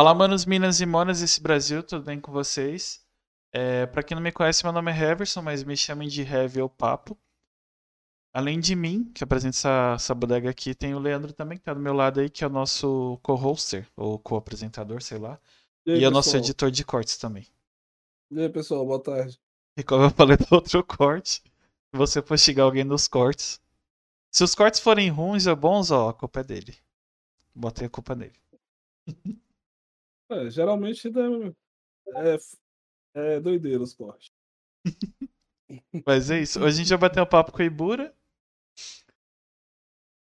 Fala, manos, minas e monas desse Brasil, tudo bem com vocês? É, para quem não me conhece, meu nome é Heverson, mas me chamem de Heavy ou Papo. Além de mim, que apresenta essa, essa bodega aqui, tem o Leandro também, que tá do meu lado aí, que é o nosso co-hoster, ou co-apresentador, sei lá. E, aí, e é o nosso editor de cortes também. E aí, pessoal, boa tarde. E como eu falei do outro corte, se você for xingar alguém nos cortes. Se os cortes forem ruins ou bons, ó, a culpa é dele. Botei a culpa nele. É, geralmente é, é doideira os cortes. Mas é isso. Hoje a gente vai bater um papo com a Ibura.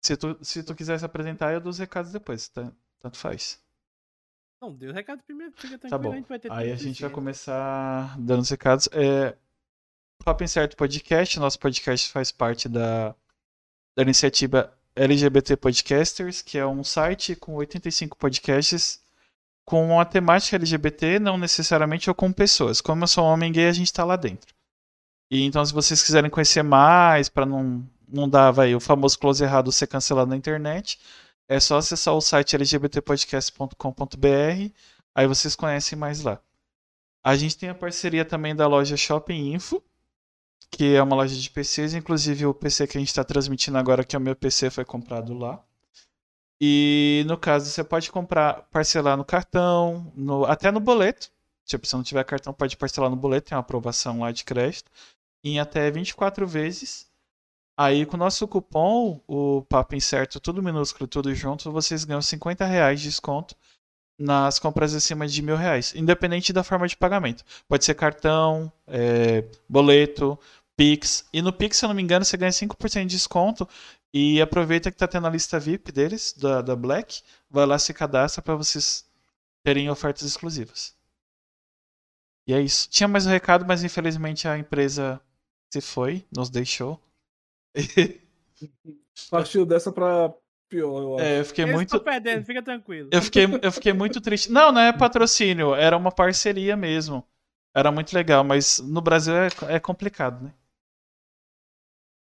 Se tu, se tu quiser se apresentar, eu dou os recados depois, tá? tanto faz. Não, deu o recado primeiro, fica tranquilo, tá bom. a gente vai ter Aí a gente vai começar dando os recados. É, Papo Incerto Podcast, nosso podcast faz parte da, da iniciativa LGBT Podcasters, que é um site com 85 podcasts com a temática LGBT, não necessariamente ou com pessoas. Como eu sou um homem gay, a gente está lá dentro. E então, se vocês quiserem conhecer mais, para não, não dar vai, o famoso close errado ser cancelado na internet, é só acessar o site lgbtpodcast.com.br, aí vocês conhecem mais lá. A gente tem a parceria também da loja Shopping Info, que é uma loja de PCs, inclusive o PC que a gente está transmitindo agora, que é o meu PC, foi comprado lá. E no caso, você pode comprar, parcelar no cartão, no, até no boleto. Tipo, se não tiver cartão, pode parcelar no boleto, tem uma aprovação lá de crédito. Em até 24 vezes. Aí, com o nosso cupom, o Papo Incerto, tudo minúsculo, tudo junto, vocês ganham 50 reais de desconto nas compras acima de mil reais, independente da forma de pagamento. Pode ser cartão, é, boleto, Pix. E no Pix, se eu não me engano, você ganha 5% de desconto e aproveita que tá tendo a lista VIP deles, da, da Black, vai lá se cadastra para vocês terem ofertas exclusivas. E é isso. Tinha mais um recado, mas infelizmente a empresa se foi, nos deixou. Partiu dessa pra pior, eu acho. É, eu fiquei muito. perdendo, fica tranquilo. Eu fiquei, eu fiquei muito triste. Não, não é patrocínio, era uma parceria mesmo. Era muito legal, mas no Brasil é, é complicado, né?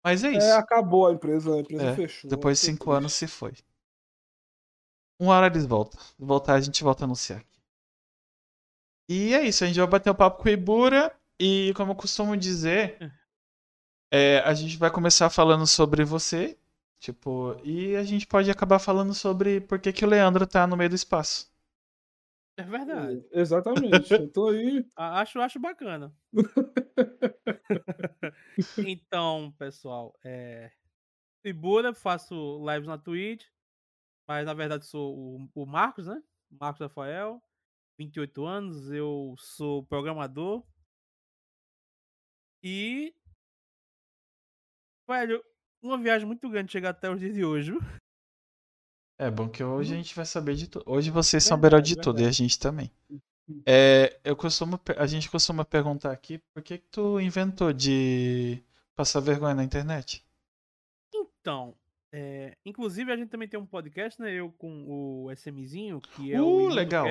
Mas é, é isso. É, acabou a empresa, a empresa é, fechou. Depois de cinco anos se foi. Uma hora eles voltam. Voltar a gente volta a anunciar. E é isso, a gente vai bater o um papo com o Ibura e como eu costumo dizer, é, a gente vai começar falando sobre você, tipo, e a gente pode acabar falando sobre por que, que o Leandro tá no meio do espaço. É verdade. É, exatamente. Eu tô aí. Acho, acho bacana. então, pessoal, é. Ibura, faço lives na Twitch. Mas na verdade sou o, o Marcos, né? Marcos Rafael, 28 anos, eu sou programador. E. Velho, uma viagem muito grande chegar até os dias de hoje. É bom que hoje a gente vai saber de tudo. Hoje vocês souberam de tudo e a gente também. É, eu costumo, a gente costuma perguntar aqui por que, que tu inventou de passar vergonha na internet? Então, é, inclusive a gente também tem um podcast, né? Eu com o SMzinho, que é uh, o legal.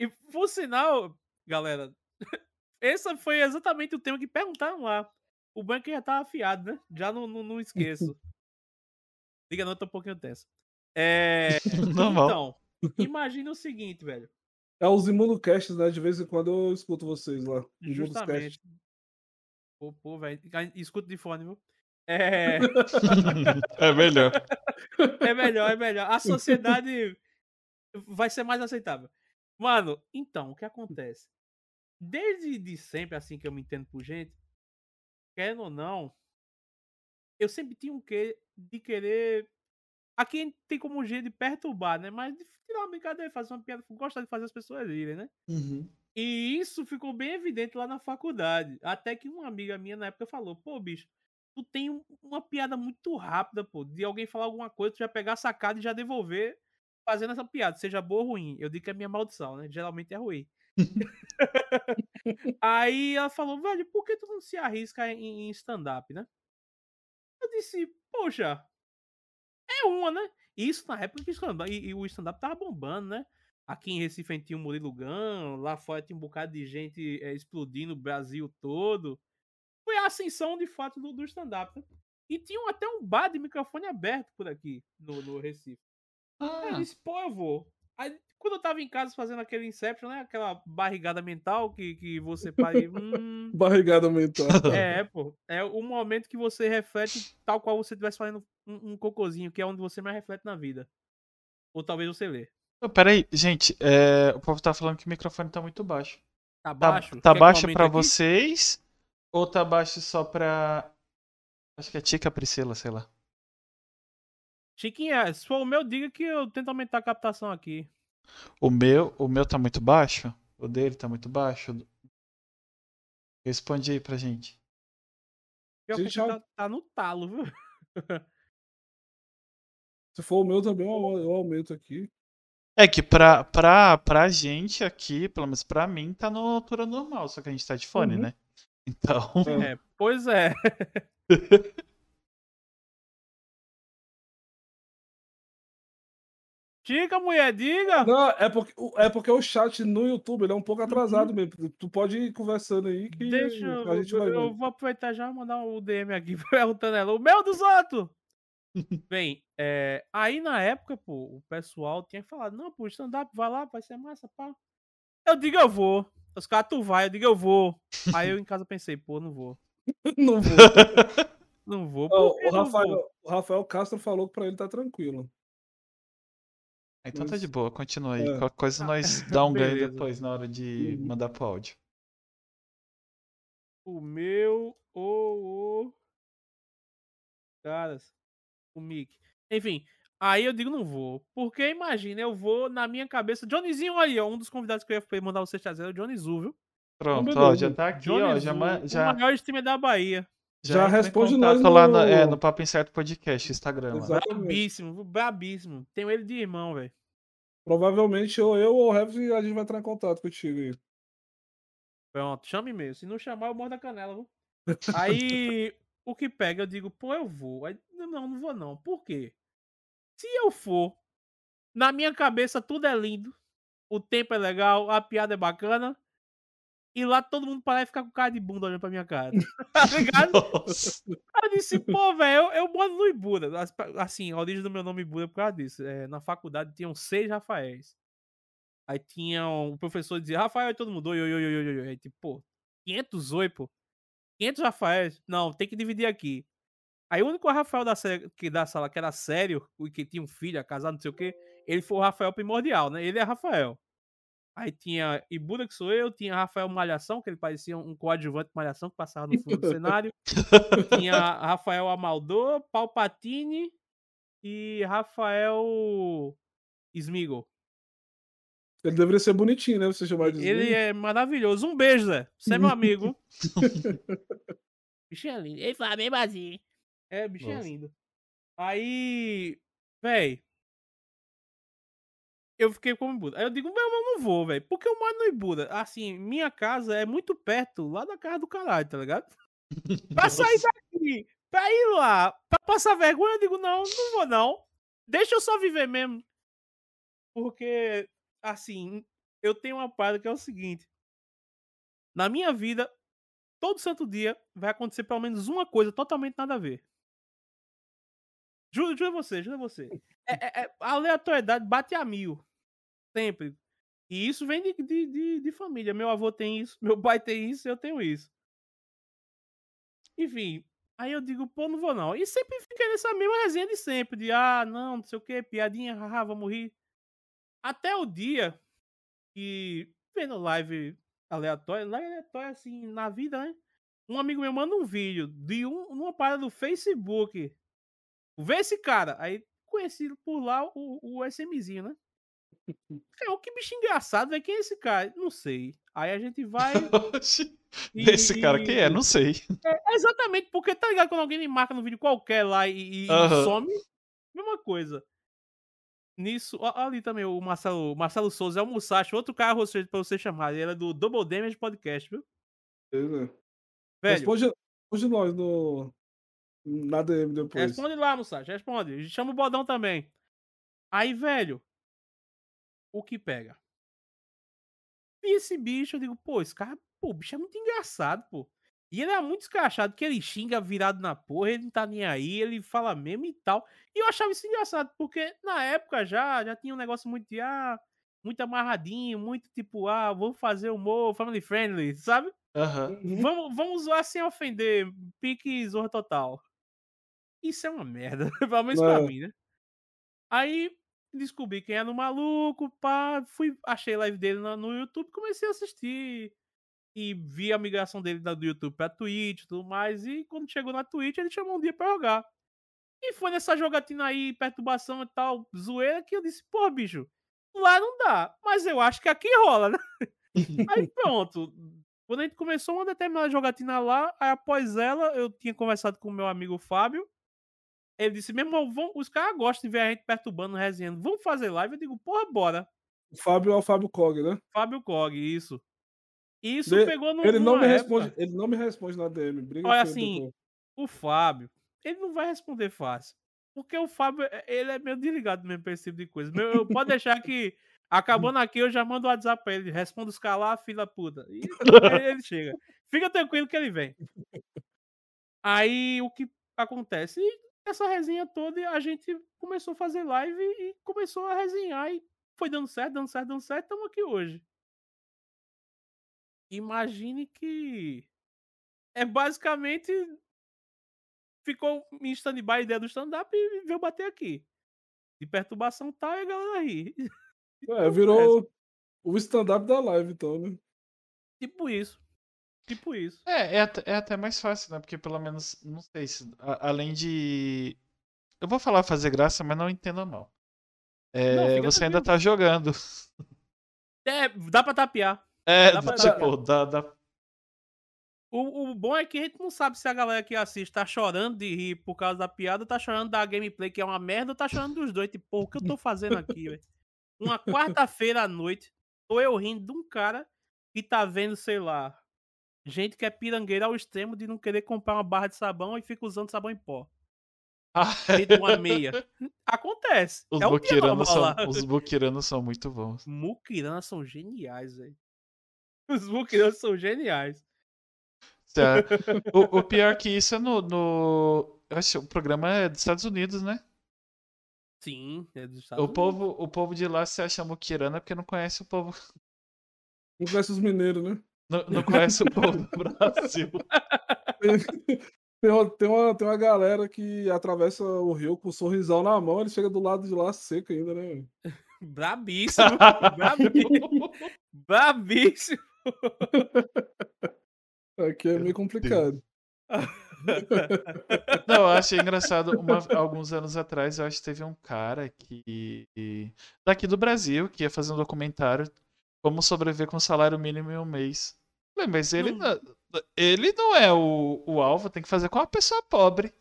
E por sinal, galera, esse foi exatamente o tema que perguntaram lá. O banco já tá afiado, né? Já não, não, não esqueço. Liga não, eu tô um pouquinho tenso. É. Então, imagina o seguinte, velho. É os imunocasts, né? De vez em quando eu escuto vocês lá. Justamente. Pô, pô, velho. Escuto de fone, viu? É... é melhor. É melhor, é melhor. A sociedade vai ser mais aceitável. Mano, então, o que acontece? Desde de sempre, assim, que eu me entendo por gente, querendo ou não, eu sempre tinha um quê de querer Aqui tem como jeito de perturbar, né? Mas de tirar uma brincadeira, fazer uma piada, gostar de fazer as pessoas rirem, né? Uhum. E isso ficou bem evidente lá na faculdade. Até que uma amiga minha na época falou: pô, bicho, tu tem uma piada muito rápida, pô, de alguém falar alguma coisa, tu já pegar a sacada e já devolver fazendo essa piada, seja boa ou ruim. Eu digo que é minha maldição, né? Geralmente é ruim. Aí ela falou, velho, por que tu não se arrisca em, em stand-up, né? Eu disse, poxa, é uma, né? Isso na época que e, e o stand-up tava bombando, né? Aqui em Recife tinha o Murilo Gun, lá fora tinha um bocado de gente é, explodindo o Brasil todo. Foi a ascensão de fato do, do stand-up. Né? E tinha até um bar de microfone aberto por aqui no, no Recife. Ah. Aí eu disse, pô, eu vou. Aí quando eu tava em casa fazendo aquele Inception, né? Aquela barrigada mental que, que você e, hum, Barrigada mental. É, pô. É o momento que você reflete tal qual você estivesse fazendo um, um cocôzinho, que é onde você mais reflete na vida. Ou talvez você lê. Ô, Peraí, gente, é, o povo tá falando que o microfone tá muito baixo. Tá Tá, baixo? tá eu baixo pra aqui? vocês? Ou tá baixo só pra. Acho que é Tica Priscila, sei lá. Chiquinha, se for o meu, diga que eu tento aumentar a captação aqui. O meu, o meu tá muito baixo? O dele tá muito baixo? Responde aí pra gente. Pior que já- tá, tá no talo, viu? Se for o meu também, eu eu aumento aqui. É que pra, pra, pra gente aqui, pelo menos pra mim, tá na altura normal, só que a gente tá de fone, Uhum. né? Então. É, pois é. Diga, mulher, diga! Não, é porque, o- é porque o chat no YouTube ele é um pouco atrasado mesmo. Tu pode ir conversando aí que Uhum. Deixa eu. a gente vai eu ver. vou aproveitar já e mandar o DM aqui perguntando ela. O meu dos outros! Bem, é, aí na época, pô, o pessoal tinha falado: não, pô, stand-up, vai lá, vai ser massa, pá. Eu digo, eu vou. Os caras, tu vai, eu digo, eu vou. Aí eu em casa pensei, pô, não vou. Não vou. Não vou. Que o, Rafael, vou? o Rafael Castro falou que pra ele tá tranquilo. Então tá de boa, continua aí. É. Qualquer coisa nós dá um ganho depois na hora de Uhum. mandar pro áudio. O meu, o, o. Caras, o Mick. Enfim, aí eu digo, não vou. Porque imagina, eu vou na minha cabeça. Johnnyzinho, aí, ó, um dos convidados que eu ia mandar você trazer é o Johnny viu? Pronto, ó, já tá aqui, Johnny ó. Já, já, o maior streamer da Bahia. Já em responde nós contato lá no, no- é, no Papo Incerto Podcast, Instagram. Exatamente. Brabíssimo, brabíssimo. Tenho ele de irmão, velho. Provavelmente ou eu ou o Heavy a gente vai entrar em contato contigo aí. Pronto, chame mesmo. Se não chamar, eu mordo a canela, viu? Aí, o que pega, eu digo, pô, eu vou. Aí, não, não vou não. Por quê? Se eu for, na minha cabeça tudo é lindo, o tempo é legal, a piada é bacana, e lá todo mundo parece ficar com cara de bunda olhando pra minha cara. tá ligado? Nossa. Aí eu disse, pô, velho, eu, eu moro no Ibuda. As- Assim, a origem do meu nome Ibuda é por causa disso. É, na faculdade tinham seis Rafaéis. Aí tinham. O professor dizia, Rafael, e todo mundo, oi, oi, oi, oi, oi, oi. Aí, tipo, pô, 500 oi, pô. 500 Rafaéis? Não, tem que dividir aqui. Aí o único Rafael da, série, que, da sala que era sério, o que tinha um filho, casado, não sei o quê, ele foi o Rafael primordial, né? Ele é Rafael. Aí tinha Ibuda, que sou eu, tinha Rafael Malhação, que ele parecia um coadjuvante Malhação que passava no fundo do cenário. Tinha Rafael Amaldor, Palpatine e Rafael Smigol. Ele deveria ser bonitinho, né? Você chamar de Ele Slim. é maravilhoso. Um beijo, Zé. Você é meu amigo. bichinho é lindo. Ele fala bem assim. É, bichinho é lindo. Aí, véi. Eu fiquei como Ibuda. Aí eu digo, meu irmão, não vou, velho. Porque eu moro no Ibuda. Assim, minha casa é muito perto, lá da casa do caralho, tá ligado? Pra sair daqui, pra ir lá, pra passar vergonha, eu digo, não, não vou não. Deixa eu só viver mesmo. Porque, assim, eu tenho uma parada que é o seguinte. Na minha vida, todo santo dia vai acontecer pelo menos uma coisa totalmente nada a ver. Juro, juro a você, juro a você. É, é- é- a aleatoriedade bate a mil. Sempre. E isso vem de, de, de, de família. Meu avô tem isso, meu pai tem isso, eu tenho isso. Enfim, aí eu digo, pô, não vou não. E sempre fica nessa mesma resenha de sempre, de ah, não, não sei o que, piadinha, haha, vamos rir. Até o dia que, vendo live aleatória, live aleatória assim, na vida, né? Um amigo meu manda um vídeo de um, uma parada do Facebook. Vê esse cara. Aí conheci por lá o, o SMzinho, né? Cara, que bicho engraçado, velho. Quem é esse cara? Não sei. Aí a gente vai. E- Esse cara quem é? Não sei. é, exatamente, porque tá ligado quando alguém me marca no vídeo qualquer lá e, e Aham. some, mesma coisa. Nisso, ali também o Marcelo, o Marcelo Souza é o Musashi, outro cara você, pra você chamar. Ele é do Double Damage Podcast, viu? Beleza. Velho, Responde, responde nós no, na DM depois. responde lá, Musashi, responde. Chama o Bodão também. Aí, velho, o que pega? E esse bicho, eu digo, pô, esse cara, pô, o bicho é muito engraçado, pô. E ele é muito escrachado, que ele xinga virado na porra, ele não tá nem aí, ele fala mesmo e tal. E eu achava isso engraçado, porque na época já, já tinha um negócio muito de, ah, muito amarradinho, muito tipo, ah, vou fazer humor family friendly, sabe? Aham. Uhum. Vamos, vamos zoar sem ofender, pique zorra total. Isso é uma merda, pelo menos pra mim, né? Aí descobri quem era o maluco, pá, fui, achei a live dele na- no YouTube, comecei a assistir. E vi a migração dele do YouTube pra Twitch e tudo mais. E quando chegou na Twitch, ele chamou um dia pra jogar. E foi nessa jogatina aí, perturbação e tal, zoeira, que eu disse, pô, bicho, lá não dá. Mas eu acho que aqui rola, né? Aí pronto. Quando a gente começou uma determinada jogatina lá, aí após ela, eu tinha conversado com o meu amigo Fábio. Ele disse, meu irmão, vão- os caras gostam de ver a gente perturbando, resenhando. Vamos fazer live? Eu digo, porra, bora. O Fábio é o Fábio Cog, né? Fábio Cog, isso. Isso De- pegou no. Ele não me responde, ele não me responde na DM. Briga Olha ele assim, o Fábio, ele não vai responder fácil. Porque o Fábio, é- ele é meio desligado mesmo pra esse tipo de coisa. Meu, eu- pode deixar que, acabando aqui, eu já mando o WhatsApp pra ele. Responda os calar, filha puta. E ele, ele chega. Fica tranquilo que ele vem. Aí, o que acontece? E essa resenha toda, a gente começou a fazer live e começou a resenhar. E foi dando certo, dando certo, dando certo. Estamos aqui hoje. Imagine que é basicamente ficou em stand-by a ideia do stand-up e veio bater aqui. De perturbação tal e a galera ri. É, virou o stand-up da live, então, né? Tipo isso. Tipo isso. É, é até, é até mais fácil, né? Porque pelo menos, não sei se. a- além de. Eu vou falar fazer graça, mas não entenda mal. É, Não, você ainda tranquilo. tá jogando. É, dá pra tapear. É, Dá pra- tipo, dá, dá, O, o bom é que a gente não sabe se a galera que assiste tá chorando de rir por causa da piada, ou tá chorando da gameplay que é uma merda, ou tá chorando dos dois. Tipo, o que eu tô fazendo aqui, velho? Uma quarta-feira à noite, tô eu rindo de um cara que tá vendo, sei lá, gente que é pirangueira ao extremo de não querer comprar uma barra de sabão e fica usando sabão em pó. Ah, Feito uma meia. Acontece. os é são, lá. os boquiranos são muito bons. Mukiranas são geniais, velho. Os Mukiranas são geniais. Tá. O, o pior que isso é no, no. Acho o programa é dos Estados Unidos, né? Sim, é dos Estados O Unidos. povo, o povo de lá se acha muquirana porque não conhece o povo. Não conhece os mineiros, né? Não, não conhece o povo do Brasil. Tem uma, tem, uma, tem uma galera que atravessa o rio com um sorrisal na mão, ele chega do lado de lá seco ainda, né? brabíssimo. Brabíssimo. Aqui é meio complicado. Não, eu achei engraçado. uma- alguns anos atrás, eu acho que teve um cara que. daqui do Brasil, que ia fazer um documentário como sobreviver com salário mínimo em um mês. Falei, mas ele Hum. não, ele não é o, o alvo, tem que fazer com uma pessoa pobre.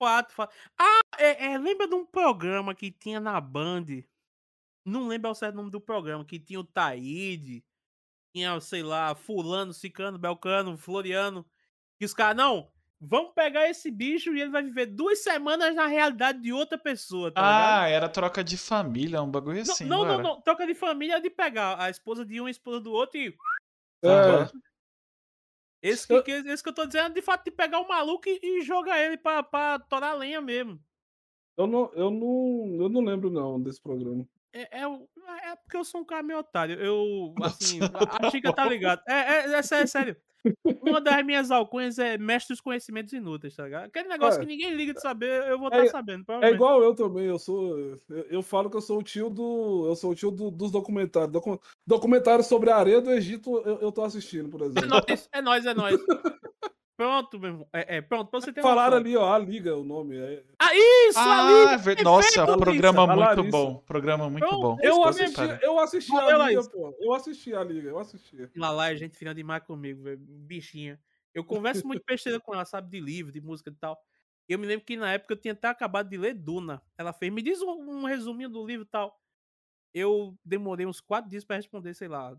Fato, fato. Ah, é, é, lembra de um programa que tinha na Band? Não lembro ao certo o nome do programa, que tinha o Taíde, tinha, sei lá, Fulano, Cicano, Belcano, Floriano. E os caras, não, vamos pegar esse bicho e ele vai viver duas semanas na realidade de outra pessoa, tá ligado? Ah, era troca de família, um bagulho Não, assim. não, não, não. Troca de família é de pegar a esposa de um e a esposa do outro e. Aham. Esse que, que- esse que eu tô dizendo é de fato de pegar o maluco e, e jogar ele pra, pra torar lenha mesmo. Eu não, eu, não, eu não lembro, não, desse programa. É, é, o- é porque eu sou um cara meio otário. Eu, assim, a, a Chica tá ligado. É, é, é, sério, é sério. Uma das minhas alcunhas é mestre dos conhecimentos inúteis, tá ligado? Aquele negócio É. que ninguém liga de saber, eu vou estar É- sabendo. É igual eu também, eu sou. Eu, eu falo que eu sou o tio do. Eu sou o tio do- dos documentários. Docu, documentários sobre a areia do Egito, eu, eu tô assistindo, por É exemplo. nóis, é nóis, é nóis. Pronto, meu irmão. É, é, pronto, pra você ter Falaram ali, ó, a Liga, o nome. é- Isso, Ah, ali! ver- nossa, perfeito, programa Larissa, a muito Larissa. bom. Programa muito Pronto, bom. Eu assisti, Para. eu assisti Valeu, a Liga, pô. Eu assisti a Liga, eu assisti. Lala é gente fina demais comigo, velho. Bichinha. Eu converso muito besteira com ela, sabe? De livro, de música e tal. E eu me lembro que na época eu tinha até acabado de ler Duna. Ela fez, me diz um, um resuminho do livro e tal. Eu demorei uns quatro dias pra responder, sei lá,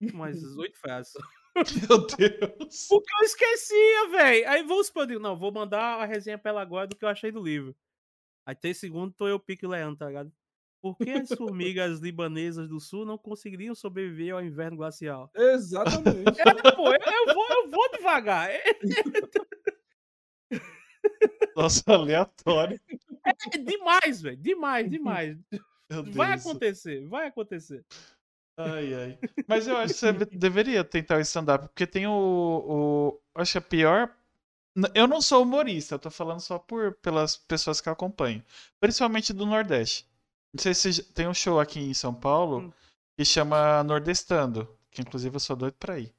umas oito frases. Meu Deus. Porque eu esquecia, velho. Aí eu digo, não, vou mandar a resenha pra ela agora do que eu achei do livro. Aí três segundos tô eu pique o Leandro, tá ligado? Por que as formigas libanesas do sul não conseguiriam sobreviver ao inverno glacial? Exatamente. É, pô, eu, eu vou, eu vou devagar. É, Nossa, aleatório. é demais, velho. Demais, demais. Meu Vai acontecer, vai acontecer. Ai, ai. Mas eu acho que você deveria tentar o stand-up, porque tem o, o. Acho que a pior. Eu não sou humorista, eu tô falando só por, pelas pessoas que eu acompanho. Principalmente do Nordeste. Não sei se tem um show aqui em São Paulo Hum. que chama Nordestando, que inclusive eu sou doido pra ir.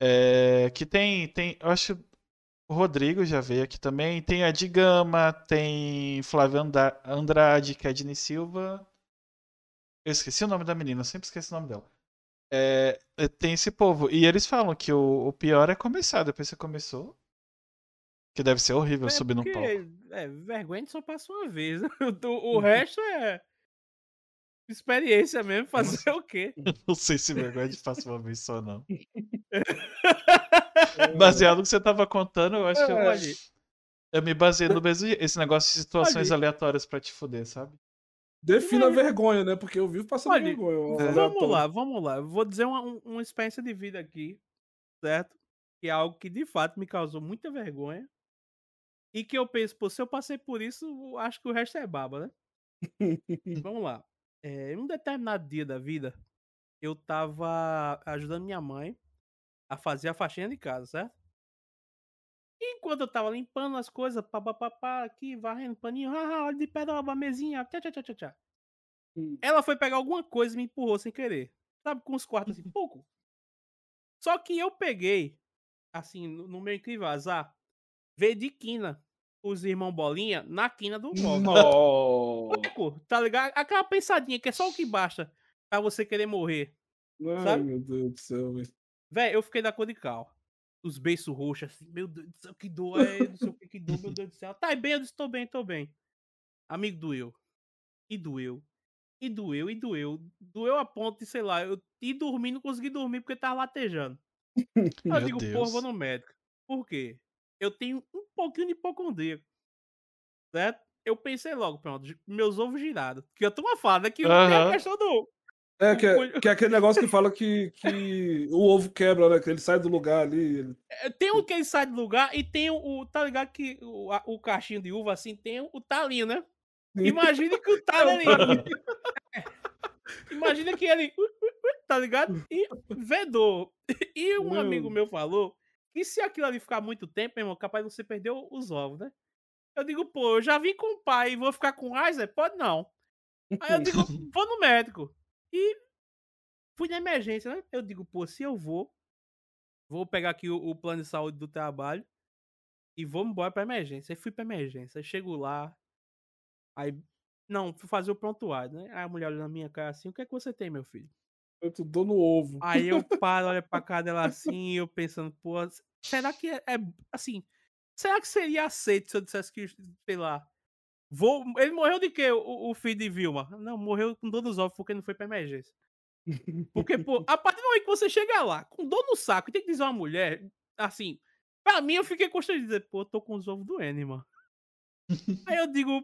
É, que tem, tem. Eu acho. O Rodrigo já veio aqui também. Tem a Digama, tem Flávio Andrade, Kedney Silva. Eu esqueci o nome da menina, eu sempre esqueço o nome dela. É, é, tem esse povo. E eles falam que o, o pior é começar. Depois você começou. Que deve ser horrível É subir porque, palco. É, vergonha só passa uma vez. né? O, o resto é experiência mesmo, fazer o quê? Não sei se vergonha de faço uma vez só, não. Baseado no que você tava contando, eu acho que eu, É. Eu me baseei no mesmo. Esse negócio de situações aleatórias pra te fuder, sabe? Defina a vergonha, né? Porque eu vivo passando Olha, vergonha. É. vamos lá, vamos lá. Vou dizer uma, um- uma experiência de vida aqui, certo? Que é algo que de fato me causou muita vergonha. E que eu penso, pô, se eu passei por isso, acho que o resto é baba, né? Vamos lá. É, em um determinado dia da vida, eu tava ajudando minha mãe a fazer a faxina de casa, certo? Enquanto eu tava limpando as coisas, papapá, aqui, varrendo paninho, ah, olha de pé da mesinha, tchá, tchá, tchá, tchá, tchá. Hum. Ela foi pegar alguma coisa e me empurrou sem querer. Sabe, com os quartos assim, pouco. Só que eu peguei, assim, no, meu incrível azar, veio de quina os irmãos Bolinha na quina do. Pouco, tá ligado? Aquela pensadinha que é só o que basta pra você querer morrer. Ai, Sabe? meu Deus do céu, velho. Véi, eu fiquei da cor de cal. Os beiços roxos, assim, meu Deus do céu, que dor é, não sei o que que dor, meu Deus do céu. Tá bem, eu disse, tô bem, tô bem. Amigo, doeu. E doeu. E doeu, e doeu. Doeu a ponto de, sei lá, eu ir dormir, não consegui dormir porque tava latejando. Eu digo, porra, vou no médico. Por quê? Eu tenho um pouquinho de hipocondríaco. Certo? Eu pensei logo, pronto, meus ovos girados. Que eu tô uma fada que tem a questão do. É, que O- é, que é aquele negócio que fala que, que o ovo quebra, né? Que ele sai do lugar ali. ele- É, Tem um que ele sai do lugar e tem o. o- tá ligado que o, a- o cachinho de uva assim tem o, o talinho, né? Imagina que o talo ali. Imagina que ele. Tá ligado? E vedou. E um Meu. amigo meu falou que se aquilo ali ficar muito tempo, meu irmão, capaz de você perder o- os ovos, né? Eu digo, pô, eu já vim com o pai e vou ficar com o? Pode não. Aí eu digo, vou no médico. E fui na emergência, né? Eu digo, pô, se eu vou, vou pegar aqui o, o plano de saúde do trabalho e vou embora pra emergência. Aí fui pra emergência. Aí chego lá. Aí. Não, fui fazer o prontuário, né? Aí a mulher olha na minha cara assim, o que é que você tem, meu filho? Eu tô dando ovo. Aí eu paro, olho pra cara dela assim, eu pensando, pô, será que é, é- assim, será que seria aceito se eu dissesse que, sei lá, vou, ele morreu de quê, o, o filho de Vilma? Não, morreu com dor nos ovos porque não foi pra emergência. Porque, pô, a partir do momento que você chega lá, com dor no saco, e tem que dizer uma mulher, assim, pra mim eu fiquei constrangido de dizer, pô, eu tô com os ovos doendo, irmão. Aí eu digo,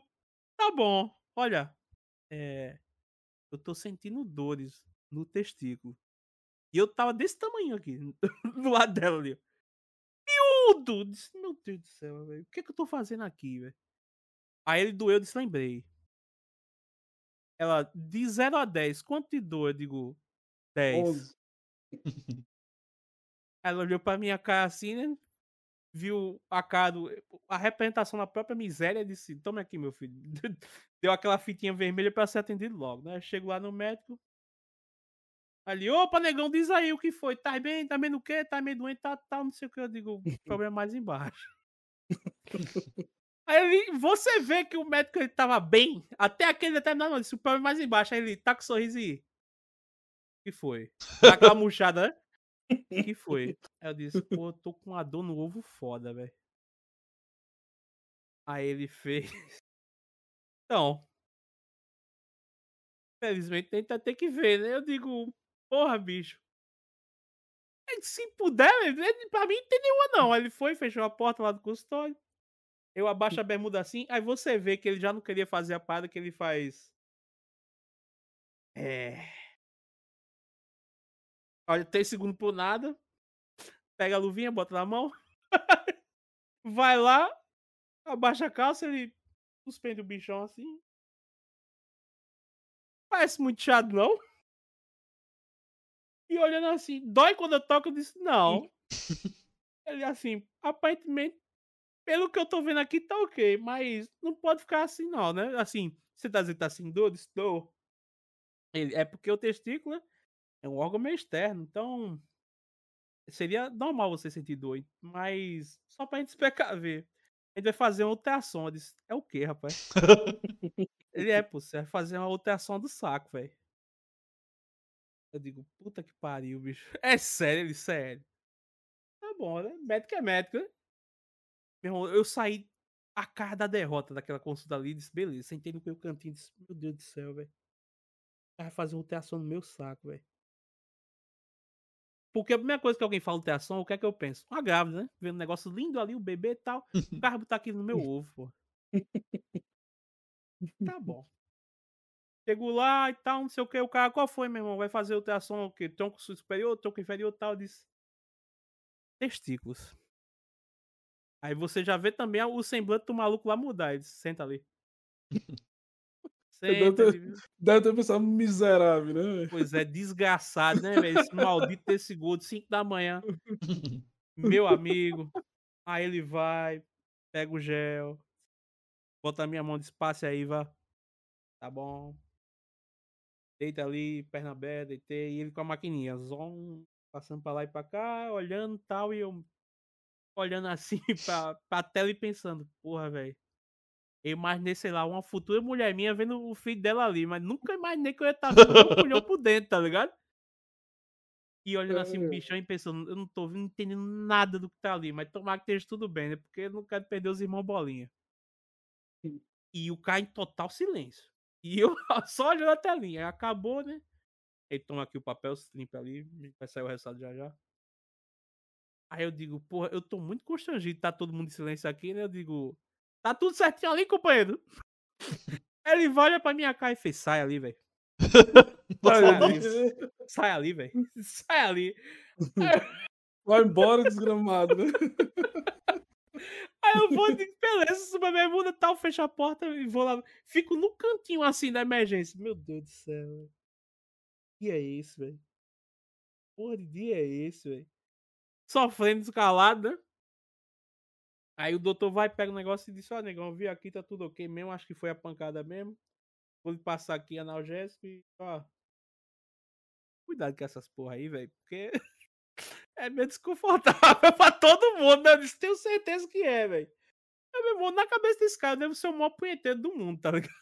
tá bom, olha, é, eu tô sentindo dores no testículo. E eu tava desse tamanho aqui, do lado dela ali. Miúdo! Disse, Meu Deus do céu, velho. O que, que eu tô fazendo aqui, velho? Aí ele doeu, eu disse, lembrei. Ela, de 0 a 10, quanto de dor? Eu digo, 10. Onze. Ela olhou pra minha cara assim, né? Viu a cara, do, a representação da própria miséria disse: Toma aqui, meu filho. Deu aquela fitinha vermelha pra ser atendido logo, né? Chego lá no médico. Ali, opa, negão, diz aí o que foi. Tá bem? Tá bem no quê? Tá meio doente? Tá, tá, não sei o que. Eu digo: problema é mais embaixo. Aí ele, você vê que o médico ele tava bem, até aquele determinado momento, disse, o problema é mais embaixo. Aí ele tá com sorriso e. Que foi? Dá aquela murchada, né? Que foi? Aí eu disse, pô, eu tô com uma dor no ovo foda, velho. Aí ele fez. Então. Felizmente tenta ter que ver, né? Eu digo, porra, bicho. Se puder, pra mim não tem nenhuma, não. Aí ele foi, fechou a porta lá do consultório. Eu abaixo a bermuda assim, aí você vê que ele já não queria fazer a parada que ele faz. É. Olha, três segundos por nada. Pega a luvinha, bota na mão. Vai lá, abaixa a calça, ele suspende o bichão assim. Parece muito chato, não? E olhando assim, dói quando eu toco? Eu disse, não. Ele assim, aparentemente, pelo que eu tô vendo aqui, tá ok, mas não pode ficar assim, não, né? Assim, você tá dizendo que tá assim, dor? Estou. Ele, é porque o testículo é um órgão meio externo, então seria normal você sentir dor, mas só pra gente se precaver. A gente vai fazer uma ultrassom. Eu disse, é o quê, rapaz? Ele é, pô, você vai fazer uma ultrassom do saco, velho. Eu digo, puta que pariu, bicho. É sério, ele, sério. Tá bom, né? Médico é médico, né? Meu irmão, eu saí a cara da derrota daquela consulta ali e disse, beleza, sentei no meu cantinho e disse, meu Deus do céu, velho. Vai fazer ultrassom no meu saco, velho. Porque a primeira coisa que alguém fala ultrassom, o que é que eu penso? Uma grávida, né? Vendo um negócio lindo ali, o bebê e tal. O carro tá aqui no meu ovo, pô. Tá bom. Chego lá e tal, não sei o que. O cara, qual foi, meu irmão? Vai fazer ultrassom o quê? Tronco superior, tronco inferior tal. Disse. Testículos. Aí você já vê também o semblante do maluco lá mudar. Ele senta ali. Senta deve ter pensado miserável, né? velho? Pois é, desgraçado, né, velho? Esse maldito desse gordo, 5 da manhã. Meu amigo. Aí ele vai, pega o gel, bota a minha mão de espaço aí, vá. Tá bom. Deita ali, perna aberta, deitei. E ele com a maquininha, zon, passando pra lá e pra cá, olhando e tal, e eu olhando assim pra, pra tela e pensando, porra, velho. Eu imaginei, sei lá, uma futura mulher minha vendo o filho dela ali, mas nunca imaginei que eu ia estar vendo meu pulhão por dentro, tá ligado? E olhando assim o É. bichão e pensando, eu não tô vendo, entendendo nada do que tá ali, mas tomara que esteja tudo bem, né? Porque eu não quero perder os irmãos bolinha. E o cara em total silêncio. E eu só olhando a telinha. Aí acabou, né? Ele toma aqui o papel, se limpa ali, vai sair o resultado já já. Aí eu digo, porra, eu tô muito constrangido, tá todo mundo em silêncio aqui, né? Eu digo, tá tudo certinho ali, companheiro? Ele olha pra minha cara e fez, sai ali, velho. Vai, Sai ali. ali, sai ali, velho. Sai ali. Vai embora, desgramado, né? Aí eu vou, digo, beleza, subo a bermuda tal, fecho a porta e vou lá. Fico no cantinho assim da emergência. Meu Deus do céu, velho. Que é isso, velho? Porra de dia é esse, velho? Sofrendo escalado, né? Aí o doutor vai, pega o negócio e diz: Ó, negão, vi aqui, tá tudo ok mesmo. Acho que foi a pancada mesmo. Vou lhe passar aqui analgésico e, ó. Cuidado com essas porra aí, velho, porque é meio desconfortável pra todo mundo, né? Eu disse, tenho certeza que é, velho. Aí, Meu irmão, na cabeça desse cara, eu devo ser o maior punheteiro do mundo, tá ligado?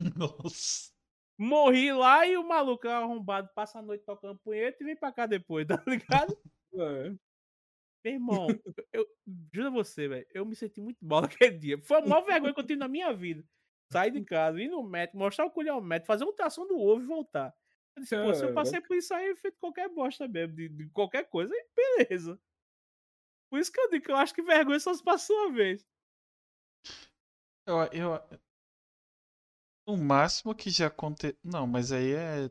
Nossa. Morri lá e o maluco arrombado passa a noite tocando punheta e vem pra cá depois, tá ligado? É. Meu irmão, eu, juro a você, velho, eu me senti muito mal naquele dia. Foi a maior vergonha que eu tive na minha vida. Sair de casa, ir no médico, mostrar o colher ao médico, fazer uma ultrassom do ovo e voltar. Eu disse, pô, se eu passei por isso aí, eu feito qualquer bosta mesmo, de, de qualquer coisa, aí beleza. Por isso que eu digo que eu acho que vergonha só se passou uma vez. Eu, eu, o máximo que já aconteceu. Não, mas aí é.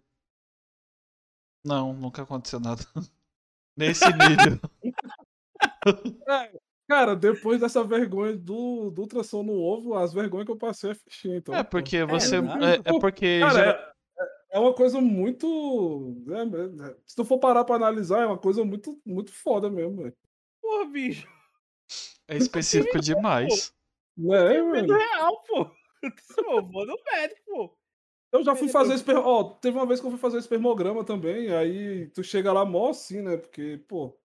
Não, nunca aconteceu nada. Nesse nível. É, Cara, depois dessa vergonha do, do ultrassom no ovo, as vergonhas que eu passei é fichinha, então. É porque você. nada. É, é porque. Cara, gera- é, é uma coisa muito. né, é, se tu for parar pra analisar, é uma coisa muito, muito foda mesmo, velho. Porra, bicho. É específico demais. Né, É mano? real, pô. Eu disse, "Ô, vou no médico, pô. Eu já fui fazer esper... Ó, teve uma vez que eu fui fazer espermograma também, aí tu chega lá mó assim, né? Porque, pô,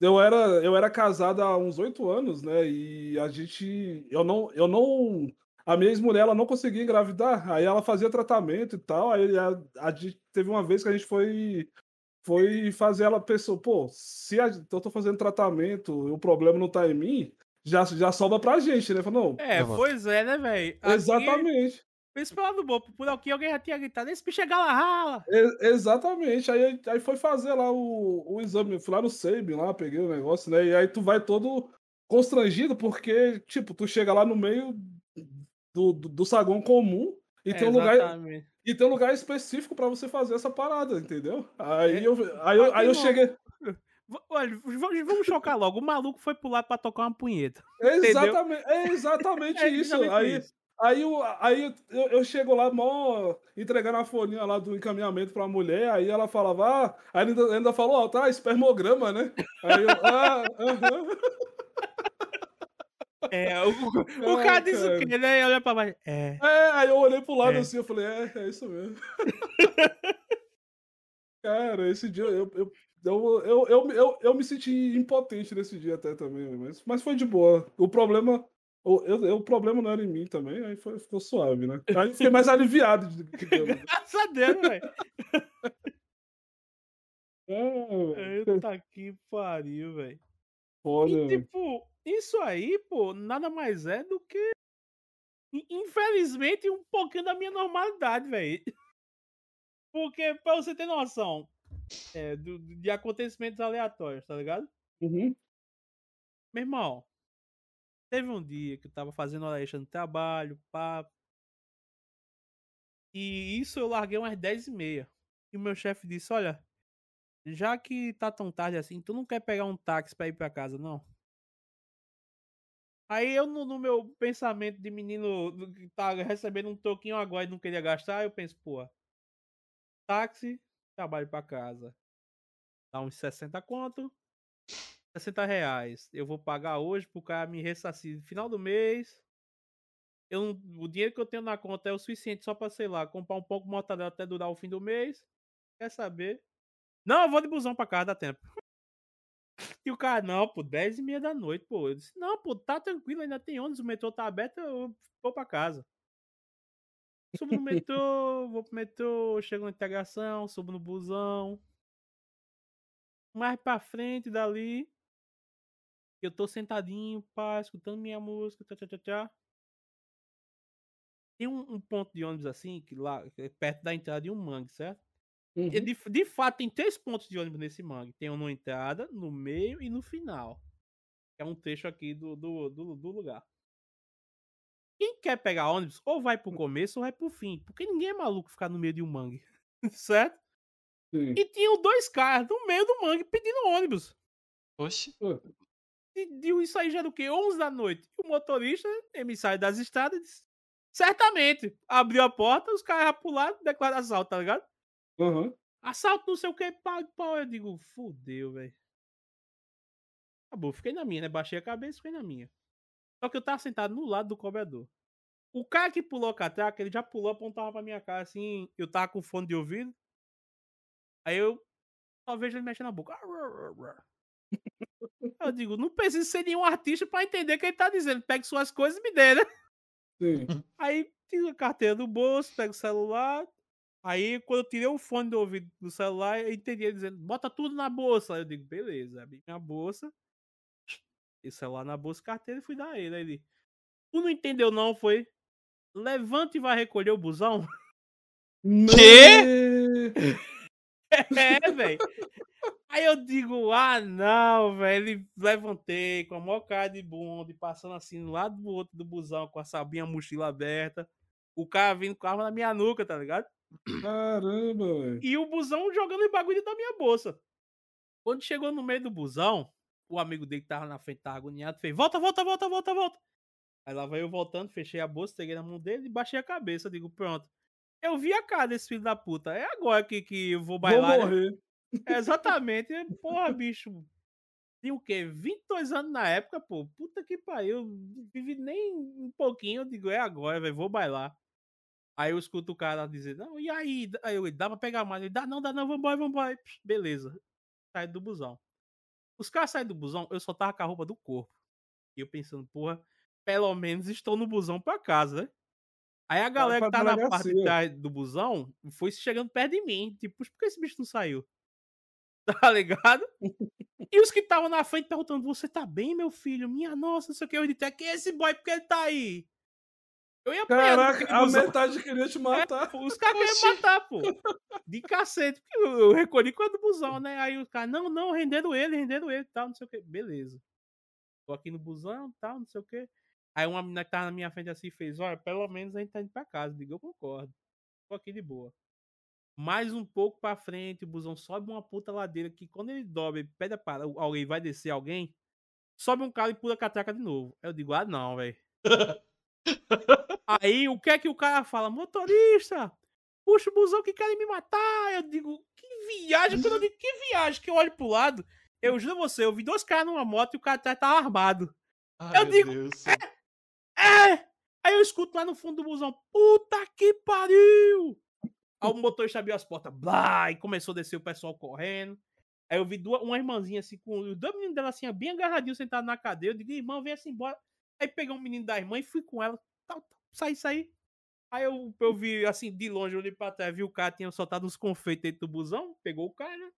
eu era, eu era casado há uns oito anos, né? E a gente. Eu não. Eu não. A minha ex-mulher, ela não conseguia engravidar, aí ela fazia tratamento e tal. Aí a, a gente teve uma vez que a gente foi. Foi fazer ela pensou, pô, se a- eu tô fazendo tratamento e o problema não tá em mim, já, já sobra pra gente, né? Falou, não, É, pois é, né, velho? exatamente. Pensa pelo lado bom, por aqui alguém já tinha gritado, esse bicho é rala. E- exatamente. Aí, aí foi fazer lá o, o exame. Eu fui lá no SEIB, lá, peguei o negócio, né? E aí tu vai todo constrangido, porque, tipo, tu chega lá no meio do, do, do saguão comum e, tem um lugar, Exatamente. e tem um lugar específico pra você fazer essa parada, entendeu? Aí, É, eu, aí, eu, aí eu cheguei. Olha, vamos chocar logo. O maluco foi pular pra tocar uma punheta. Exatamente, é exatamente É isso. exatamente Aí, isso. Aí, eu, aí eu, eu chego lá, mó, entregando a folhinha lá do encaminhamento pra mulher, aí ela falava, ah, aí ainda, ainda falou, ó, tá, espermograma, né? Aí eu, ah, aham. É, o, o Ah, cara diz o quê, né? Olha pra baixo. É. É, aí eu olhei pro lado É. assim, eu falei, é, é isso mesmo. Cara, esse dia eu, eu, eu, eu, eu, eu, eu me senti impotente nesse dia até também, mas, mas foi de boa. O problema, eu, eu- o problema não era em mim também, aí foi, ficou suave, né? Aí fiquei mais aliviado de né? Graças a Deus, velho. É, Eita que pariu, velho. E tipo, isso aí, pô, nada mais é do que. in- Infelizmente, um pouquinho da minha normalidade, velho. Porque, pra você ter noção é, do- de acontecimentos aleatórios, tá ligado? Uhum. Meu irmão, teve um dia que eu tava fazendo hora extra no trabalho, pá. E isso eu larguei umas 10 e meia. E o meu chefe disse, olha, já que tá tão tarde assim, tu não quer pegar um táxi pra ir pra casa, não? Aí eu, no, no meu pensamento de menino que tá recebendo um toquinho agora e não queria gastar, eu penso, pô, táxi, trabalho pra casa. Dá uns 60 conto, 60 reais. Eu vou pagar hoje pro cara me ressarcir final do mês. Eu, o dinheiro que eu tenho na conta é o suficiente só pra, sei lá, comprar um pouco de mortadela até durar o fim do mês. Quer saber? Não, eu vou de busão pra casa, dá tempo. E o cara, não, pô, 10 e meia da noite, pô. Eu disse, não, pô, tá tranquilo, ainda tem ônibus, o metrô tá aberto, eu vou pra casa. Subo no metrô, vou pro metrô, chego na integração, subo no busão. Mais pra frente dali, eu tô sentadinho, pá, escutando minha música, tchá, tchá, tchá, tchá. Tem um, um ponto de ônibus assim, que lá, é perto da entrada de um mangue, certo? Uhum. E de, de fato, tem três pontos de ônibus nesse mangue. Tem um na entrada, no meio e no final. É um trecho aqui do, do, do, do lugar. Quem quer pegar ônibus, ou vai pro começo ou vai pro fim. Porque ninguém é maluco ficar no meio de um mangue. certo? Sim. E tinham dois caras no meio do mangue pedindo ônibus. Oxi. E deu isso aí já do que? 11 da noite. E o motorista, emissário das estradas, disse, certamente. Abriu a porta, os caras pularam, declararam assalto, tá ligado? Aham. Assalto não sei o que, pau, pau. Eu digo, fudeu, velho. Acabou, fiquei na minha, né? Baixei a cabeça e fiquei na minha. Só que eu tava sentado no lado do cobrador. O cara que pulou a catraca, ele já pulou, apontava pra minha cara assim. Eu tava com fone de ouvido. Aí eu só vejo ele mexendo na boca. Eu digo, não precisa ser nenhum artista pra entender o que ele tá dizendo. Pegue suas coisas e me dê, né? Sim. Aí tiro a carteira do bolso, pego o celular. Aí quando eu tirei o fone do ouvido do celular, eu entendi ele dizendo, bota tudo na bolsa. Aí eu digo, beleza, abri minha bolsa. E celular na bolsa, carteira e fui dar ele. Aí ele, tu não entendeu não, foi? Levanta e vai recolher o busão? Quê? é, velho. Aí eu digo, ah, não, velho. Levantei com a maior cara de bonde, passando assim do lado do outro do busão, com a sabinha mochila aberta. O cara vindo com a arma na minha nuca, tá ligado? Caramba, velho. E o busão jogando o bagulho da minha bolsa. Quando chegou no meio do busão, o amigo dele que tava na frente, tava agoniado, fez: volta, volta, volta, volta, volta. Aí lá vai eu voltando, fechei a bolsa, peguei na mão dele e baixei a cabeça. Digo, pronto. Eu vi a cara desse filho da puta. É agora que, que eu vou Vou bailar. né? morrer. Exatamente. Porra, bicho. Tinha o quê? 22 anos na época, pô. Puta que pariu. Vivi nem um pouquinho. Eu digo, é agora, velho. Vou bailar. Aí eu escuto o cara dizer, não, e aí? Aí eu, dá pra pegar mais? Ele, dá não, dá não, vambora, vambora. Beleza. Sai do busão. Os caras saem do busão, eu só tava com a roupa do corpo. E eu pensando, porra, pelo menos estou no busão pra casa, né? Aí a galera que tá na parte de delegacia. trás do busão foi chegando perto de mim. Tipo, por que esse bicho não saiu? Tá ligado? E os que estavam na frente perguntando: Você tá bem, meu filho? Minha nossa, não sei o que. Eu disse: É que esse boy, porque ele tá aí? Eu ia Caraca, a metade queria te É, matar. pô, os caras queriam matar, pô. De cacete. Porque eu, eu recolhi quando do busão, né? Aí os caras, não, não, renderam ele, renderam ele, tal, não sei o que. Beleza. Tô aqui no busão, tal, não sei o que. Aí uma menina que tava na minha frente assim fez, olha, pelo menos a gente tá indo pra casa. Digo, eu concordo. Tô aqui de boa. Mais um pouco pra frente, o busão sobe uma puta ladeira que quando ele dobra, ele pede para alguém vai descer alguém, sobe um cara e pula a catraca de novo. Eu digo, ah não, velho. Aí o que é que o cara fala? Motorista, puxa o busão que querem me matar. Eu digo, que viagem, quando eu digo que viagem, que eu olho pro lado, eu juro você, eu vi dois caras numa moto e o cara atrás tava armado. Ai, Eu digo, Deus. É! Aí eu escuto lá no fundo do busão, puta que pariu! Aí o motorista abriu as portas, blá, e começou a descer o pessoal correndo. Aí eu vi duas, uma irmãzinha assim, com os dois meninos dela assim, bem agarradinhos, sentados na cadeira. Eu digo, irmã, vem assim embora. Aí peguei um menino da irmã e fui com ela. Tal, tal, saí, saí. Aí eu, eu vi, assim, de longe, olhei pra trás, vi o cara tinha soltado uns confeitos dentro do busão, pegou o cara,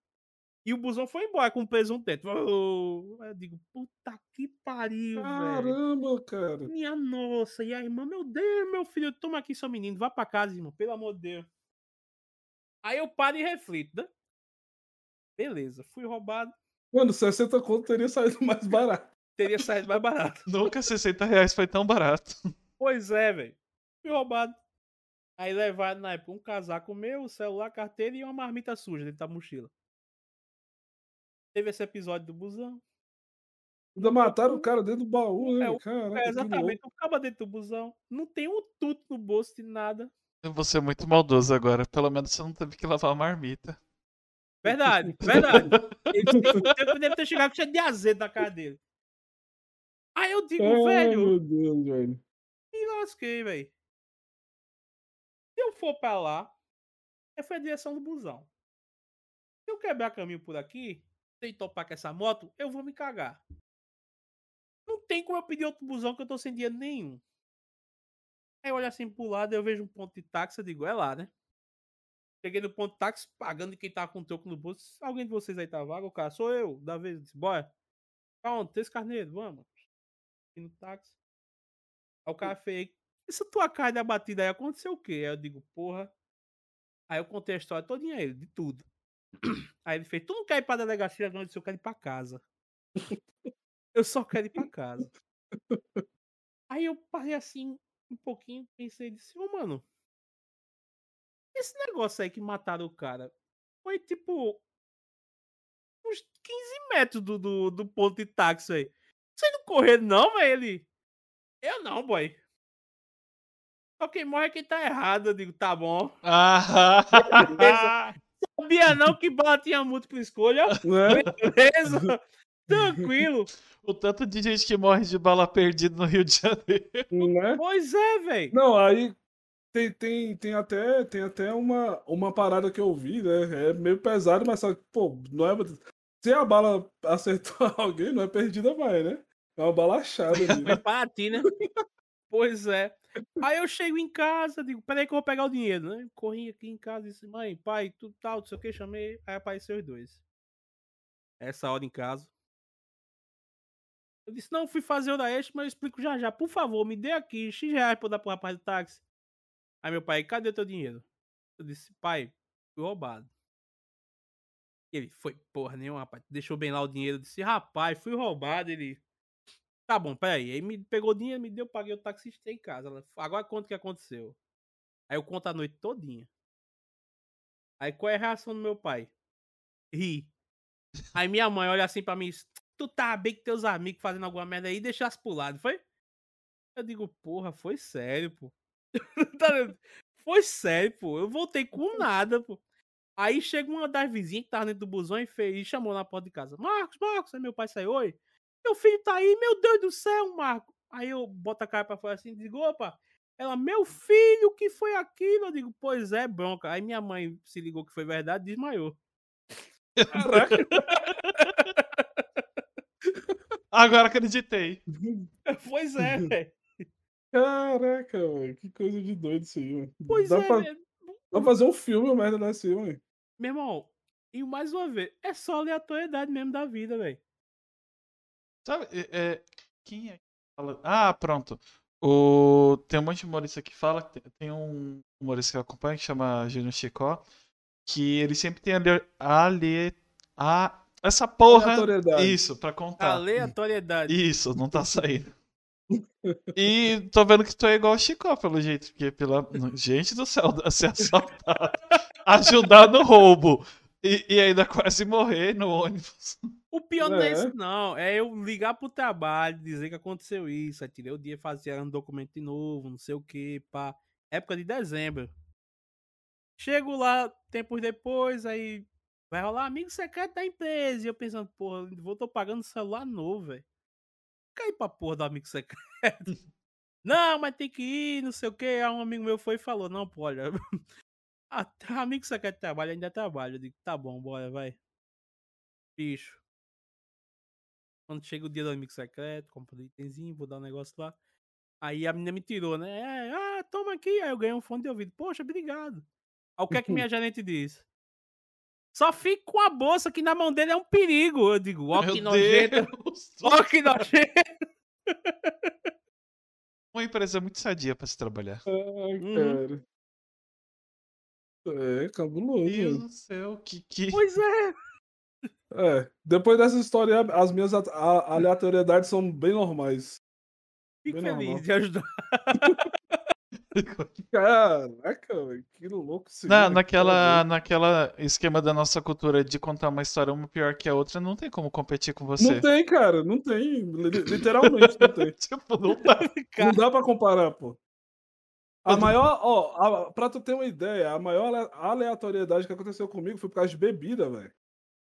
e o busão foi embora com o presunto dentro. Oh, eu digo, puta que pariu, velho. Caramba, cara. Minha nossa, e a irmã, meu Deus, meu filho, toma aqui seu menino, vá pra casa, irmão, pelo amor de Deus. Aí eu paro e reflito, né? Beleza, fui roubado, Mano, 60 conto teria saído mais barato. teria saído mais barato. Nunca 60 reais foi tão barato. Pois é, velho. Fui roubado. Aí levaram na época um casaco meu, um celular, carteira e uma marmita suja dentro da mochila. Teve esse episódio do busão. Ainda mataram o cara dentro do baú, né? É, Caraca, É, exatamente, o caba dentro do busão. Não tem um tuto no bolso de nada. Eu vou ser muito maldoso agora. Pelo menos você não teve que lavar a marmita. Verdade, verdade. Ele deve- deve ter chegado cheio de azedo na cara dele. Aí eu digo, velho, meu Deus, velho. me lasquei, velho. Se eu for pra lá, eu fui a direção do busão. Se eu quebrar caminho por aqui, sem topar com essa moto, eu vou me cagar. Não tem como eu pedir outro busão que eu tô sem dinheiro nenhum. Aí eu olho assim pro lado, eu vejo um ponto de táxi, eu digo, é lá, né? Cheguei no ponto de táxi, pagando de quem tava com troco no bolso. Alguém de vocês aí tá vaga? O cara, sou eu, da vez. Disse, bora. Pra onde? Três carneiros, vamos. Fui no táxi. Aí o cara fez, essa tua cara da batida aí aconteceu o quê? Aí eu digo, porra. Aí eu contei a história todinha a ele, de tudo. Aí ele fez, tu não quer ir pra delegacia, não? Eu disse, eu quero ir pra casa. eu só quero ir pra casa. Aí eu parei assim, um pouquinho, pensei, disse, ô mano, esse negócio aí que mataram o cara foi tipo uns 15 metros do, do, do ponto de táxi aí. Vocês não correram não, velho? Ele, eu não, boy. Só quem morre é quem tá errado. Eu digo, tá bom. Ah! Sabia não que bala tinha múltipla escolha. Né? Beleza? Tranquilo. o tanto de gente que morre de bala perdida no Rio de Janeiro. né? Pois é, velho. Não, aí tem, tem, tem até, tem até uma, uma parada que eu vi, né? É meio pesado, mas só que, pô, não é. Se a bala acertou alguém, não é perdida mais, né? É uma bala achada ali, né? Ti, né? Pois é. Aí eu chego em casa, digo, peraí que eu vou pegar o dinheiro, né? Corri aqui em casa e disse, mãe, pai, tudo tal, não sei o que, chamei. Aí apareceu os dois. Essa hora em casa. Eu disse, não, fui fazer hora extra, mas eu explico já já. Por favor, me dê aqui X reais pra eu dar pro rapaz do táxi. Aí meu pai, cadê teu dinheiro? Eu disse, pai, fui roubado. Ele, foi porra nenhuma, rapaz. Deixou bem lá o dinheiro. Eu disse, rapaz, fui roubado. Ele, tá bom, peraí. Aí me pegou o dinheiro, me deu, paguei o taxista em casa. Ela, Agora conta o que aconteceu. Aí eu conto a noite todinha. Aí qual é a reação do meu pai? Ri. Aí minha mãe olha assim pra mim, tu tá bem com teus amigos fazendo alguma merda aí, deixasse pro lado, foi? Eu digo, porra, foi sério, pô. Tá foi sério, pô. Eu voltei com nada, pô. Aí chega uma das vizinhas que tava dentro do busão e, fez, e chamou na porta de casa. Marcos, Marcos. Aí meu pai saiu, oi. Meu filho tá aí, meu Deus do céu, Marco. Aí eu boto a cara pra fora assim e digo, opa. Ela, meu filho, que foi aquilo? Eu digo, pois é, bronca. Aí minha mãe se ligou que foi verdade e desmaiou. Caraca, Agora acreditei. pois é, velho. caraca, velho. Que coisa de doido isso aí, mano. Pois dá é, pra, dá pra fazer um filme, uma merda dessa aí, mano. Meu irmão, e mais uma vez, é só aleatoriedade mesmo da vida, velho. Sabe, é, é, quem é que fala? Ah, pronto. O, tem um monte de humorista que fala, tem, um humorista que eu acompanho que chama Júnior Chicó, que ele sempre tem ali, ali a, essa porra, Aleatoriedade. isso, pra contar. Aleatoriedade. Isso, não tá saindo. E tô vendo que tu é igual o Chicó, pelo jeito, porque pela. Gente do céu, ser assaltado, ajudar no roubo e, e ainda quase morrer no ônibus. O pior não é É. isso, não. É eu ligar pro trabalho, dizer que aconteceu isso. Aí tirei o dia, fazia um documento de novo, não sei o que, pá. Época de dezembro. Chego lá, tempos depois, aí vai rolar amigo secreto da empresa. E eu pensando, porra, vou tô pagando celular novo, velho. Cai pra porra do amigo secreto. não, mas tem que ir, não sei o que. Aí um amigo meu foi e falou, não, pô, olha. ah, amigo secreto trabalha, ainda trabalha. Eu digo, tá bom, bora, vai. Bicho. Quando chega o dia do amigo secreto, compro um itemzinho, vou dar um negócio lá. Aí a menina me tirou, né? É, ah, toma aqui. Aí eu ganhei um fone de ouvido. Poxa, obrigado. Aí o que é que minha gerente disse? Só fica com a bolsa que na mão dele é um perigo. Eu digo, ó que Meu nojento. Deus! Ó que nojento. Uma empresa muito sadia pra se trabalhar. Ai, Uhum. cara. É, cabuloso. Meu Deus do céu, que. que... Pois é. É, depois dessa história, as minhas aleatoriedades são bem normais. Fico Bem feliz normal. de ajudar. Caraca, que louco esse Na, naquela, naquela esquema da nossa cultura de contar uma história uma pior que a outra, não tem como competir com você. Não tem, cara, não tem. Li- Literalmente não tem. tipo, não dá. Não dá pra comparar, pô. A maior, ó, a- pra tu ter uma ideia, a maior ale- aleatoriedade que aconteceu comigo foi por causa de bebida, velho.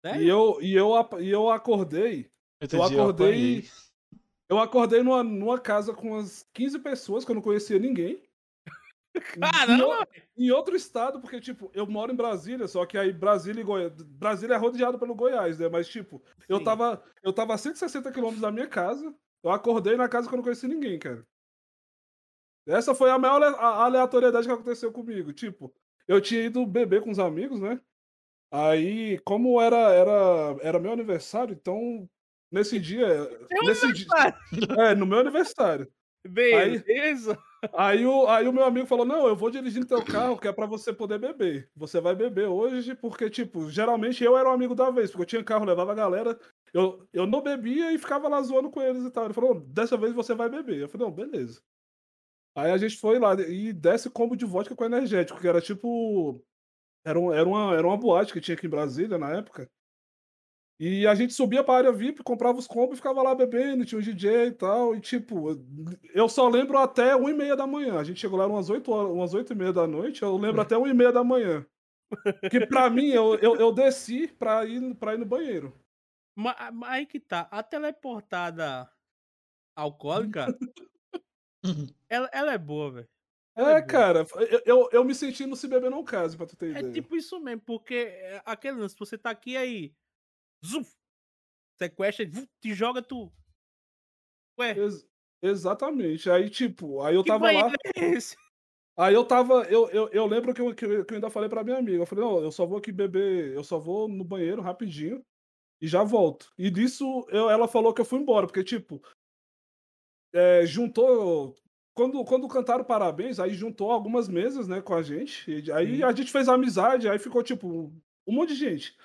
Sério? E eu, e, eu, e eu acordei, eu acordei, apanhei. eu acordei numa, numa casa com umas 15 pessoas que eu não conhecia ninguém. Em, Caramba! o- em outro estado, porque, tipo, eu moro em Brasília, só que aí Brasília e Goiás. Brasília é rodeado pelo Goiás, né? Mas, tipo, eu Sim. tava, eu tava a 160 quilômetros da minha casa. Eu acordei na casa que eu não conhecia ninguém, cara. Essa foi a maior aleatoriedade que aconteceu comigo. Tipo, eu tinha ido beber com os amigos, né? Aí, como era, era, era meu aniversário, então, nesse dia. nesse dia é, no meu aniversário. Beleza. Aí o, aí o meu amigo falou: Não, eu vou dirigir no teu carro, que é pra você poder beber. Você vai beber hoje, porque, tipo, geralmente eu era o amigo da vez, porque eu tinha carro, levava a galera. Eu, eu não bebia e ficava lá zoando com eles e tal. Ele falou: Dessa vez você vai beber. Eu falei: Não, beleza. Aí a gente foi lá e desce combo de vodka com energético, que era tipo. Era, um- era, uma, era uma boate que tinha aqui em Brasília na época. E a gente subia pra área VIP, comprava os combos e ficava lá bebendo, tinha um DJ e tal. E tipo, eu só lembro até 1 e meia da manhã. A gente chegou lá umas 8 horas, umas 8 e meia da noite, eu lembro até 1 e meia da manhã. Que pra mim, eu, eu, eu desci pra ir, pra ir no banheiro. Mas, mas aí que tá. A teleportada alcoólica, ela, ela é boa, velho. É, bom. cara, eu, eu, eu me senti no Se Beber Não Case, pra tu ter É ideia. tipo isso mesmo, porque é aquele lance, você tá aqui aí, zuf, sequestra, zuf, te joga, tu. Ué, Ex- exatamente. Aí, tipo, aí eu que tava lá. é esse? Aí eu tava, eu, eu, eu lembro que eu, que eu ainda falei pra minha amiga, eu falei, não, eu só vou aqui beber, eu só vou no banheiro rapidinho e já volto. E disso eu- ela falou que eu fui embora, porque, tipo, é, juntou, quando, quando cantaram parabéns, aí juntou algumas mesas, né, com a gente, e aí a gente fez amizade, aí ficou, tipo, um monte de gente.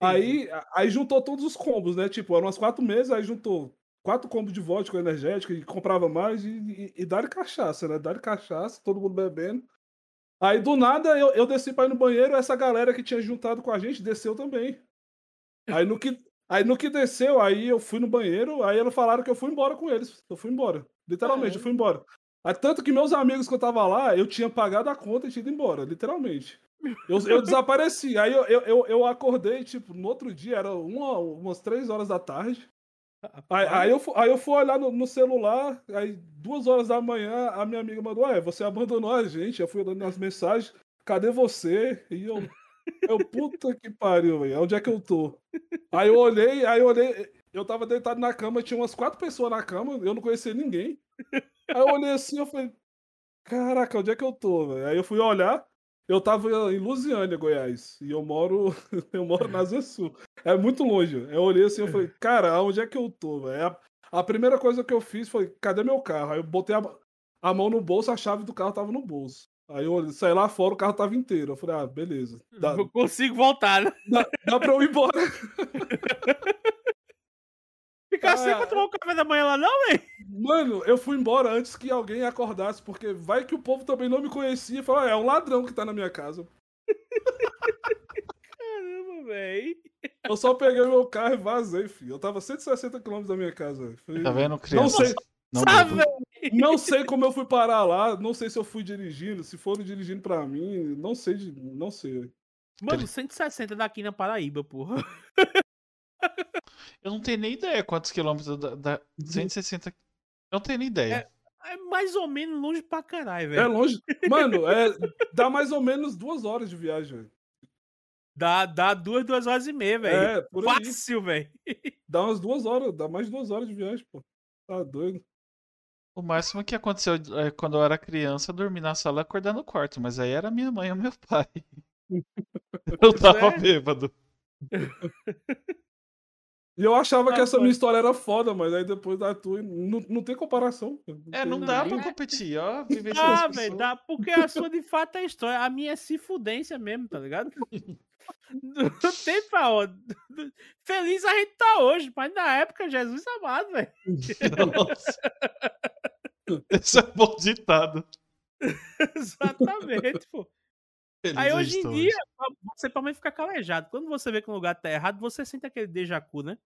Aí, aí juntou todos os combos, né, tipo, eram umas quatro mesas, aí juntou quatro combos de vodka energética e comprava mais e, e, e dar cachaça, né? Dar cachaça, todo mundo bebendo. Aí do nada eu, eu desci pra ir no banheiro, essa galera que tinha juntado com a gente desceu também. Aí no que, aí no que desceu, aí eu fui no banheiro, aí eles falaram que eu fui embora com eles. Eu fui embora. Literalmente, eu fui embora. Tanto que meus amigos que eu tava lá, eu tinha pagado a conta e tinha ido embora, literalmente. Eu, eu desapareci. Aí eu, eu, eu, acordei, tipo, no outro dia, era uma, umas três horas da tarde. Aí, aí, eu, aí eu fui olhar no, no celular, aí duas horas da manhã a minha amiga mandou, ué, você abandonou a gente, eu fui olhando as mensagens, cadê você? E eu, eu puta que pariu, velho, onde é que eu tô? Aí eu olhei, aí eu olhei, eu tava deitado na cama, tinha umas quatro pessoas na cama, eu não conhecia ninguém. Aí eu olhei assim, eu falei, caraca, onde é que eu tô, velho? Aí eu fui olhar, eu tava em Lusiânia, Goiás, e eu moro, eu moro na Asa Sul. É muito longe. Eu olhei assim, eu falei, cara, onde é que eu tô? A, a primeira coisa que eu fiz foi, cadê meu carro? Aí eu botei a, a mão no bolso, a chave do carro tava no bolso. Aí eu saí lá fora, o carro tava inteiro. Eu falei, ah, beleza. Dá, Eu consigo voltar, né? dá, dá pra eu ir embora. Ficar sem Ah. pra tomar o café da manhã lá, não, velho? Mano, eu fui embora antes que alguém acordasse, porque vai que o povo também não me conhecia e falou, ah, é um ladrão que tá na minha casa. Caramba, velho. Eu só peguei meu carro e vazei, filho. Eu tava 160 km da minha casa. Tá vendo, Não criança? sei, Não beba. velho. não sei como eu fui parar lá, não sei se eu fui dirigindo, se foram dirigindo pra mim, não sei, de- não sei. Mano, 160 daqui na Paraíba, porra. Eu não tenho nem ideia quantos quilômetros da, da 160. Eu não tenho nem ideia. É mais ou menos longe pra caralho, É velho. longe. Mano, é, dá mais ou menos duas horas de viagem, velho. Dá, dá duas, duas horas e meia, velho. É, por. Fácil, velho. Dá umas duas horas, dá mais de duas horas de viagem, pô. Tá doido. O máximo que aconteceu é, quando eu era criança, eu dormi na sala e acordar no quarto, mas aí era minha mãe ou meu pai. Eu tava É. bêbado. E eu achava que Ah, essa foi. minha história era foda, mas aí depois da tua, não, não tem comparação. pô. É, tem não dá nem- pra competir, ó. Ah, velho, dá. Porque a sua de fato é história. A minha é se fudência mesmo, tá ligado? Não tem pra onde. Feliz a gente tá hoje, mas na época, Jesus amado, velho. Nossa. Esse é bom ditado. Exatamente, pô. Feliz Aí eu hoje em dia, você pelo menos fica calejado. Quando você vê que um lugar tá errado, você sente aquele déjà vu, né?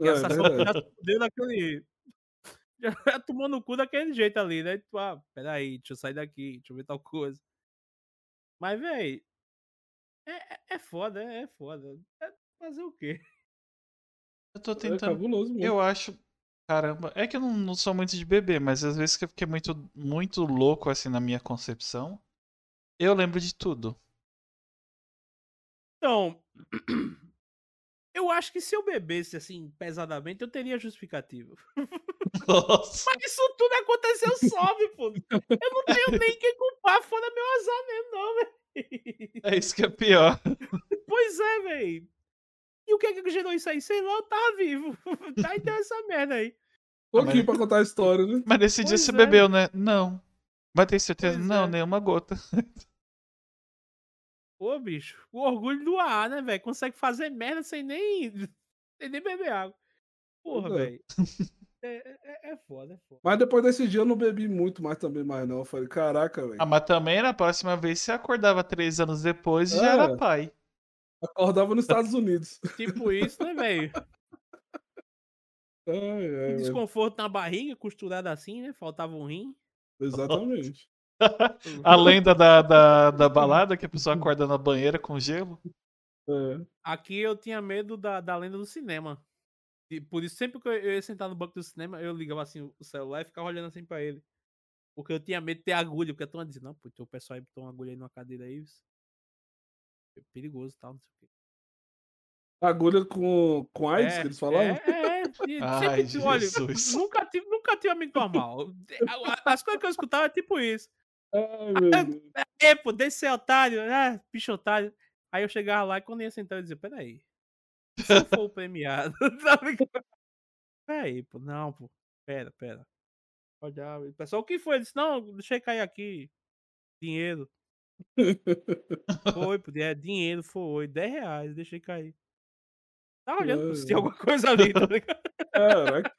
E É, essa verdade. já fudeu daquele. Já tomou no cu daquele jeito ali, né? Tipo, ah, peraí, deixa eu sair daqui, deixa eu ver tal coisa. Mas, véi. É, é- é foda, é, é foda. É fazer o quê? Eu tô É tentando. cabuloso mesmo. Eu acho. Caramba, é que eu não, não sou muito de beber, mas às vezes que eu fiquei muito, muito louco assim na minha concepção, eu lembro de tudo. Então. Eu acho que se eu bebesse assim, pesadamente, eu teria justificativa. Nossa. Mas isso tudo aconteceu sobe, pô. Eu não tenho nem quem culpar, foda meu azar mesmo, não, velho. É isso que é pior. Pois é, velho. E o que é que gerou isso aí? Sei lá, eu tava vivo. Aí deu essa merda aí. Tô aqui pra contar a história, né? Mas nesse dia Pois você é. bebeu, né? Não. Mas tem certeza? Pois não, é. nenhuma gota. Pô, bicho, o orgulho do ar, né, velho? Consegue fazer merda sem nem, sem nem beber água. Porra, é. velho. É, é, é foda, é foda. Mas depois desse dia eu não bebi muito mais também mais, não. Eu falei, caraca, velho. Ah, mas também na próxima vez você acordava três anos depois e já É. era pai. Acordava nos Estados Unidos. Tipo isso, né, velho. Desconforto na barriga, costurado assim, né? Faltava um rim. Exatamente. A lenda da, da, da balada que a pessoa acorda na banheira com gelo. É. Aqui eu tinha medo da, da lenda do cinema. E por isso, sempre que eu ia sentar no banco do cinema, eu ligava assim o celular e ficava olhando assim pra ele. Porque eu tinha medo de ter agulha, porque a turma dizia, não, pô, o pessoal aí botou uma agulha aí numa cadeira aí. isso É perigoso e tal, não sei o quê. Agulha com, com AIDS, É, que eles falavam? É, é, é. E Ai, sempre, olha, nunca tive, nunca tive amigo normal. A- As coisas que eu escutava é tipo isso. Ai, Deus. É, pô, desse otário, ah, bicho otário. Aí eu chegava lá e quando ia sentar eu dizia, peraí. Se eu for o premiado, tá ligado? Peraí, pô, não, pô. Pera, pera. Olha, o pessoal, o que foi? Ele disse, não, deixei cair aqui. Dinheiro. Foi, pô, é dinheiro, foi. 10 reais, deixei cair. Tá olhando se tem alguma coisa ali, tá ligado? Caraca.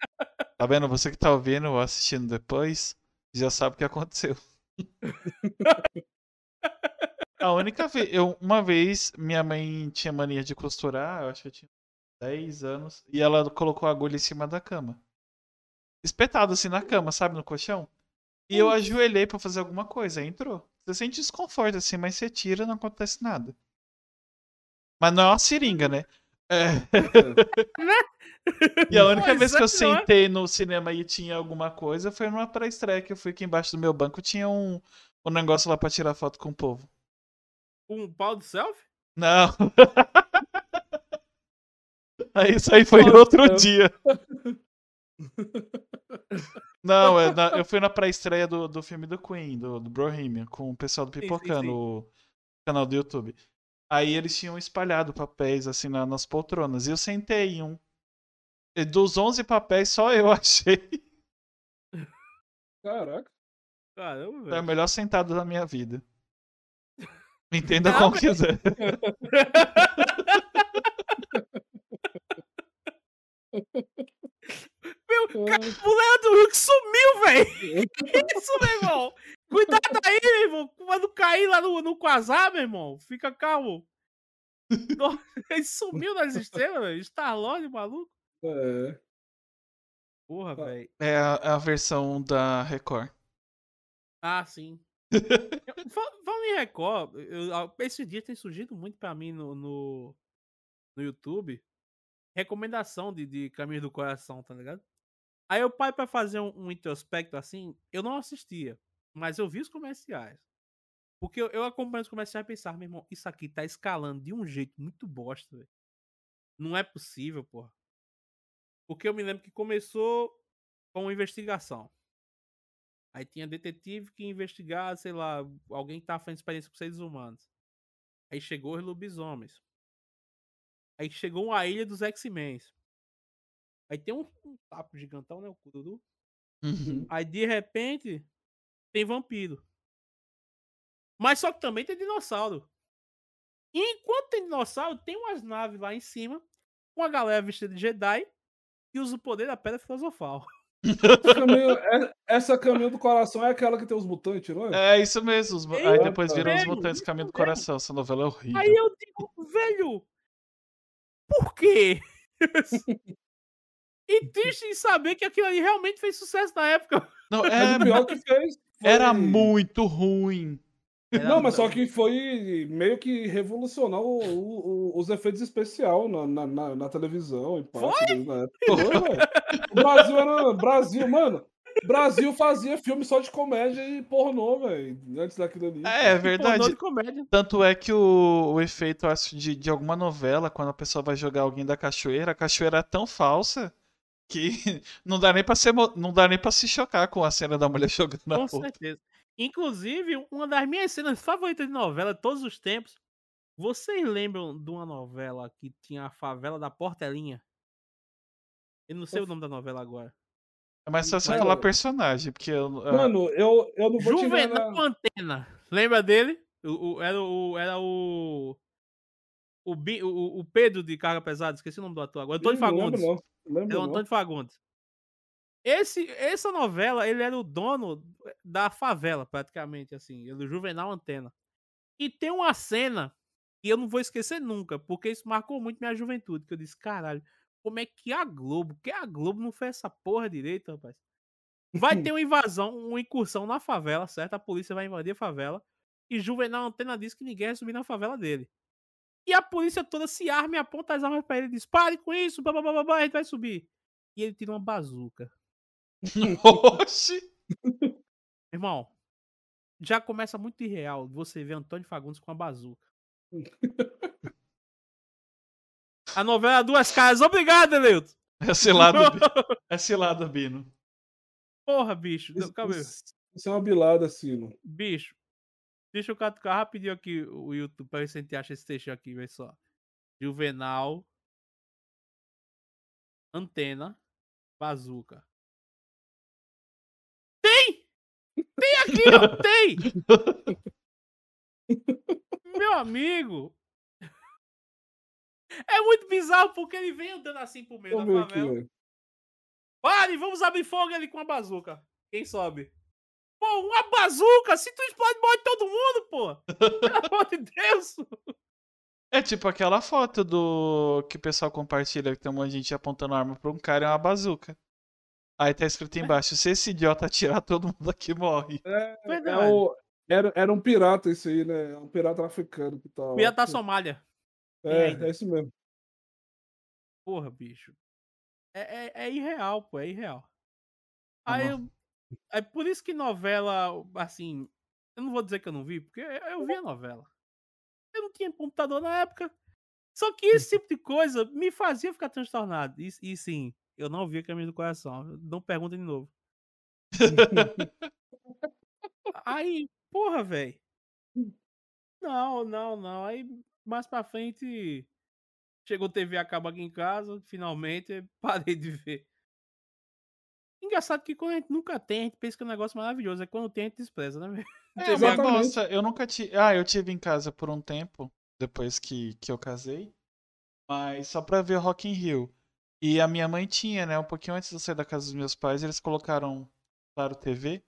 Tá vendo? Você que tá ouvindo ou assistindo depois, já sabe o que aconteceu. A única vez, eu, uma vez, minha mãe tinha mania de costurar, eu acho que eu tinha 10 anos, e ela colocou a agulha em cima da cama. Espetado assim na cama, sabe, no colchão. E eu ajoelhei pra fazer alguma coisa, entrou. Você sente desconforto assim, mas você tira não acontece nada. Mas não é uma seringa, né? É. E a única Pois vez que eu é? sentei no cinema e tinha alguma coisa foi numa pré-estreia que eu fui aqui embaixo do meu banco, tinha um, um negócio lá pra tirar foto com o povo. Um pau de selfie? Não. Aí isso aí foi Pau de outro selfie. dia. Não, é na- eu fui na pré-estreia do, do filme do Queen, do, do Bohemian, com o pessoal do sim, Pipocano, sim. o canal do YouTube. Aí eles tinham espalhado papéis assim na- nas poltronas. E eu sentei em um. E dos 11 papéis, só eu achei. Caraca. Caramba, É o velho. melhor sentado da minha vida. Entenda Não, como velho. quiser. O Leandro Huck sumiu, velho! Que isso, meu irmão? Cuidado aí, meu irmão! Quando cair lá no, no Quasar, meu irmão, fica calmo. Ele sumiu das estrelas, velho. Star-Lord, maluco. É. Porra, velho. É a, a versão da Record. Ah, sim. Fal- Falando em Record, eu, esse dia tem surgido muito pra mim no, no, no YouTube recomendação de, de Caminho do Coração, tá ligado? Aí eu pai pra fazer um, um introspecto assim, eu não assistia, mas eu vi os comerciais. Porque eu, eu acompanho os comerciais e pensava, meu irmão, isso aqui tá escalando de um jeito muito bosta, velho. Não é possível, porra. Porque eu me lembro que começou com uma investigação. Aí tinha detetive que ia investigar, sei lá, alguém que tava fazendo experiência com seres humanos. Aí chegou os lobisomens. Aí chegou a ilha dos X-Men. Aí tem um, um sapo gigantão, né? O Kururu. Uhum. Aí de repente tem vampiro. Mas só que também tem dinossauro. E enquanto tem dinossauro, tem umas naves lá em cima, com a galera vestida de Jedi que usa o poder da pedra filosofal. Esse caminho, é- essa caminho do coração é aquela que tem os mutantes, não é? É isso mesmo. os Aí depois viram os mesmo, Mutantes Caminho do. Coração. Essa novela é horrível. Aí eu digo, velho, por quê? e triste em saber que aquilo ali realmente fez sucesso na época. Não, é, o pior que fez. Foi- era muito ruim. Não, mas só que foi meio que revolucionar o- o- o- os efeitos especiais na, na, na- na televisão. Em parte, na época. Foi. O Brasil era. Brasil, mano. Brasil fazia filme só de comédia e pornô, velho. Antes daquilo ali. É, é Pornô verdade. de comédia. Tanto é que o, o efeito, acho, de, de alguma novela, quando a pessoa vai jogar alguém da cachoeira, a cachoeira é tão falsa que não dá nem pra, ser, não dá nem pra se chocar com a cena da mulher jogando na Com outra. certeza. Inclusive, uma das minhas cenas favoritas de novela de todos os tempos. Vocês lembram de uma novela que tinha a favela da Portelinha? Eu não sei o nome da novela agora. Mas só se Mas- falar personagem, porque eu, ah, Mano, eu, eu não vou te Juvenal enganar. Antena. Lembra dele? O, o- era o. Era o. O, o, o Pedro de Carga Pesada, esqueci o nome do ator agora. Antônio Fagundes. Lembro, não. Lembro, Era o. Antônio Fagundes. Esse, essa novela, ele era o dono da favela, praticamente, assim. Ele, o Juvenal Antena. E tem uma cena que eu não vou esquecer nunca, porque isso marcou muito minha juventude. Que eu disse, caralho, como é que a Globo, que a Globo não fez essa porra direito, rapaz? Vai ter uma invasão, uma incursão na favela, certo? A polícia vai invadir a favela. E Juvenal Antena diz que ninguém vai subir na favela dele. E a polícia toda se arma e aponta as armas pra ele e diz: pare com isso, blá, blá, blá, blá, a gente vai subir. E ele tira uma bazuca. Oxi! Irmão, já começa muito irreal você ver Antônio Fagundes com uma bazuca. A novela Duas Caras. Obrigado, Eleuto. É cilado, Bi- é cilado, Bino. Porra, bicho. Não, Isso, calma aí. isso- isso é uma bilada, Sino. Bicho. Deixa eu catucar rapidinho aqui o YouTube pra ver se a gente acha esse texto aqui, vê só. Juvenal. Antena. Bazuca. Tem! Tem aqui, ó! Tem! Meu amigo! É muito bizarro porque ele vem andando assim pro meio da aqui, favela. Pare, vamos abrir fogo ali com a bazuca. Quem sobe? Pô, uma bazuca! Se tu explode, morre todo mundo, pô! Pelo amor de Deus! É tipo aquela foto do que o pessoal compartilha que tem um monte de gente apontando arma pra um cara e uma bazuca. Aí tá escrito embaixo: se esse idiota atirar, todo mundo aqui morre. É, é o- era, era um pirata isso aí, né? É Um pirata africano que tá lá. Ia da Somália. É, é isso mesmo. Porra, bicho. É, é, é irreal, pô, é irreal. Aí eu. É por isso que novela, assim. Eu não vou dizer que eu não vi, porque eu vi a novela. Eu não tinha computador na época. Só que esse tipo de coisa me fazia ficar transtornado. E, e sim, eu não via Caminho do Coração. Não pergunta de novo. Aí, porra, velho. Não, não, não. Aí, mais pra frente, chegou TV acaba aqui em casa, finalmente, parei de ver. Engraçado que quando a gente nunca tem, a gente pensa que é um negócio maravilhoso. É quando tem, a gente despreza, né? É, Exatamente. bosta. Eu nunca tive. Ah, eu tive em casa por um tempo, depois que, que eu casei. Mas só pra ver Rock in Rio. E a minha mãe tinha, né? Um pouquinho antes de eu sair da casa dos meus pais, eles colocaram Claro TV.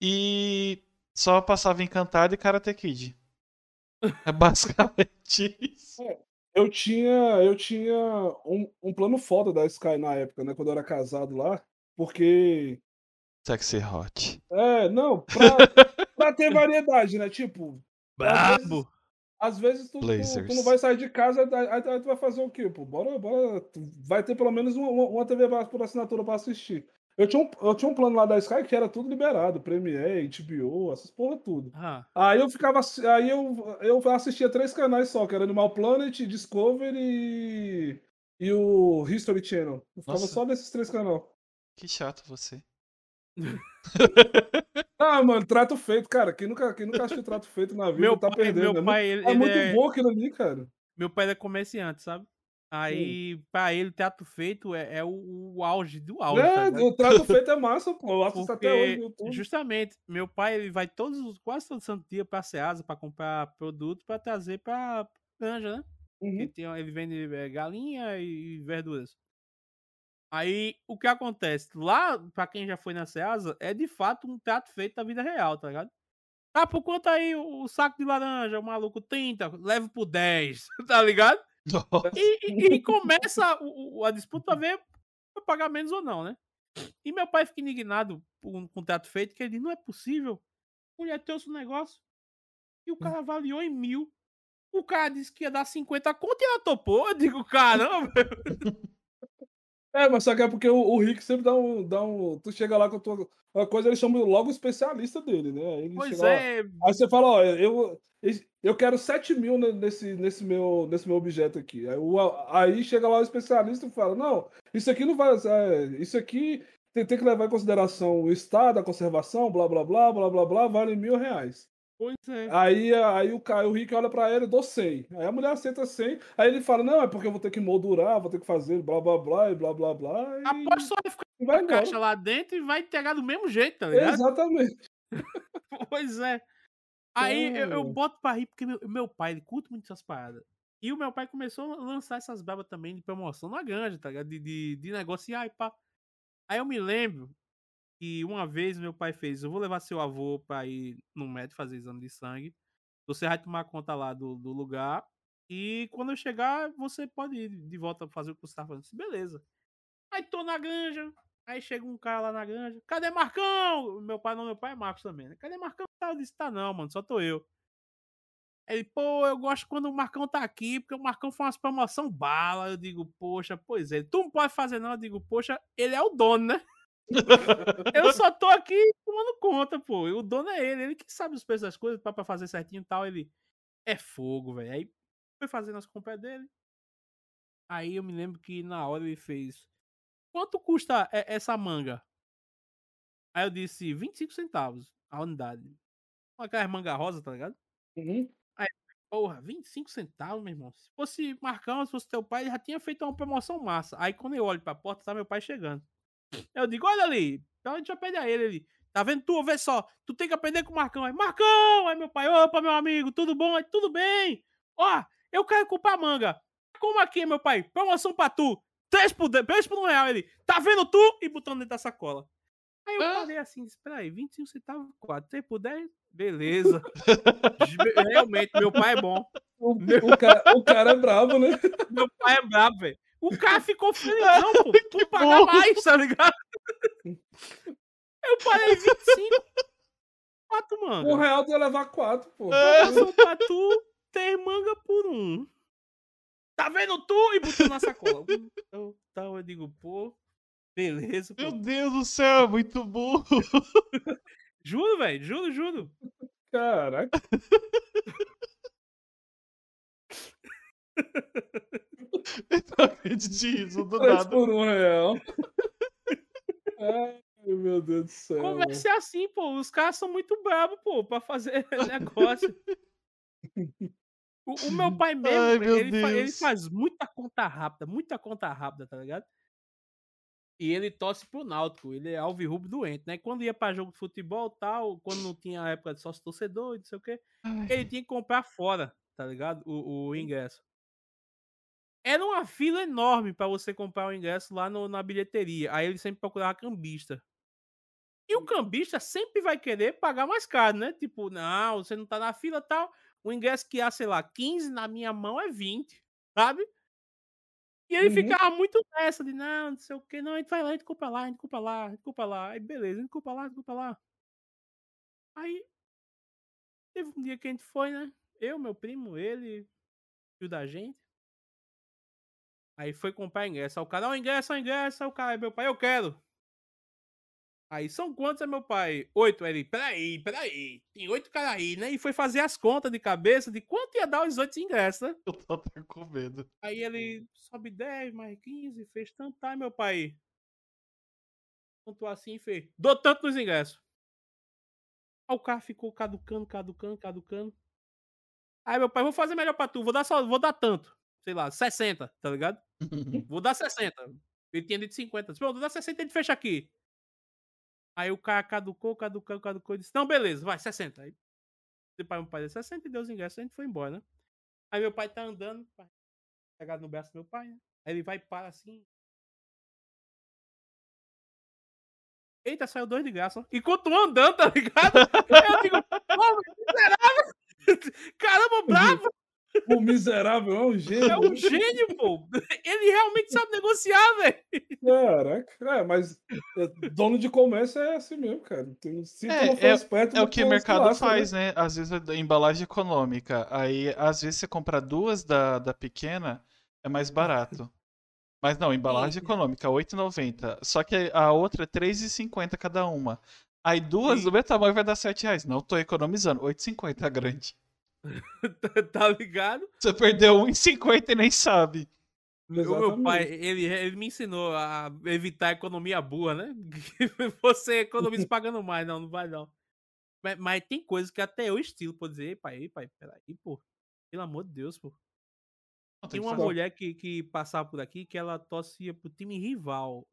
E só passava Encantado e Karate Kid. É basicamente isso. Eu tinha, eu tinha um, um plano foda da Sky na época, né? Quando eu era casado lá. Porque. Sexy hot. É, não, pra, pra ter variedade, né? Tipo, Brabo! às vezes tu, tu, tu não vai sair de casa, aí, aí- tu vai fazer o quê? Pô, bora, bora. vai ter pelo menos uma, uma- TV por assinatura pra assistir. Eu tinha, um, eu tinha um plano lá da Sky que era tudo liberado, Premiere, HBO, essas porra tudo. Ah, Aí eu ficava. Aí eu, eu assistia três canais só, que era Animal Planet, Discovery e, e o History Channel. Eu ficava Nossa. só nesses três canais. Que chato você. Ah, mano, trato feito, cara. Quem nunca, quem nunca assistiu trato feito na vida meu tá pai, perdendo. meu é pai, muito, ele, é ele muito é, bom aquilo ali, cara. meu pai é comerciante, sabe? Aí, pra ele, teatro feito é, é o, o auge do auge, tá É, ligado? o trato feito é massa, pô. Eu assisto até hoje no Porque, YouTube. justamente, meu pai ele vai todos, os- quase todo santo dia pra Ceasa pra comprar produto pra trazer pra granja, né? Ele, Uhum. tem, ele vende eh, galinha e verduras. Aí, o que acontece? Lá, pra quem já foi na Ceasa, é de fato um teatro feito da vida real, tá ligado? Ah, por quanto aí o, o saco de laranja, o maluco 30, leva por 10, tá ligado? E, e- e começa o- a disputa pra ver pra pagar menos ou não, né? E meu pai fica indignado com, com o teatro feito, que ele diz, não é possível. Mulher trouxe um negócio e o cara avaliou em mil. O cara disse que ia dar 50 conto e ela topou. Eu digo, caramba. É, mas só que é porque o, o Rick sempre dá um, dá um. Tu chega lá com a tua uma coisa, ele chama logo o especialista dele, né? Aí ele Pois chega lá, é, Aí você fala, ó, eu, eu quero 7 mil ne- nesse, nesse, meu, nesse meu objeto aqui. Aí, o- aí chega lá o especialista e fala, não, isso aqui não vai. é, isso aqui tem, tem que levar em consideração o estado, a conservação, blá blá blá, blá blá blá, vale mil reais. Pois é. Aí, aí o, cara, o Rick olha pra ele, eu dou 100. Aí a mulher aceita 100. Aí ele fala, não, é porque eu vou ter que moldurar, vou ter que fazer blá blá blá e blá blá blá. E, Após só ele ficar com vai a embora. caixa lá dentro e vai entregar do mesmo jeito, tá ligado? Exatamente. Pois é. Aí eu, eu boto pra rir, porque meu, meu pai, ele curte muito essas paradas. E o meu pai começou a lançar essas bravas também de promoção na ganja, tá ligado? De, de, de negociar e pá. Aí eu me lembro que uma vez meu pai fez, eu vou levar seu avô pra ir no médico fazer exame de sangue. Você vai tomar conta lá do, do lugar. E quando eu chegar, você pode ir de volta fazer o que você tá fazendo. Beleza. Aí tô na granja. Aí chega um cara lá na granja. Cadê Marcão? Meu pai não, meu pai é Marcos também, né? Cadê Marcão? Eu disse, tá não, mano, só tô eu. Ele, pô, eu gosto quando o Marcão tá aqui, porque o Marcão faz umas promoção bala. Eu digo, poxa, pois é. Tu não pode fazer não. Eu digo, poxa, ele é o dono, né? Eu só tô aqui tomando conta, pô. E o dono é ele. Ele que sabe os preços das coisas pra, pra fazer certinho e tal. Ele é fogo, velho. Aí foi fazendo as compras dele. Aí eu me lembro que na hora ele fez. Quanto custa essa manga? Aí eu disse 25 centavos a unidade. Aquela manga rosa, tá ligado? Uhum. Porra, 25 centavos, meu irmão. Se fosse Marcão, se fosse teu pai, ele já tinha feito uma promoção massa. Aí quando eu olho pra porta, tá meu pai chegando. Eu digo, olha ali, então a gente vai perder ele ali. Tá vendo tu? Vê só, tu tem que aprender com o Marcão. Aí, Marcão! Aí meu pai, opa, meu amigo, tudo bom? Aí, tudo bem. Ó, eu quero comprar manga. Como aqui, meu pai? Promoção pra tu. 3 por, 10, 3 por 1 real. Ele, tá vendo tu? E botando dentro da sacola. Aí eu Ah. parei assim, espera aí, 25 centavos, 4, 3 por 10, beleza. Realmente, meu pai é bom. O, o, cara, o cara é brabo, né? Meu pai é brabo, velho. O cara ficou felizão, pô, por pagar bom. mais, tá ligado? Eu parei 25, 4 Um manga. real tu ia levar quatro, pô. É. Promoção pra tu, tem manga por um. Tá vendo tu? E botou na sacola. Então, então eu digo, pô, beleza. Pô. Meu Deus do céu, é muito burro. Juro, velho, juro, juro. Caraca. Eu não acredito nisso, do Três nada. por um real. Ai, meu Deus do céu. Conversa é assim, pô. Os caras são muito bravos, pô, pra fazer negócio. O, o meu pai mesmo, Ai, meu ele, fa- ele faz muita conta rápida, muita conta rápida, tá ligado? E ele torce pro Náutico, ele é alvirrubro doente, né? Quando ia pra jogo de futebol tal, quando não tinha a época de sócio torcedor e não sei o quê, Ai, ele tinha que comprar fora, tá ligado? O, o ingresso. Era uma fila enorme pra você comprar o ingresso lá no- na bilheteria. Aí ele sempre procurava cambista. E o cambista sempre vai querer pagar mais caro, né? Tipo, não, você não tá na fila e tal. O ingresso que há, sei lá, 15 na minha mão é 20, sabe? E ele Uhum. ficava muito nessa de não, não sei o que, não, a gente vai lá, a gente compra lá, a gente compra lá, a gente compra lá. Aí beleza, a gente compra lá, a gente compra lá. Aí teve um dia que a gente foi, né? Eu, meu primo, ele, e o da gente. Aí foi comprar ingresso. Aí o cara, ó, ingresso, ó, ingresso. Aí o cara, meu pai, eu quero. Aí são quantos, é meu pai? Oito. Aí ele, peraí, peraí. Tem oito caras aí, né? E foi fazer as contas de cabeça de quanto ia dar os oito ingressos, né? Eu tô até com medo. Aí ele sobe 10, mais 15, fez tanto, tá, meu pai? Contou assim fez. Dou tanto nos ingressos. Aí o cara ficou caducando, caducando, caducando. Aí meu pai, vou fazer melhor pra tu, vou dar só, vou dar tanto. Sei lá, 60, tá ligado? Vou dar 60. Ele tinha dito 50. Pronto, vou dar 60 e a gente fecha aqui. Aí o cara caducou, caducou, caducou e disse: Não, beleza, vai, 60. Aí meu pai, meu pai deu 60 e deu os ingressos, a gente foi embora, né? Aí meu pai tá andando, pegado no braço do meu pai, né? Aí ele vai e para assim. Eita, saiu dois de graça. ó. E continua andando, tá ligado? Eu digo, ô, miserável! Caramba, bravo! O miserável é um É gênio. um gênio, pô! Ele realmente sabe negociar, velho! Caraca, é, mas é, dono de comércio é assim mesmo, cara. Tem- Se É, não for é- esperto, É o que o mercado lasca, né? faz, né? Às vezes é embalagem econômica. Aí, às vezes, você compra duas da, da pequena, é mais barato. Mas não, embalagem Sim. econômica, R$ 8,90. Só que a outra é R$ 3,50 cada uma. Aí duas Sim. do meu tamanho vai dar 7 reais. Não tô economizando. R$ 8,50 a grande. tá ligado? Você perdeu R$ 1,50 e nem sabe. O meu pai, ele, ele me ensinou a evitar a economia burra, né? Você economiza pagando mais, não, não vai não. Mas, mas tem coisas que até eu estilo, pô, dizer, "Ei, pai, pai, peraí, pô. Pelo amor de Deus, pô. Não, tem uma mulher que, que passava por aqui que ela torcia pro time rival.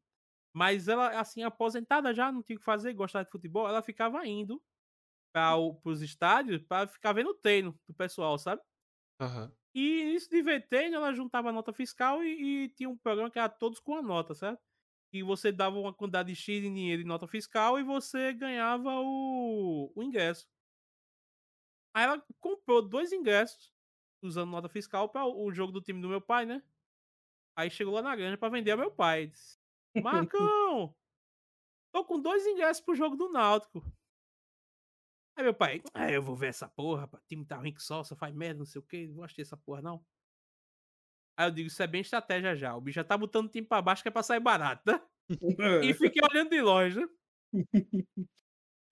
Mas ela, assim, aposentada já, não tinha o que fazer, gostava de futebol, ela ficava indo para pros estádios pra ficar vendo o treino do pessoal, sabe? Aham. E isso de ver treino, ela juntava a nota fiscal e, e tinha um programa que era todos com a nota, certo? E você dava uma quantidade de X em dinheiro em nota fiscal e você ganhava o, o ingresso. Aí ela comprou dois ingressos usando nota fiscal para o o jogo do time do meu pai, né? Aí chegou lá na granja para vender ao meu pai. Disse, Marcão, tô com dois ingressos pro jogo do Náutico. Aí meu pai, ah, eu vou ver essa porra. O time tá ruim que só, só faz merda, não sei o que, não vou assistir essa porra, não. Aí eu digo, isso é bem estratégia já. O bicho já tá botando o time pra baixo que é pra sair barato, né? E fiquei olhando de longe, né?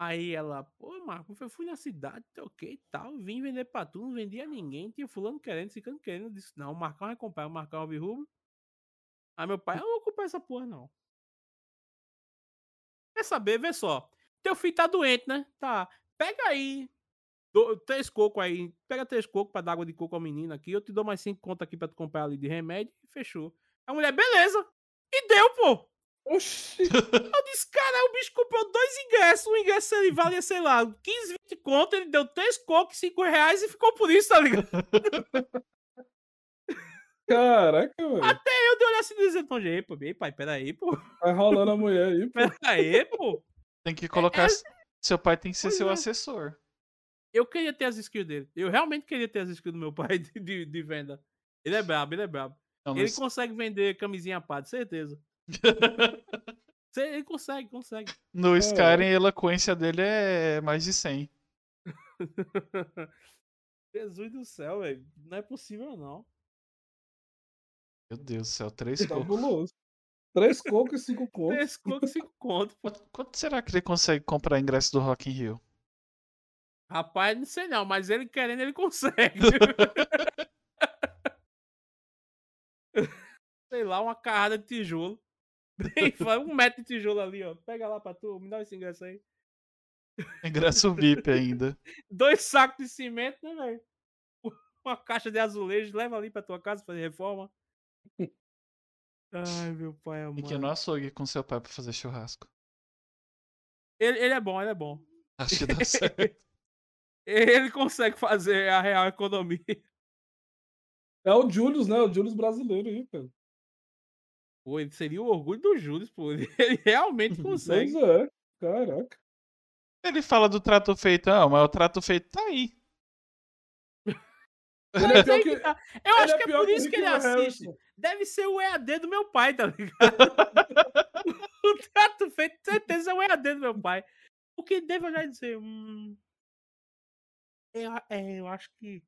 Aí ela, pô, Marco, eu fui na cidade, toquei e tal, vim vender pra tu, não vendia ninguém, tinha fulano querendo, ficando querendo. Eu disse, não, o Marcão vai comprar, o Marcão é o Aí meu pai, eu não vou comprar essa porra, não. Quer saber, vê só. Teu filho tá doente, né? Tá. Pega aí. do- três cocos aí. Pega três cocos pra dar água de coco ao menino aqui. Eu te dou mais cinco contas aqui pra tu comprar ali de remédio. E fechou. A mulher, beleza. E deu, pô. Oxi, Eu disse, cara, o bicho comprou dois ingressos. Um ingresso ele valia, sei lá, 15, 20 contas. Ele deu três cocos, 5 reais e ficou por isso, tá ligado? caraca, velho. Eu dei olhar assim e dizer, então, ei, pô, ei, pai, peraí, pô. Vai rolando a mulher aí, pô. Peraí, pô. Tem que colocar. Seu pai tem que ser Pois seu é. assessor. Eu queria ter as skills dele. Eu realmente queria ter as skills do meu pai de, de, de venda. Ele é brabo, ele é brabo. Não, Ele es- consegue vender camisinha pá, de certeza. Ele consegue, consegue. No Skyrim, a eloquência dele é mais de 100. Jesus do céu, velho. Não é possível, não. Meu Deus do céu, três cocos. Três cocos e cinco contos. Três cocos, cinco conto. pô. Quanto, quanto será que ele consegue comprar ingresso do Rock in Rio? Rapaz, não sei não, mas ele querendo, ele consegue. sei lá, uma carrada de tijolo. Um metro de tijolo ali, ó. Pega lá pra tu, me dá esse ingresso aí. Ingresso VIP ainda. Dois sacos de cimento, né, velho? Uma caixa de azulejo, leva ali pra tua casa fazer reforma. Ai, meu pai E que amado. no açougue com seu pai pra fazer churrasco. Ele, ele é bom, ele é bom. Acho que dá certo. Ele consegue fazer a real economia. É o Julius, né? O Julius brasileiro aí, cara. Pô, ele seria o orgulho do Júlio, pô. Ele realmente consegue. Pois é. Caraca. Ele fala do trato feito, não, mas o trato feito tá aí. Ele é pior que, que tá. Eu ele acho é que é por que isso que ele Rick assiste. Harrison. Deve ser o EAD do meu pai, tá ligado? o trato feito, certeza, é o EAD do meu pai. Porque deve olhar e dizer, hum. Eu, é, eu acho que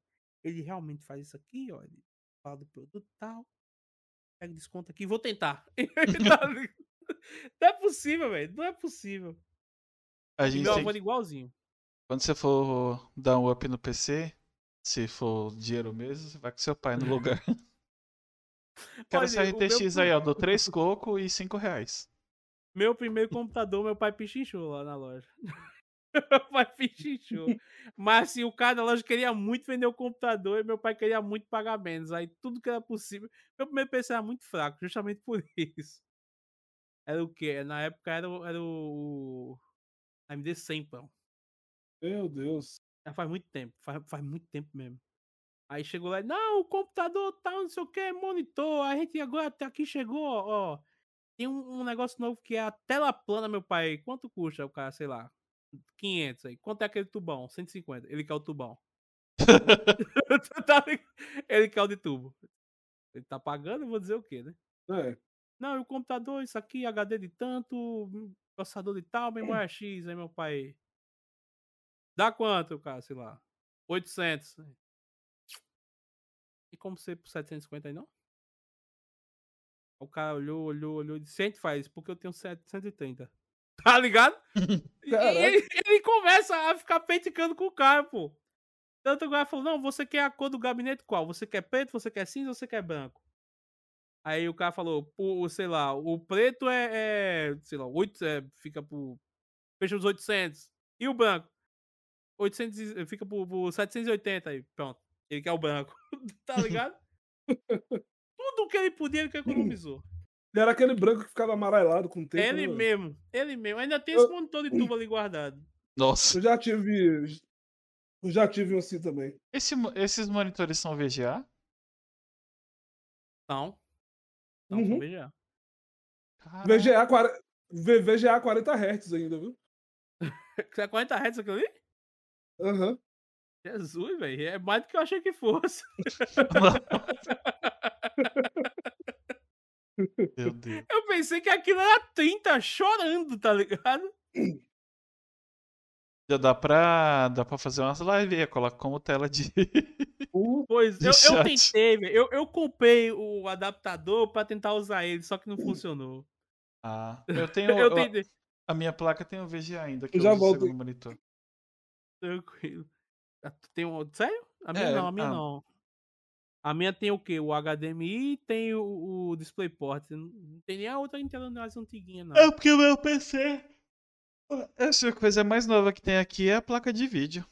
ele realmente faz isso aqui, ó. Ele fala do produto e tal. Pega desconto aqui, vou tentar. Tá não é possível, velho. Não é possível. A gente meu avô é igualzinho. Quando você for dar um up no PC, se for dinheiro mesmo, você vai com seu pai no lugar. Quero essa meu RTX pri- aí, ó, do 3 coco e 5 reais. Meu primeiro computador, meu pai pichinchou lá na loja. meu pai pichinchou. Mas assim, o cara da loja queria muito vender o computador e meu pai queria muito pagar menos. Aí tudo que era possível. Meu primeiro PC era muito fraco, justamente por isso. Era o quê? Na época era, o- era o AMD 100, pão. Meu Deus. Já faz muito tempo, faz, faz muito tempo mesmo. Aí chegou lá, não, o computador tá, não sei o que, monitor. A gente agora até aqui chegou, ó. Tem um, um negócio novo que é a tela plana, meu pai. Quanto custa o cara, sei lá? 500 aí. Quanto é aquele tubão? 150. Ele quer o tubão. Tá? Ele quer o de tubo. Ele tá pagando, eu vou dizer o quê, né? É. Não, e o computador, isso aqui, HD de tanto, processador de tal, memória X. Aí meu pai. Dá quanto, cara, sei lá? 800. E como ser por 750 aí, não? O cara olhou, olhou, olhou e disse: faz, porque eu tenho 730. Tá ligado? E ele, ele começa a ficar peticando com o cara, pô. Tanto o cara falou: não, você quer a cor do gabinete qual? Você quer preto, você quer cinza ou você quer branco? Aí o cara falou, o, sei lá, o preto é, é, sei lá, 8, é, fica por, fecha os 800. E o branco? 800, e- fica por, por 780 aí, pronto. Ele quer o branco, tá ligado? Tudo que ele podia, ele que economizou. Era aquele branco que ficava amarelado com o tempo. ele né? mesmo, ele mesmo. Ainda tem Eu- esse monitor de tubo ali guardado. Nossa. Eu já tive. Eu já tive um assim também. Esse esses monitores são VGA? Não. Não, Uhum. só VGA. Caraca. VGA, 40, V- VGA 40 Hz ainda, viu? Você é 40 Hz aquilo ali? Aham. Jesus, velho. É mais do que eu achei que fosse. Meu Deus. Eu pensei que aquilo era 30 chorando, tá ligado? Já dá pra, dá pra fazer umas lives aí, coloca como tela de. Pois, De eu, eu tentei, velho. Eu, eu comprei o adaptador pra tentar usar ele, só que não funcionou. Ah, eu tenho. Eu eu- tentei. a minha placa tem o VGA ainda, que Eu eu, já uso o volto monitor. Tranquilo. Ah, Tem um... Sério? A minha É, não, a minha ah. não. A minha tem o quê? O HDMI e tem o, o DisplayPort. Não tem nem a outra tela mais antiguinha, não. É porque o meu PC. Essa coisa mais nova que tem aqui é a placa de vídeo.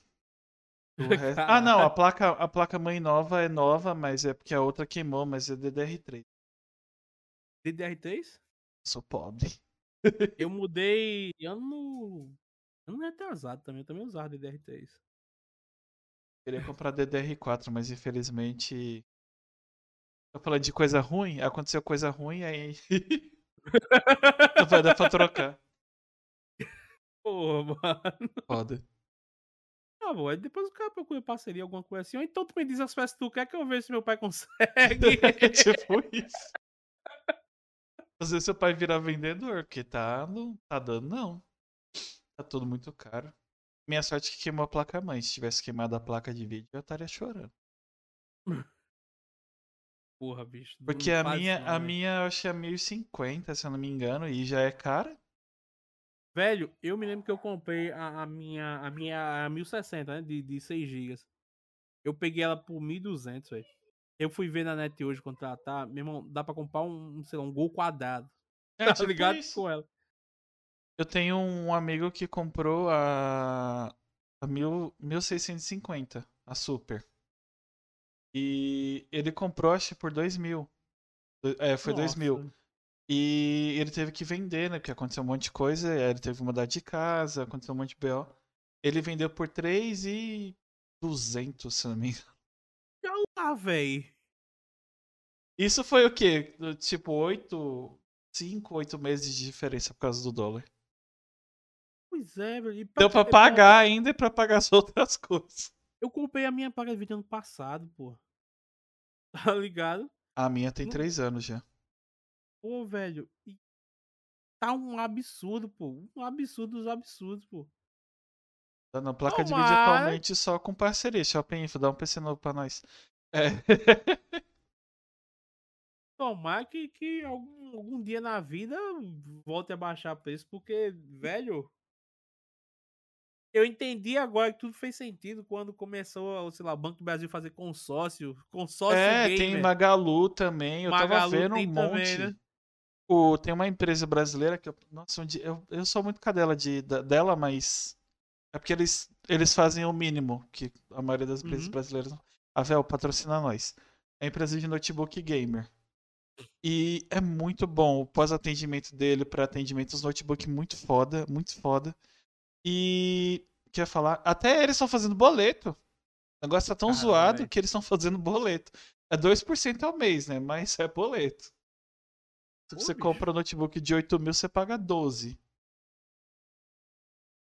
Resto- Ah, não, a placa, a placa mãe nova é nova, mas é porque a outra queimou, mas é DDR3. DDR3? Sou pobre. Eu mudei ano. Ano retrasado também. Eu também usava DDR3. Queria comprar DDR4, mas infelizmente. Tô falando de coisa ruim, aconteceu coisa ruim, aí. Não vai dar pra trocar. Porra, mano. Foda. Tá bom, depois o cara procura parceria, alguma coisa assim. Ou então tu me diz as peças que tu quer que eu veja se meu pai consegue. É tipo isso. Às vezes seu pai virar vendedor, porque tá, não tá dando, não. Tá tudo muito caro. Minha sorte é que queimou a placa mãe. Se tivesse queimado a placa de vídeo, eu estaria chorando. Porra, bicho. Porque a minha, não, a minha eu que é 1050, se eu não me engano, e já é cara. Velho, eu me lembro que eu comprei a, a minha a minha a 1060, né, de, de 6 GB. Eu peguei ela por 1200, velho. Eu fui ver na net hoje contratar, meu irmão, dá pra comprar um, sei lá, um gol quadrado. É, Tá tipo ligado isso. com ela. Eu tenho um amigo que comprou a, a mil, 1650, a Super. E ele comprou, acho por 2 mil. Do- É, foi 2 mil. Nossa. E ele teve que vender, né? Porque aconteceu um monte de coisa. Ele teve que mudar de casa, aconteceu um monte de BO. Ele vendeu por 3 e 200, se não me engano. Olha lá, velho. Isso foi o quê? Tipo, 8, 5, 8 meses de diferença por causa do dólar. Pois é, velho. e Deu pra é pagar ainda e pra pagar as outras coisas. Eu comprei a minha de vídeo ano passado, pô. Tá ligado? A minha tem Não- três anos já. Pô, velho. Tá um absurdo, pô. Um absurdo dos absurdos, pô. Tá na placa de vídeo Tomara. atualmente só com parceria. Shopping Info, dá um PC novo pra nós. É. Tomar que, que algum, algum dia na vida volte a baixar preço, porque, velho. Eu entendi agora que tudo fez sentido quando começou, sei lá, o Banco do Brasil fazer consórcio. Consórcio É, gamer. tem Magalu também. Eu Magalu tava vendo um monte. também, né? O, tem uma empresa brasileira que eu, nossa, eu, eu sou muito cadela de, da- dela, mas é porque eles, eles fazem o mínimo que a maioria das empresas Uhum. brasileiras. A Vel patrocina nós. É a empresa de notebook gamer. E é muito bom o pós-atendimento dele para atendimentos notebook muito foda, muito foda. E quer falar, até eles estão fazendo boleto. O negócio tá tão Caralho, zoado velho. que eles estão fazendo boleto. É 2% ao mês, né? Mas é boleto. Se Pô, você bicho. compra um notebook de 8 mil, você paga 12.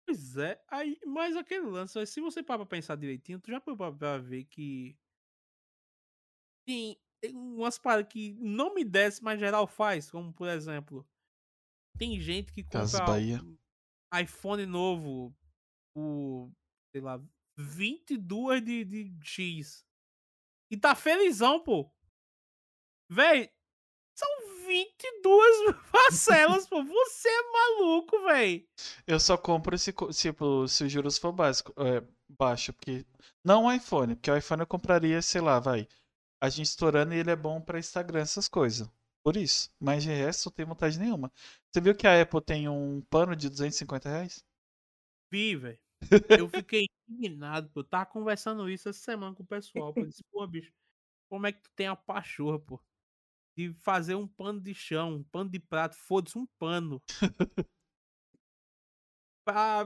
Pois é, aí, mas aquele lance, se você parar pra pensar direitinho, tu já parou pra, ver que tem, umas paradas que não me desce, mas geral faz, como por exemplo, tem gente que Casas compra Bahia. um iPhone novo por, sei lá, 22 de, de X e tá felizão, pô. Véi, são 22 parcelas, pô. Você é maluco, véi. Eu só compro se, tipo, se os juros for básico, é, baixo, porque não o iPhone, porque o iPhone eu compraria, sei lá, vai, a gente estourando e ele é bom pra Instagram, essas coisas. Por isso. Mas de resto, não tenho vontade nenhuma. Você viu que a Apple tem um pano de 250 reais? Vi, velho. Eu fiquei indignado, pô. Eu tava conversando isso essa semana com o pessoal. Eu disse, pô, bicho, como é que tu tem a pachorra, pô? De fazer um pano de chão, um pano de prato, foda-se, um pano. pra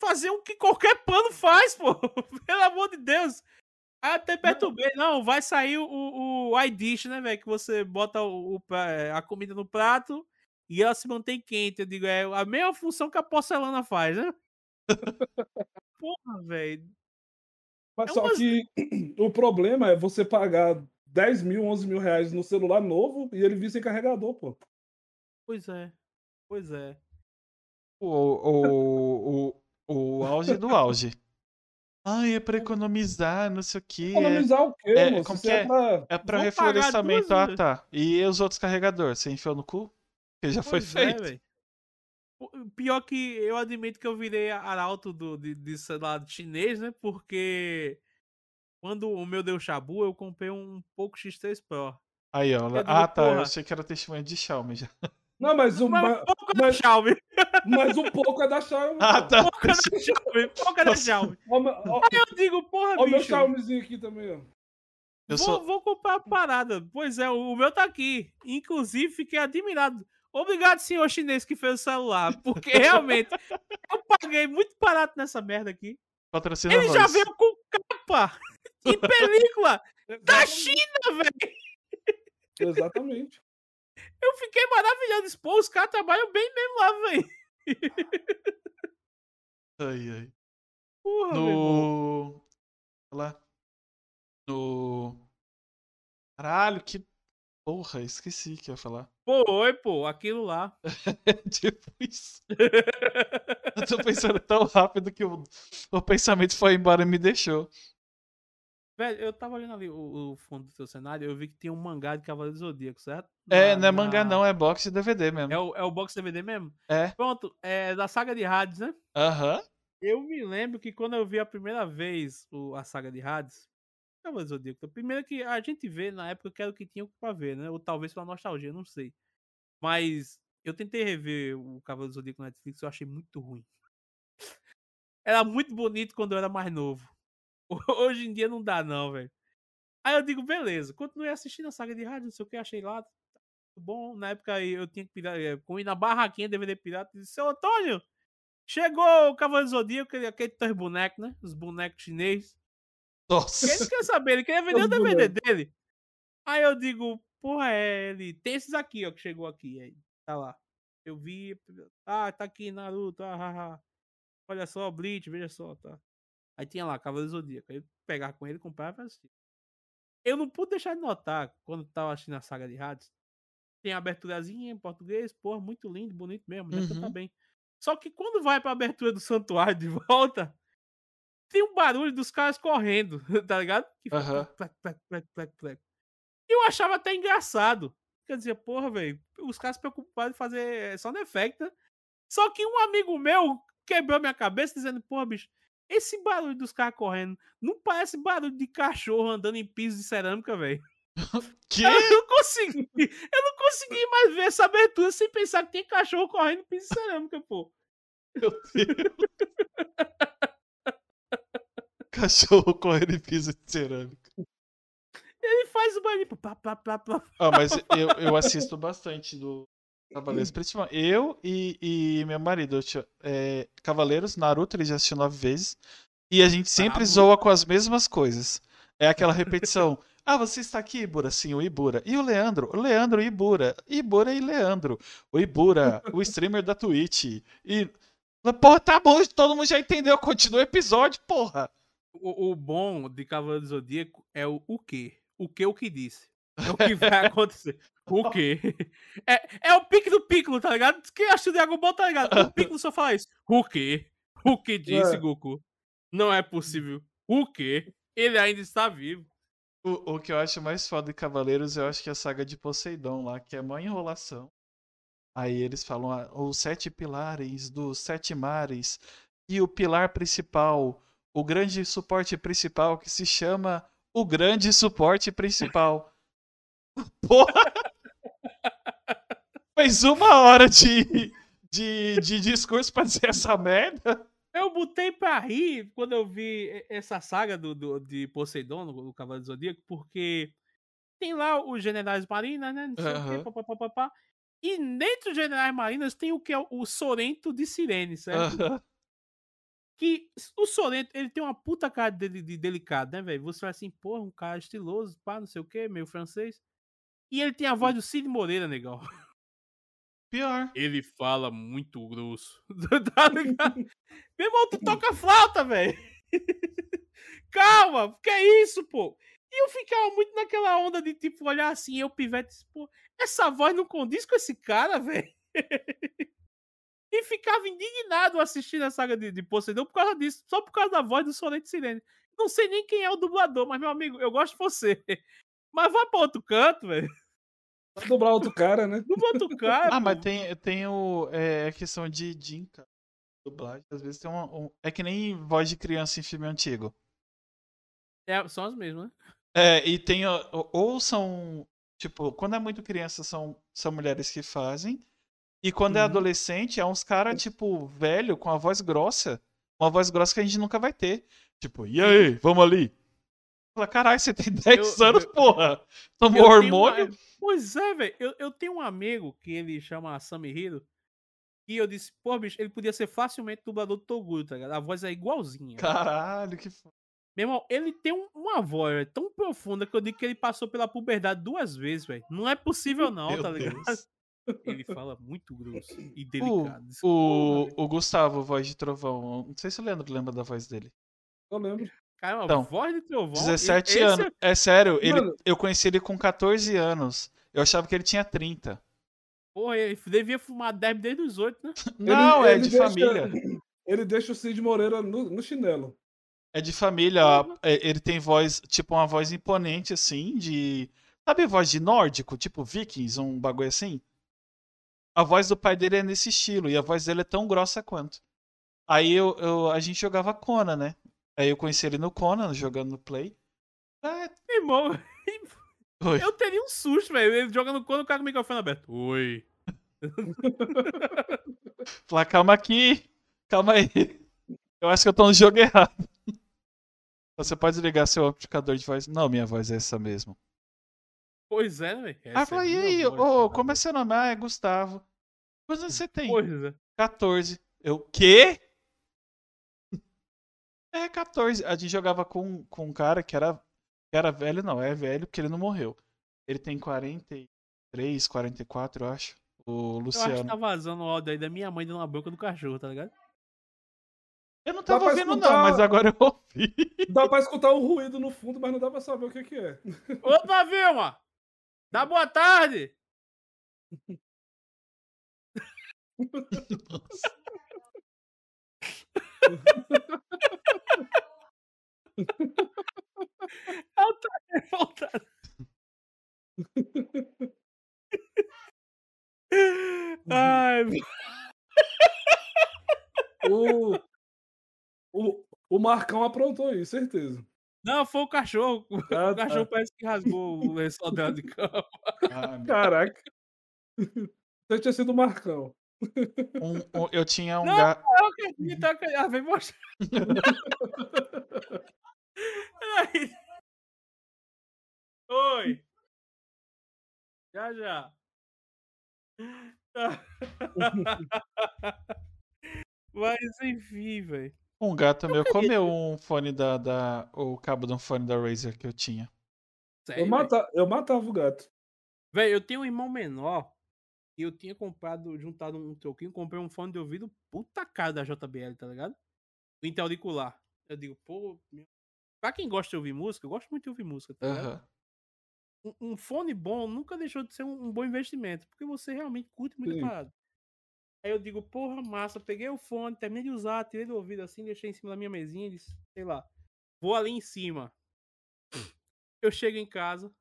fazer o que qualquer pano faz, pô. Pelo amor de Deus. Aí até perturbei. Não, vai sair o, o, iDish, né, velho? Que você bota o, o é, a comida no prato e ela se mantém quente. Eu digo, é a mesma função que a porcelana faz, né? Porra, velho. Mas É só umas- que o problema é você pagar 10 mil, 11 mil reais no celular novo e ele vir sem carregador, pô. Pois é. Pois é. O, o, o, o auge do auge. Ai, é pra economizar, não sei o que. É, Economizar o quê, é, moço? como que é é? pra... é pra reflorestamento. Ah, tá. E os outros carregadores? Você enfiou no cu? Que já foi Pois é, feito. Pior que eu admito que eu virei arauto do, de, de, sei lá, chinês, né? Porque quando o meu deu chabu, eu comprei um Poco X3 Pro. Aí, ó. Eu digo, Ah, tá. Eu porra. achei que era testemunha de Xiaomi já. Não, mas o, Mas ma- um pouco da mas, Xiaomi. mas um pouco é da Xiaomi. Ah, tá. Pouco da Xiaomi. Pouco da Nossa. Xiaomi. Aí eu digo, porra, ó o meu bicho. Xiaomizinho aqui também, ó. Eu vou, sou. vou comprar a parada. Pois é, o, o meu tá aqui. Inclusive, fiquei admirado. Obrigado, senhor chinês que fez o celular. Porque realmente eu paguei muito barato nessa merda aqui. Patrocina Ele já veio com capa e película da. China, velho. Exatamente. Eu fiquei maravilhado. Disse, Pô, os caras trabalham bem mesmo lá, velho. Ai, ai. Porra. No. Lá. No. Caralho, que. Porra, esqueci que ia falar. Pô, oi, pô, aquilo lá. tipo isso. Eu tô pensando tão rápido que o, o pensamento foi embora e me deixou. Velho, eu tava olhando ali o, o fundo do seu cenário, eu vi que tinha um mangá de Cavaleiro do Zodíaco, certo? É, Na- não é mangá na- não, é box de DVD mesmo. É o, é o box DVD mesmo? É. Pronto, é da saga de Hades, né? Aham. Eu me lembro que quando eu vi a primeira vez o, a saga de Hades, Cavaleiro do Zodíaco, primeiro que a gente vê na época que era o que tinha pra ver, né? Ou talvez pela nostalgia, não sei. Mas eu tentei rever o Cavaleiro do Zodíaco no Netflix e eu achei muito ruim. Era muito bonito quando eu era mais novo. Hoje em dia não dá, não, velho. Aí eu digo, beleza, continuei assistindo a saga de rádio, não sei o que, achei lá. Bom, na época aí eu tinha que pirar, eh, com ir na barraquinha DVD pirata, e disse, seu Antônio, chegou o Cavaleiro Zodíaco, aquele, dois bonecos, né? Os bonecos chineses. Nossa. Ele quer saber, ele queria vender Os o DVD dele. Aí eu digo, porra, é ele. Tem esses aqui, ó, que chegou aqui. Aí, tá lá. Eu vi. Ah, tá aqui, Naruto. Ah, ah, ah. Olha só, Bleach, veja só, tá. Aí tinha lá, Cavaleiro do Zodíaco. Aí eu pegava com ele, comprava e assistia. Eu não pude deixar de notar, quando tava assistindo a saga de Hades, tem a aberturazinha em português, porra, muito lindo, bonito mesmo, né? Uhum. bem. Só que quando vai pra abertura do santuário de volta, tem um barulho dos caras correndo, tá ligado? Que. E eu achava até engraçado. Quer dizer, porra, velho, os caras se preocuparam em fazer sound effect, né? Só que um amigo meu quebrou minha cabeça dizendo, porra, bicho, esse barulho dos caras correndo não parece barulho de cachorro andando em piso de cerâmica, velho. Que? Eu não consegui, eu não consegui mais ver essa abertura sem pensar que tem cachorro correndo em piso de cerâmica, pô. Meu Deus. Cachorro correndo em piso de cerâmica. Ele faz o barulho, plá, plá, plá, plá. Ah, mas eu, eu assisto bastante do Cavaleiros, principalmente. Eu e, e meu marido. é, Cavaleiros, Naruto, ele já assistiu nove vezes. E a gente sempre Brabo. zoa com as mesmas coisas. É aquela repetição. Ah, você está aqui, Ibura? Sim, o Ibura. E o Leandro? O Leandro e Ibura. Ibura e Leandro. O Ibura, o streamer da Twitch. E. Porra, tá bom, todo mundo já entendeu. Continua o episódio, porra. O, o bom de Cavaleiro do Zodíaco é o o quê? O que o que disse. É o que vai acontecer. O quê? É, é o pique do Piccolo, tá ligado? Quem assistiu Dragon Ball, tá ligado? O Piccolo só fala isso. O quê? O que disse, É. Goku? Não é possível. O quê? Ele ainda está vivo. O, o que eu acho mais foda de Cavaleiros, eu acho que é a saga de Poseidon lá, que é uma enrolação. Aí eles falam ah, os sete pilares dos sete mares e o pilar principal, o grande suporte principal que se chama o grande suporte principal. Porra! Fez uma hora de, de, de discurso pra dizer essa merda. Eu botei pra rir quando eu vi essa saga do, do- de Poseidon, no, Cavaleiro do Zodíaco, porque tem lá os generais marinas, né? Não sei o Aham. quê, papapá. E dentro dos generais marinas tem o que é o- o Sorento de Sirene, certo? Aham. Que o Sorento, ele tem uma puta cara de, de delicado, né, velho? Você fala assim, porra, um cara estiloso, pá, não sei o quê, meio francês. E ele tem a voz do Cid Moreira, negão. Pior. Ele fala muito grosso. tá ligado? Meu irmão, tu toca flauta, velho. Calma, que é isso, pô? E eu ficava muito naquela onda de, tipo, olhar assim, eu pivete, pô, essa voz não condiz com esse cara, velho. e ficava indignado assistindo a saga de, de Poseidon por causa disso, só por causa da voz do Sorente Sirene. Não sei nem quem é o dublador, mas, meu amigo, eu gosto de você. Mas vá pra outro canto, velho. Vai dobrar outro cara, né? Dubla outro cara. Ah, mas tem, tem o, é, a questão de dinka. Dublagem, às vezes tem uma, um- É que nem voz de criança em filme antigo. É, são as mesmas, né? É, e tem. Ou são. Tipo, quando é muito criança, são, são mulheres que fazem. E quando é Uhum. adolescente, é uns caras, tipo, velho, com a voz grossa. Uma voz grossa que a gente nunca vai ter. Tipo, e aí, vamos ali. Fala, caralho, você tem 10 Eu- anos, eu- porra. Tomou tenho uma- hormônio? Pois é, velho. Eu, eu tenho um amigo que ele chama Samihiro. E eu disse, pô, bicho, ele podia ser facilmente dublador do Toguro, tá ligado? A voz é igualzinha. Caralho, que foda. Meu irmão, ele tem um- uma voz véio, tão profunda que eu digo que ele passou pela puberdade duas vezes, velho. Não é possível, não, Meu tá ligado? Deus. Ele fala muito grosso e O, delicado. O, "Porra, velho." o Gustavo, voz de trovão. Não sei se o Leandro lembra da voz dele. Eu lembro. Cara, Então, voz de trovão. 17 esse anos. É sério, ele, Mano. eu conheci ele com 14 anos. Eu achava que ele tinha 30. Porra, ele devia fumar 10 desde os 8, né? Não, Ele- é ele de deixa- família. Ele deixa o Cid Moreira no, no chinelo. É de família. É, Ele tem voz, tipo, uma voz imponente, assim, de. Sabe voz de nórdico? Tipo Vikings, um bagulho assim? A voz do pai dele é nesse estilo, e a voz dele é tão grossa quanto. Aí eu, eu- a gente jogava Conan, né? Aí eu conheci ele no Conan, jogando no Play. Meu irmão, oi. eu teria um susto, velho. Ele jogando quando o cara com o microfone aberto. Oi. Falar, calma aqui, calma aí. Eu acho que eu tô no jogo errado. Você pode ligar seu amplificador de voz? Não, minha voz é essa mesmo. Pois é, velho? Essa é e aí, voz, ô, cara. como é seu nome? Ah, é Gustavo. Quantos anos você tem? Pois é. 14. Eu, quê? É, 14. A gente jogava com, com um cara que era, que era velho, não, é velho porque ele não morreu. Ele tem 43, 44, eu acho. O Eu acho que Luciano. tá vazando o áudio aí da minha mãe dando uma boca do cachorro, tá ligado? Eu não tava ouvindo, não, escutar- mas agora eu ouvi. Dá pra escutar o ruído no fundo, mas não dá pra saber o que, que é. Opa, Vilma! Dá boa tarde! Ela tá revoltada. Ai, O, o, o Marcão aprontou isso, certeza. não, foi o cachorro. O Ah, tá. cachorro parece que rasgou o lençol dela de cama. Ah, Caraca. Então tinha sido o Marcão. Um- um- eu tinha um Não. gato. Eu acredito, eu acredito. Ah, vem mostrar. Oi. Já, já. Mas enfim, velho. Um gato meu comeu um fone da, da. O cabo de um fone da Razer que eu tinha. Eu, mata, eu matava o gato. Velho, eu tenho um irmão menor e eu tinha comprado, juntado um troquinho, comprei um fone de ouvido puta cara da JBL, tá ligado? O interauricular. Eu digo, pô, meu... pra quem gosta de ouvir música, eu gosto muito de ouvir música, tá ligado? Aham. Um, um fone bom nunca deixou de ser um, um bom investimento, porque você realmente curte muito Sim. parada. Aí eu digo, porra, massa, peguei o fone, terminei de usar, tirei do ouvido assim, deixei em cima da minha mesinha e disse, sei lá, vou ali em cima. Eu chego em casa,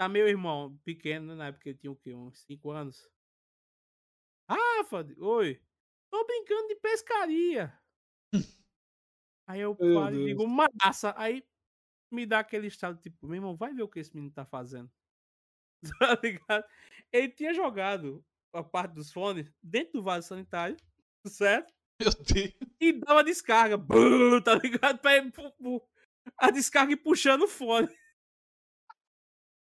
Tá meu irmão, pequeno, né, na época ele tinha o quê? Uns 5 anos. Rafa, oi. Tô brincando de pescaria. Aí eu Meu paro e digo, massa. Aí me dá aquele estado, tipo, meu irmão, vai ver o que esse menino tá fazendo. Tá ligado? Ele tinha jogado a parte dos fones dentro do vaso sanitário, certo? Meu Deus. E dava descarga. Tá ligado? Pra ele, a descarga e puxando o fone.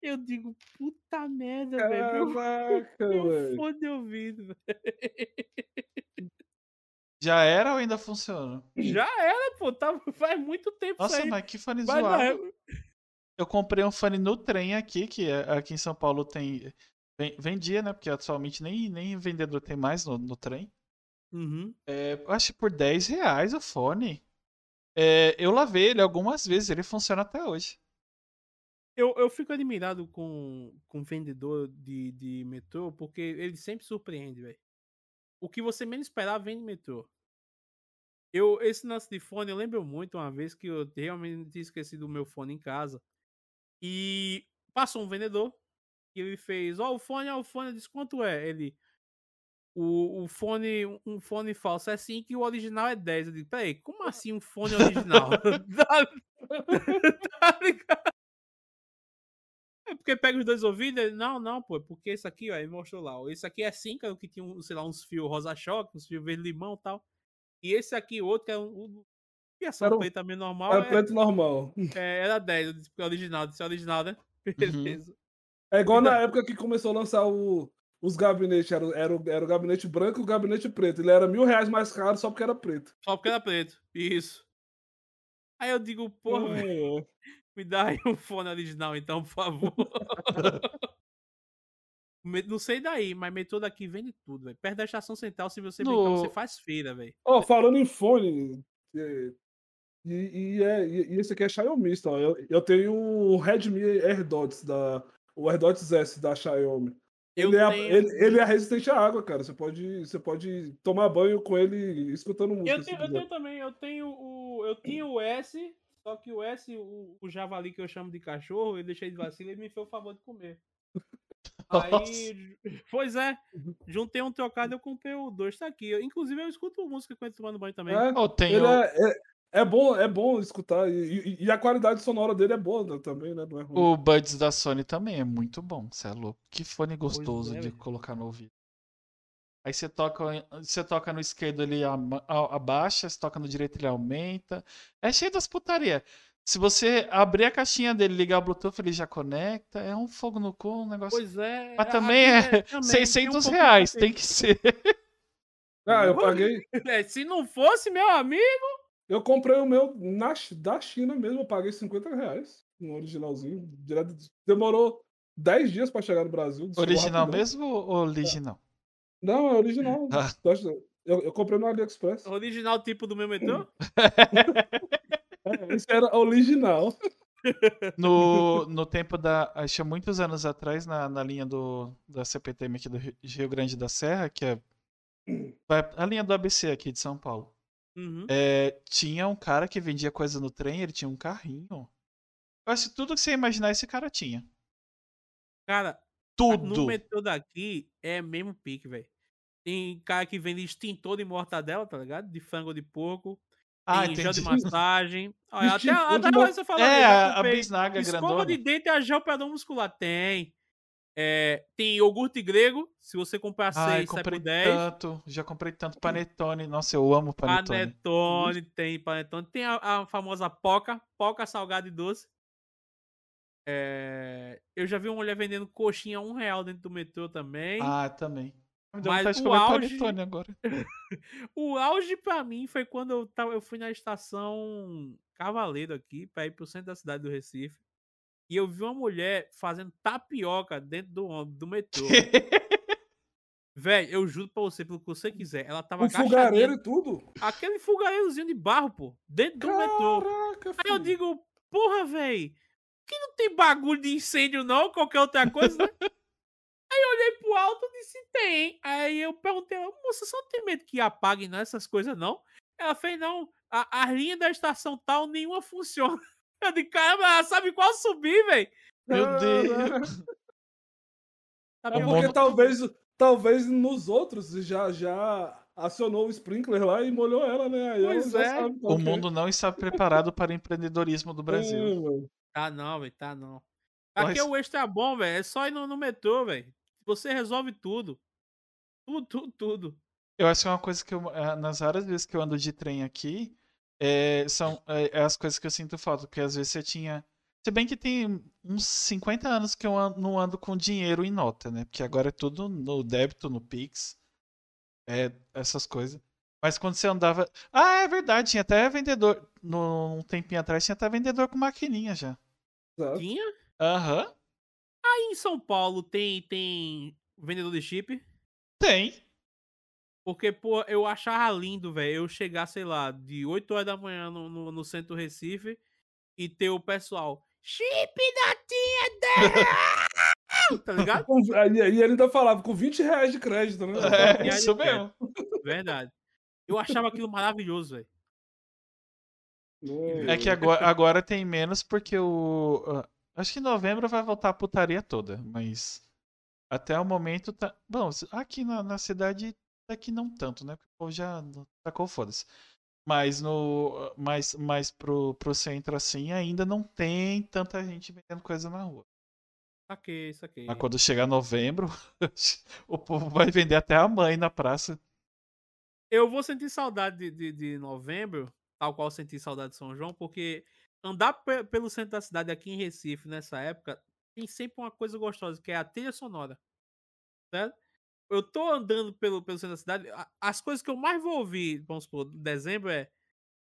Eu digo, puta merda, velho. Caraca, Meu velho. fone de ouvido, velho. Já era ou ainda funciona? Já era, pô. Tá, faz muito tempo Nossa, mas que fone Mas zoado. Eu comprei um fone no trem aqui, que é- aqui em São Paulo tem. ven- Vendia, né? Porque atualmente nem, nem vendedor tem mais no, no trem. Uhum. É, eu acho que por 10 reais o fone. É, eu lavei ele algumas vezes, ele funciona até hoje. Eu, eu fico admirado com, com vendedor de, de metrô, porque ele sempre surpreende, velho. O que você menos esperava vem de metrô. Eu, esse lance de fone, eu lembro muito uma vez que eu realmente tinha esquecido o meu fone em casa. E passou um vendedor e ele fez, ó, o fone, ó, o fone, eu disse, quanto é? Ele, o, o fone, um fone falso é 5 e o original é 10. Eu digo, peraí, como assim um fone original? tá ligado? É porque pega os dois ouvidos, ele, não, não, pô, é porque esse aqui, ó, ele mostrou lá, ó, esse aqui é 5, é o que tinha, um, sei lá, uns fios rosa-choque, uns fios verde-limão e tal. E esse aqui, outro, que é um, um fiação Era um- preta também normal, Era é- preto normal. é, era 10, eu disse, porque é original, disse original, né? Beleza. É igual na época que começou a lançar o- os gabinetes. Era, o- era, era o gabinete branco e o gabinete preto. Ele era mil reais mais caro só porque era preto. Só porque era preto, isso. Aí eu digo, porra, velho, É, me dá aí um fone original então, por favor. Não sei daí, mas metrô daqui vende tudo, velho. Perto da estação central, se você brincar, você No- faz feira, velho. Ó, falando em fone. é, E, e, é- e- e esse aqui é Xiaomi, ó. Eu, eu tenho o Redmi AirDots, da, o AirDots S da Xiaomi. Ele é, tenho- ele, ele é resistente à água, cara. Você pode, você pode tomar banho com ele escutando música. Eu tenho, eu tenho também, eu tenho o. Eu tinha o S, só que o S, o, o javali que eu chamo de cachorro, eu deixei de vacilo e ele me fez o favor de comer. Aí, pois é, juntei um trocado e eu comprei o dois, tá aqui. Eu- inclusive, eu escuto música quando tomando banho também. É, Oh, tem ele o- é, é, é bom, é bom escutar. E, e- e a qualidade sonora dele é boa né, também, né? Não é ruim. O Buds da Sony também é muito bom, você é louco. Que fone gostoso é, de velho. colocar no ouvido. Aí você toca, você toca no esquerdo ele abaixa, você toca no direito ele aumenta. É cheio das putaria. Se você abrir a caixinha dele, ligar o Bluetooth, ele já conecta. É um fogo no cu, um negócio. Pois é. Mas também aqui é também, 600 tem um reais, tem que ser. Ah, eu paguei. É, Se não fosse, meu amigo. Eu comprei o meu na, da China mesmo, eu paguei 50 reais. Um originalzinho. direto- demorou 10 dias pra chegar no Brasil. Original mesmo ou original? Não, é original. Ah. Eu Eu, comprei no AliExpress. Original tipo do meu metrô? É, esse era original. No, no tempo da. Acho que muitos anos atrás, na, na linha do, da CPTM aqui do Rio- Rio Grande da Serra, que é vai- a linha do ABC aqui de São Paulo. Uhum. É, tinha um cara que vendia coisa no trem, ele tinha um carrinho. Eu acho que tudo que você imaginar esse cara tinha. Cara, Tudo! no metrô daqui é mesmo pique, velho. Tem cara que vende extintor de mortadela, tá ligado? De frango de porco. Ah, tem gel de massagem. Olha, até até agora você falou É, a, a comprei bisnaga Escova grandona. de dente e a gel dor muscular. Tem. É, tem iogurte grego. Se você comprar Ai, 6, sai comprei por 10. tanto. Já comprei tanto panetone. Nossa, eu amo panetone. Panetone, tem panetone. Tem a, a famosa poca, poca salgada e doce. É, eu já vi uma mulher vendendo coxinha a um real dentro do metrô também. Ah, também. Me deu Mas o auge- agora. O auge pra mim foi quando eu, tava, eu fui na estação Cavaleiro aqui, pra ir pro centro da cidade do Recife. E eu vi uma mulher fazendo tapioca dentro do, do metrô. Velho, eu juro pra você, pelo que você quiser. Ela tava Um fogareiro agachadinha. e tudo. Aquele fogareirozinho de barro, pô. Dentro do metrô. Caraca, Aí eu filho. digo, porra, velho, que não tem bagulho de incêndio não, qualquer outra coisa, né? Aí eu olhei pro alto e disse, tem. Aí eu perguntei, ela, moça, você não tem medo que apague não, essas coisas não? Ela fez, não, a, a linha da estação tal, nenhuma funciona. Eu disse, caramba, ela sabe qual subir, velho. Meu. Deus. É O porque talvez, talvez nos outros já, já acionou o sprinkler lá e molhou ela, né? Aí Pois é. O é. mundo não está preparado para empreendedorismo do Brasil. É. Tá não, velho, tá não. Aqui é isso- o extra bom, velho, é só ir no, no metrô, velho. Você resolve tudo. Tudo, tudo, tudo. Eu acho que é uma coisa que eu, eh, nas raras vezes que eu ando de trem aqui, eh, são eh, é as coisas que eu sinto falta, porque às vezes você tinha. Se bem que tem uns 50 anos que eu an- não ando com dinheiro em nota, né? Porque agora é tudo no débito, no Pix, é, essas coisas. Mas quando você andava. Ah, é verdade, tinha até vendedor. No, um tempinho atrás tinha até vendedor com maquininha já. Tinha? Aham. Aí em São Paulo tem, tem vendedor de chip? Tem. Porque, pô, eu achava lindo, velho, eu chegar, sei lá, de 8 horas da manhã no, no, no centro do Recife e ter o pessoal. Chip da tia dela! tá ligado? Aí ele ainda falava com 20 reais de crédito, né? É, E isso cara, mesmo. Verdade. Eu achava aquilo maravilhoso, velho. É que agora, agora tem menos porque o. Acho que em novembro vai voltar a putaria toda, mas até o momento tá. Bom, aqui na, na cidade aqui não tanto, né? Porque o povo já tacou foda-se. Mas no. Mas, mas pro, pro centro assim ainda não tem tanta gente vendendo coisa na rua. Saquei, saquei. Mas quando chegar novembro, o povo vai vender até a mãe na praça. Eu vou sentir saudade de, de, de novembro, tal qual eu senti saudade de São João, porque andar pe- pelo centro da cidade aqui em Recife nessa época tem sempre uma coisa gostosa, que é a trilha sonora. Certo? Eu tô andando pelo, pelo centro da cidade, a- as coisas que eu mais vou ouvir, vamos supor, em dezembro é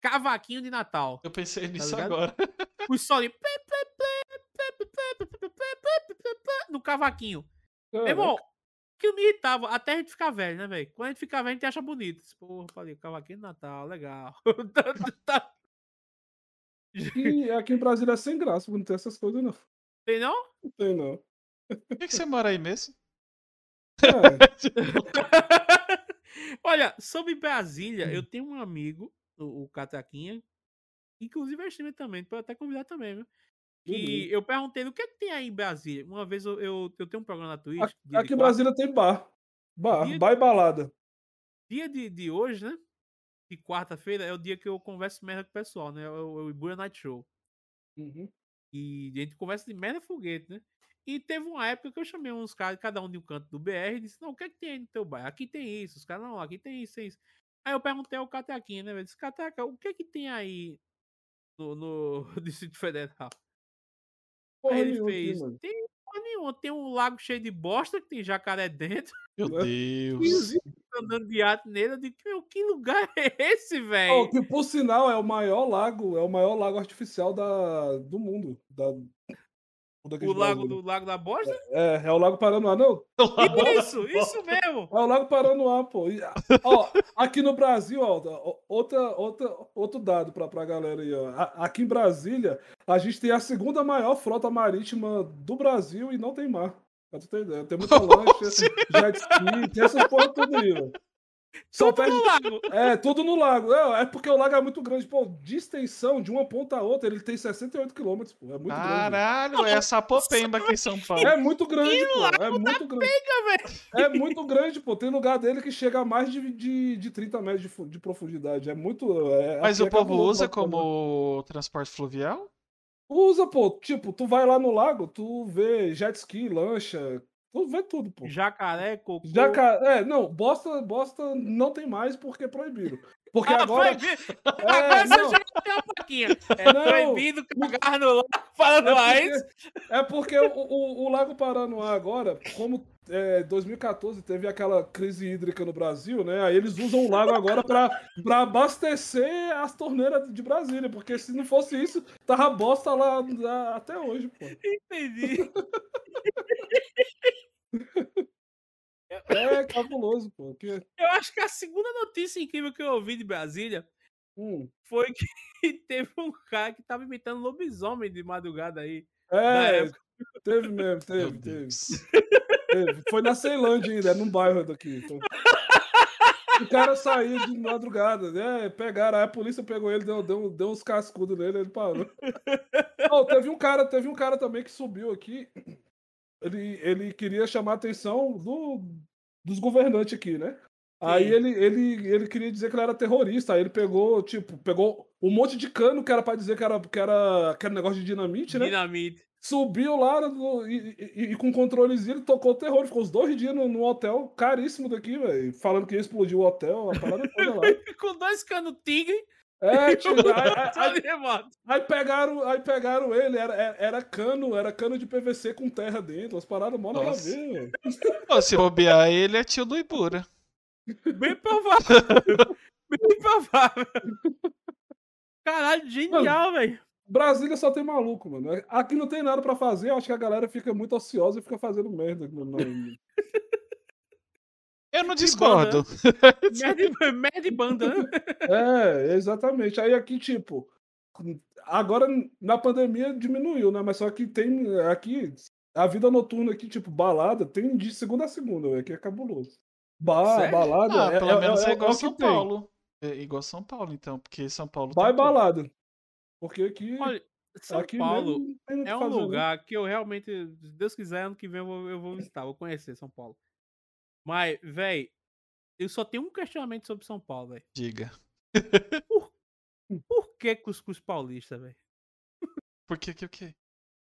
cavaquinho de Natal. Eu pensei nisso ligado? agora. Os solinhos. No cavaquinho. Meu irmão, que me irritava, até a gente ficar velho, né, velho? Quando a gente fica velho, a gente acha bonito. Esse, Porra, falei, cavaquinho de Natal, legal. Tá- Aqui, aqui em Brasília é sem graça, não tem essas coisas, não. Tem não? Não tem, não. Por que, que você mora aí mesmo? É, Olha, sobre Brasília, eu tenho um amigo, o, o Cataquinha, inclusive é streamer também, pode até convidar também, viu? Que beleza. eu perguntei o que, é que tem aí em Brasília? Uma vez eu, eu, eu tenho um programa na Twitch. Aqui, aqui em Brasília tem bar. Bar, Dia- bar e balada. Dia de, de hoje, né? De quarta-feira, é o dia que eu converso merda com o pessoal, né? É o, o Ibuya Night Show. Uhum. E a gente conversa de merda foguete, né? E teve uma época que eu chamei uns caras, cada um de um canto do BR, e disse: Não, o que é que tem aí no teu bairro? Aqui tem isso. Os caras, não, aqui tem isso, tem isso. Aí eu perguntei ao Catequinha, né? Eu disse: Cateca, o que é que tem aí no, no Distrito Federal? Porra aí ele fez: mano. Tem porra nenhuma, tem um lago cheio de bosta que tem jacaré dentro, Meu Né? Deus. andando de arte nele. Eu digo: Meu, que lugar é esse, Oh, velho? que por sinal é o maior lago, é o maior lago artificial da, do mundo. Da, O lago do Lago da Bosta? É, é o Lago Paranoá. Não, Isso, isso mesmo. é o Lago Paranoá, pô. E, ó, aqui no Brasil, ó, outra, outra, outro dado pra, pra galera aí, ó. Aqui em Brasília, a gente tem a segunda maior frota marítima do Brasil e não tem mar. Pra tu ter ideia. Tem muita lancha, jet ski, tem essas porra tudo aí, ó. Só Tudo perde no lago. É, tudo no lago. É, é porque o lago é muito grande. Pô, de extensão, de uma ponta a outra, ele tem 68 quilômetros, pô. É muito Caralho, é essa popemba aqui em São Paulo. grande. É muito grande, pô. É muito grande. velho. É muito grande, pô. Tem lugar dele que chega a mais de, de, de 30 metros de, de profundidade. É muito. é- Mas aqui o é povo usa como transporte fluvial? Usa, pô. Tipo, tu vai lá no lago, tu vê jet ski, lancha. Tu vê tudo, pô. Jacaré, cocô. Já, ca- é, não, bosta, bosta não tem mais porque proibiram. Porque Ah, agora. proibido. É, Agora você não. já tem uma plaquinha. É Não. proibido cagar no lago Paranoense. É porque o, o, o Lago Paranoá agora, como é, 2014 teve aquela crise hídrica no Brasil, né? Aí eles usam o lago agora pra pra abastecer as torneiras de Brasília, porque se não fosse isso, tava bosta lá, lá até hoje, pô. Entendi. É cabuloso, pô. Que, Eu acho que a segunda notícia incrível que eu ouvi de Brasília hum, foi que teve um cara que tava imitando lobisomem de madrugada aí. É, teve mesmo, teve, teve. Foi na Ceilândia ainda, é num bairro daqui. então. O cara saiu de madrugada, né? Pegaram, aí a polícia pegou ele, deu, deu, deu uns cascudos nele, ele parou. Teve um cara, teve um cara também que subiu aqui. Ele, ele queria chamar a atenção do, dos governantes aqui, né? Aí Sim. ele, ele, ele queria dizer que ele era terrorista. Aí ele pegou, tipo, pegou um monte de cano que era pra dizer que era, que era, que era negócio de dinamite, né? Dinamite. Subiu lá no- e, e- e com controlezinho ele tocou o terror. Ficou uns dois dias no, no hotel caríssimo daqui, velho. Falando que ia explodir o hotel, a parada toda lá. Com dois canos tigre É, e tio, um aí, aí- aí pegaram, aí pegaram ele, era, era, era cano, era cano de PVC com terra dentro, as paradas mó nada a ver, velho. Se bobear, ele é tio do Ibura. Bem provável. Bem provável. Caralho, genial, velho. Brasília só tem maluco, mano. Aqui não tem nada pra fazer, acho que a galera fica muito ociosa e fica fazendo merda. no- no- Eu não discordo. Merda, e banda, né? É, exatamente. Aí aqui, tipo, agora na pandemia diminuiu, né? Mas só que tem aqui, a vida noturna aqui, tipo, balada, tem de segunda a segunda, velho, que é cabuloso. Sério? balada, Ah, é, pelo é- menos é- é é igual São tem. Paulo. É igual São Paulo, então, porque São Paulo tem tudo. balada. Porque aqui, Olha, São aqui Paulo mesmo é um fazer, né? lugar que eu realmente, se Deus quiser, ano que vem eu vou, eu vou visitar, vou conhecer São Paulo. Mas, velho, eu só tenho um questionamento sobre São Paulo, velho. Diga. Por que cuscuz paulista, velho? Por que que o quê?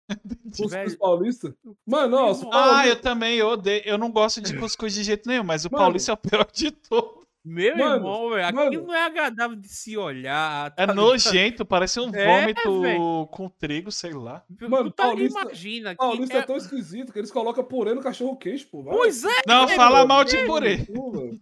Cuscuz velho. paulista. Mano, ó, os Irmão, Ah, eu também, eu odeio. Eu não gosto de cuscuz de jeito nenhum, mas o Mano. paulista é o pior de todos. Meu Mano, irmão, velho, aquilo mano. não é agradável de se olhar. É tá ligado? nojento, parece um É, vômito velho. com trigo, sei lá. Tu- Mano, tu tá, paulista- imagina que Paulista é... é- tão esquisito que eles colocam purê no cachorro quente, pô. Vai Pois é, Não, velho, fala mal de Deus purê. purê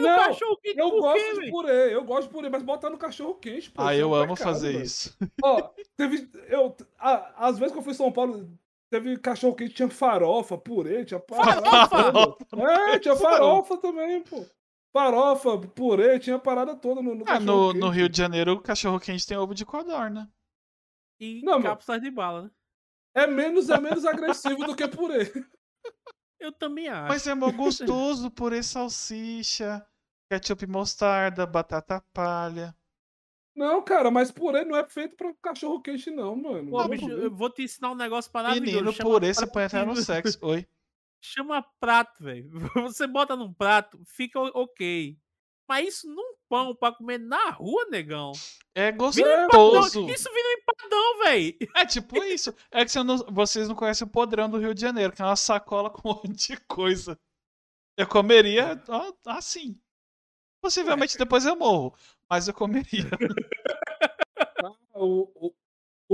no Não, cachorro quente, Eu por gosto quê, de purê, eu gosto de purê, mas botar no cachorro quente, pô. Ah, é eu amo pecado, fazer isso. Ó, teve. Eu, a- às vezes que eu fui em São Paulo, teve cachorro quente, tinha farofa, purê, tinha. Farofa? toda. É, tinha farofa também, pô. Farofa, purê, tinha parada toda no, no Ah, cachorro no, no Rio de Janeiro, o cachorro quente tem ovo de codorna. E Não, mano. cápsulas de bala, né? É menos, é menos agressivo do que purê. Eu também acho. Mas é mó gostoso, purê salsicha, ketchup mostarda, batata palha. Não, cara, mas purê não é feito pra cachorro quente, não, mano. Pô, Não, bicho, eu vou te ensinar um negócio maravilhoso. Menino, purê, você põe até no sexo. Oi. Chama prato, velho. Você bota num prato, fica o- ok. Mas isso num pão pra comer na rua, negão. É Vira gostoso. empadão. Isso vira um empadão, velho. É tipo isso. É que você não- vocês não conhecem o podrão do Rio de Janeiro, que é uma sacola com um monte de coisa. Eu comeria ó, assim. Possivelmente depois eu morro, mas eu comeria. O, o,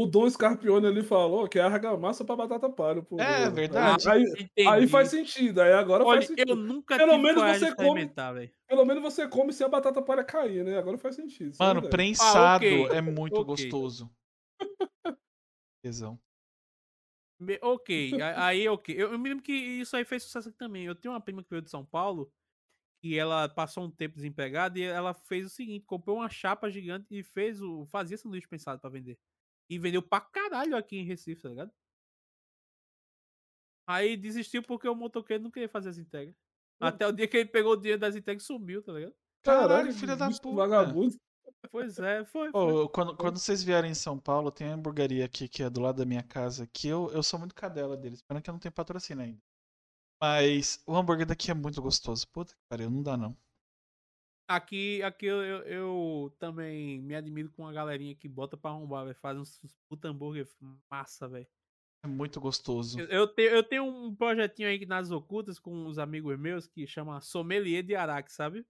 o Dom Scarpione ali falou que é argamassa pra batata palha. Pô, É, verdade. Aí, aí faz sentido, aí agora Olha, faz sentido. eu nunca Pelo menos você come-. Pelo menos você come se a batata palha cair, né? Agora faz sentido. é Mano, verdade. prensado ok. é muito Ok. gostoso. Tesão. Ok, aí ok. Eu, eu me lembro que isso aí fez sucesso aqui também. Eu tenho uma prima que veio de São Paulo e ela passou um tempo desempregada e ela fez o seguinte: comprou uma chapa gigante e fez o. fazia sanduíche pensado pra vender. E vendeu pra caralho aqui em Recife, tá ligado? Aí desistiu porque o motoqueiro não queria fazer as entregas. Até o dia que ele pegou o dinheiro das entregas e sumiu, tá ligado? Caralho, filha da puta. Vagabundo. Pois é, foi. foi. Ô, quando, quando vocês vierem em São Paulo, tem uma hamburgueria aqui que é do lado da minha casa, que eu, eu sou muito cadela deles. Pena que eu não tenho patrocínio ainda. Mas o hambúrguer daqui é muito gostoso. Puta que pariu, não dá não. Aqui, aqui eu, eu, eu também me admiro com a galerinha que bota pra arrombar, velho. Faz uns, uns puta hambúrguer massa, velho. É muito gostoso. Eu, eu tenho, eu tenho um projetinho aí nas ocultas com uns amigos meus que chama Sommelier de Araque, sabe?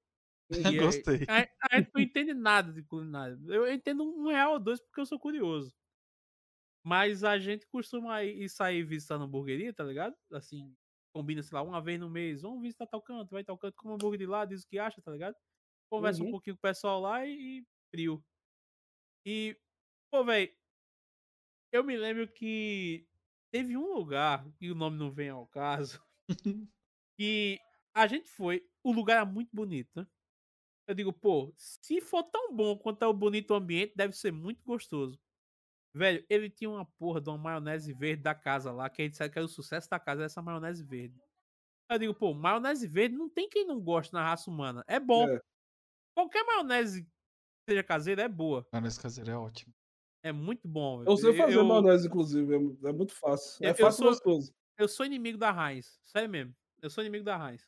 E Gostei. A, a gente não entende nada de culinária. Eu entendo um real ou dois porque eu sou curioso. Mas a gente costuma ir ir sair visitando hamburgueria, tá ligado? Assim, combina, sei lá, uma vez no mês. Vamos visitar tal canto, vai tal canto, come hambúrguer de lá, diz o que acha, tá ligado? Conversa um Uhum. pouquinho com o pessoal lá e, e frio. E, pô, velho, eu me lembro que teve um lugar, e o nome não vem ao caso, que a gente foi, o lugar era muito bonito, né? Eu digo, pô, se for tão bom quanto é o bonito ambiente, deve ser muito gostoso. Velho, ele tinha uma porra de uma maionese verde da casa lá, que a gente sabe que era o sucesso da casa, essa maionese verde. Eu digo, pô, maionese verde não tem quem não goste na raça humana. É bom. É. Qualquer maionese que seja caseira é boa. Cara, esse caseiro é ótimo. É muito bom. Eu sei fazer maionese, inclusive. é É muito fácil. Eu- É eu fácil e sou- gostoso. eu sou inimigo da Heinz. Sério mesmo. Eu sou inimigo da Heinz.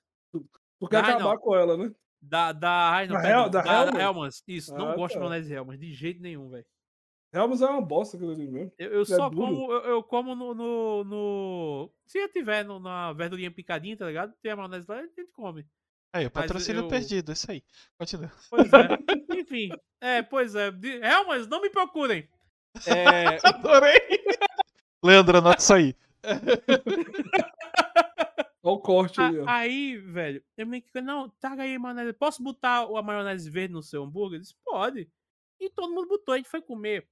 Porque Ai, acabar não. com ela, né? Da, da Heinz, não, Da Hel- da da? Hellmann's. Isso, não Ah, gosto de tá. maionese Hellmann's, de jeito nenhum, velho. Helms é uma bosta aquilo ali mesmo. Eu, eu É só duro. como, eu, eu como no, no, no- Se eu tiver no- na verdurinha picadinha, tá ligado? Tem a maionese lá, a gente come. Aí, o Mas patrocínio eu- perdido, isso aí. Continua. Pois é. Enfim, é, pois é. De- Hellmann's, não me procurem. É, Adorei! Leandro, anota isso aí. Olha o corte aí, ó. a- aí, velho, eu me que não, traga aí maionese. Posso botar a maionese verde no seu hambúrguer? Eu disse, pode. E todo mundo botou, a gente foi comer.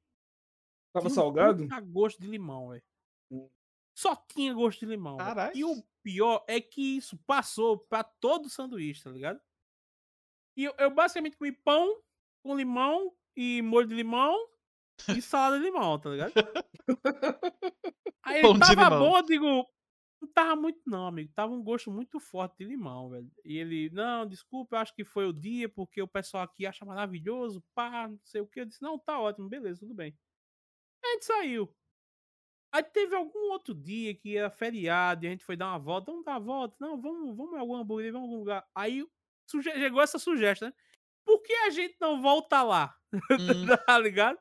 Tava Tinha salgado? puta gosto de limão, velho. Hum. Só tinha gosto de limão. E o pior é que isso passou pra todo o sanduíche, tá ligado? E eu, eu basicamente comi pão com limão e molho de limão e salada de limão, tá ligado? Aí ele tava bom, eu digo. Não tava muito, não, amigo. Tava um gosto muito forte de limão, velho. E ele, não, desculpa, eu acho que foi o dia, porque o pessoal aqui acha maravilhoso, pá, não sei o que. Eu disse, não, tá ótimo, beleza, tudo bem. A gente saiu. Aí teve algum outro dia que era feriado e a gente foi dar uma volta. Vamos dar uma volta? Não, vamos, vamos em algum hambúrguer, vamos em algum lugar. Aí chegou essa sugestão, né? Por que a gente não volta lá? Hum, tá ligado?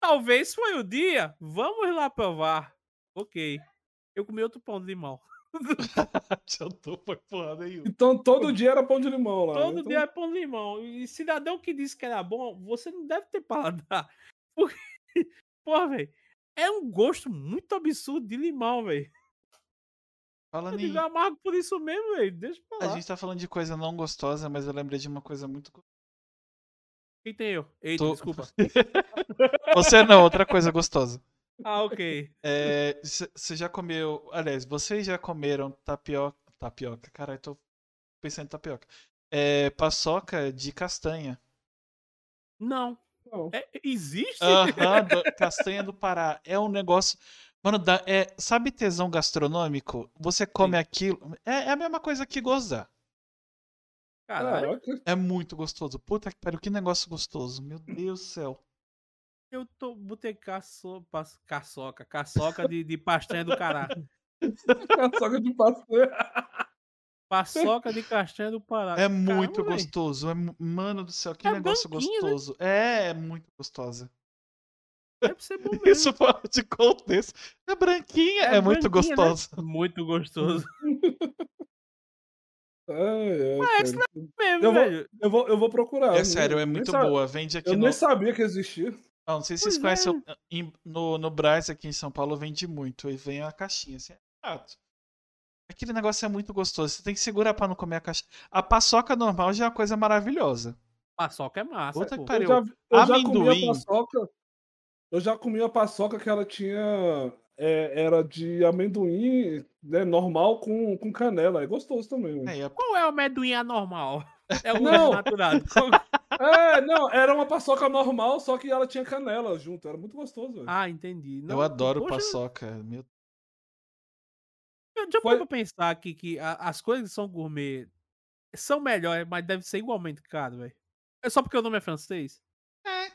Talvez foi o dia. Vamos lá provar. Ok. Eu comi outro pão de limão. tô foi porra nenhuma. Então todo dia era pão de limão lá. né? Todo Então, dia é pão de limão. E cidadão que disse que era bom, você não deve ter paladar. Porque, porra, velho, é um gosto muito absurdo de limão, velho. Falando Eu em. digo, eu amargo por isso mesmo, velho. Deixa pra A lá. gente tá falando de coisa não gostosa, mas eu lembrei de uma coisa muito. Quem tem eu? Eita, Tô- desculpa. Você não, outra coisa gostosa. Ah, ok. Você já comeu. Aliás, vocês já comeram tapioca. Tapioca, caralho, tô pensando em tapioca. É, paçoca de castanha. Não. É, existe? Aham, do- castanha do Pará. É um negócio. Mano, dá, é, sabe tesão gastronômico? Você come aquilo. É, é a mesma coisa que gozar. Caralho. Caraca. É muito gostoso. Puta que pariu, que negócio gostoso. Meu Deus do céu. Eu tô, botei caço, caçoca, caçoca de, de pastanha do Cará. Soca de pastel. Paçoca de castanha do Pará. É muito Caramba, gostoso. É, mano do céu, que É negócio né? gostoso. É, é muito gostosa. Deve ser bom mesmo. Isso fora de contexto. É branquinha, é, muito branquinha, né? gostosa. Muito gostoso. Ai, ai, Mas cara. Mesmo, Eu vou- velho. Eu vou, eu vou procurar. É sério, é muito boa. Vende aqui Eu no. nem sabia que existia. Não, não sei se vocês Pois é. conhecem. em- no, no Brás aqui em São Paulo vende muito. E vem a caixinha assim. É barato. Aquele negócio é muito gostoso. Você tem que segurar pra não comer a caixa. A paçoca normal já é uma coisa maravilhosa. Paçoca é massa, Puta que pariu. Eu já, eu já comi Amendoim. a paçoca. Eu já comi a paçoca que ela tinha é, era de amendoim né, normal com, com canela. É gostoso também. a- Qual é o amendoim anormal? É o Não. É, não, era uma paçoca normal, só que ela tinha canela junto. Era muito gostoso, velho. Ah, entendi. eu Não, adoro poxa, paçoca. Meu... Eu já Foi- parou pra pensar aqui que a- as coisas que são gourmet são melhores, mas deve ser igualmente caro, velho. É só porque o nome é francês?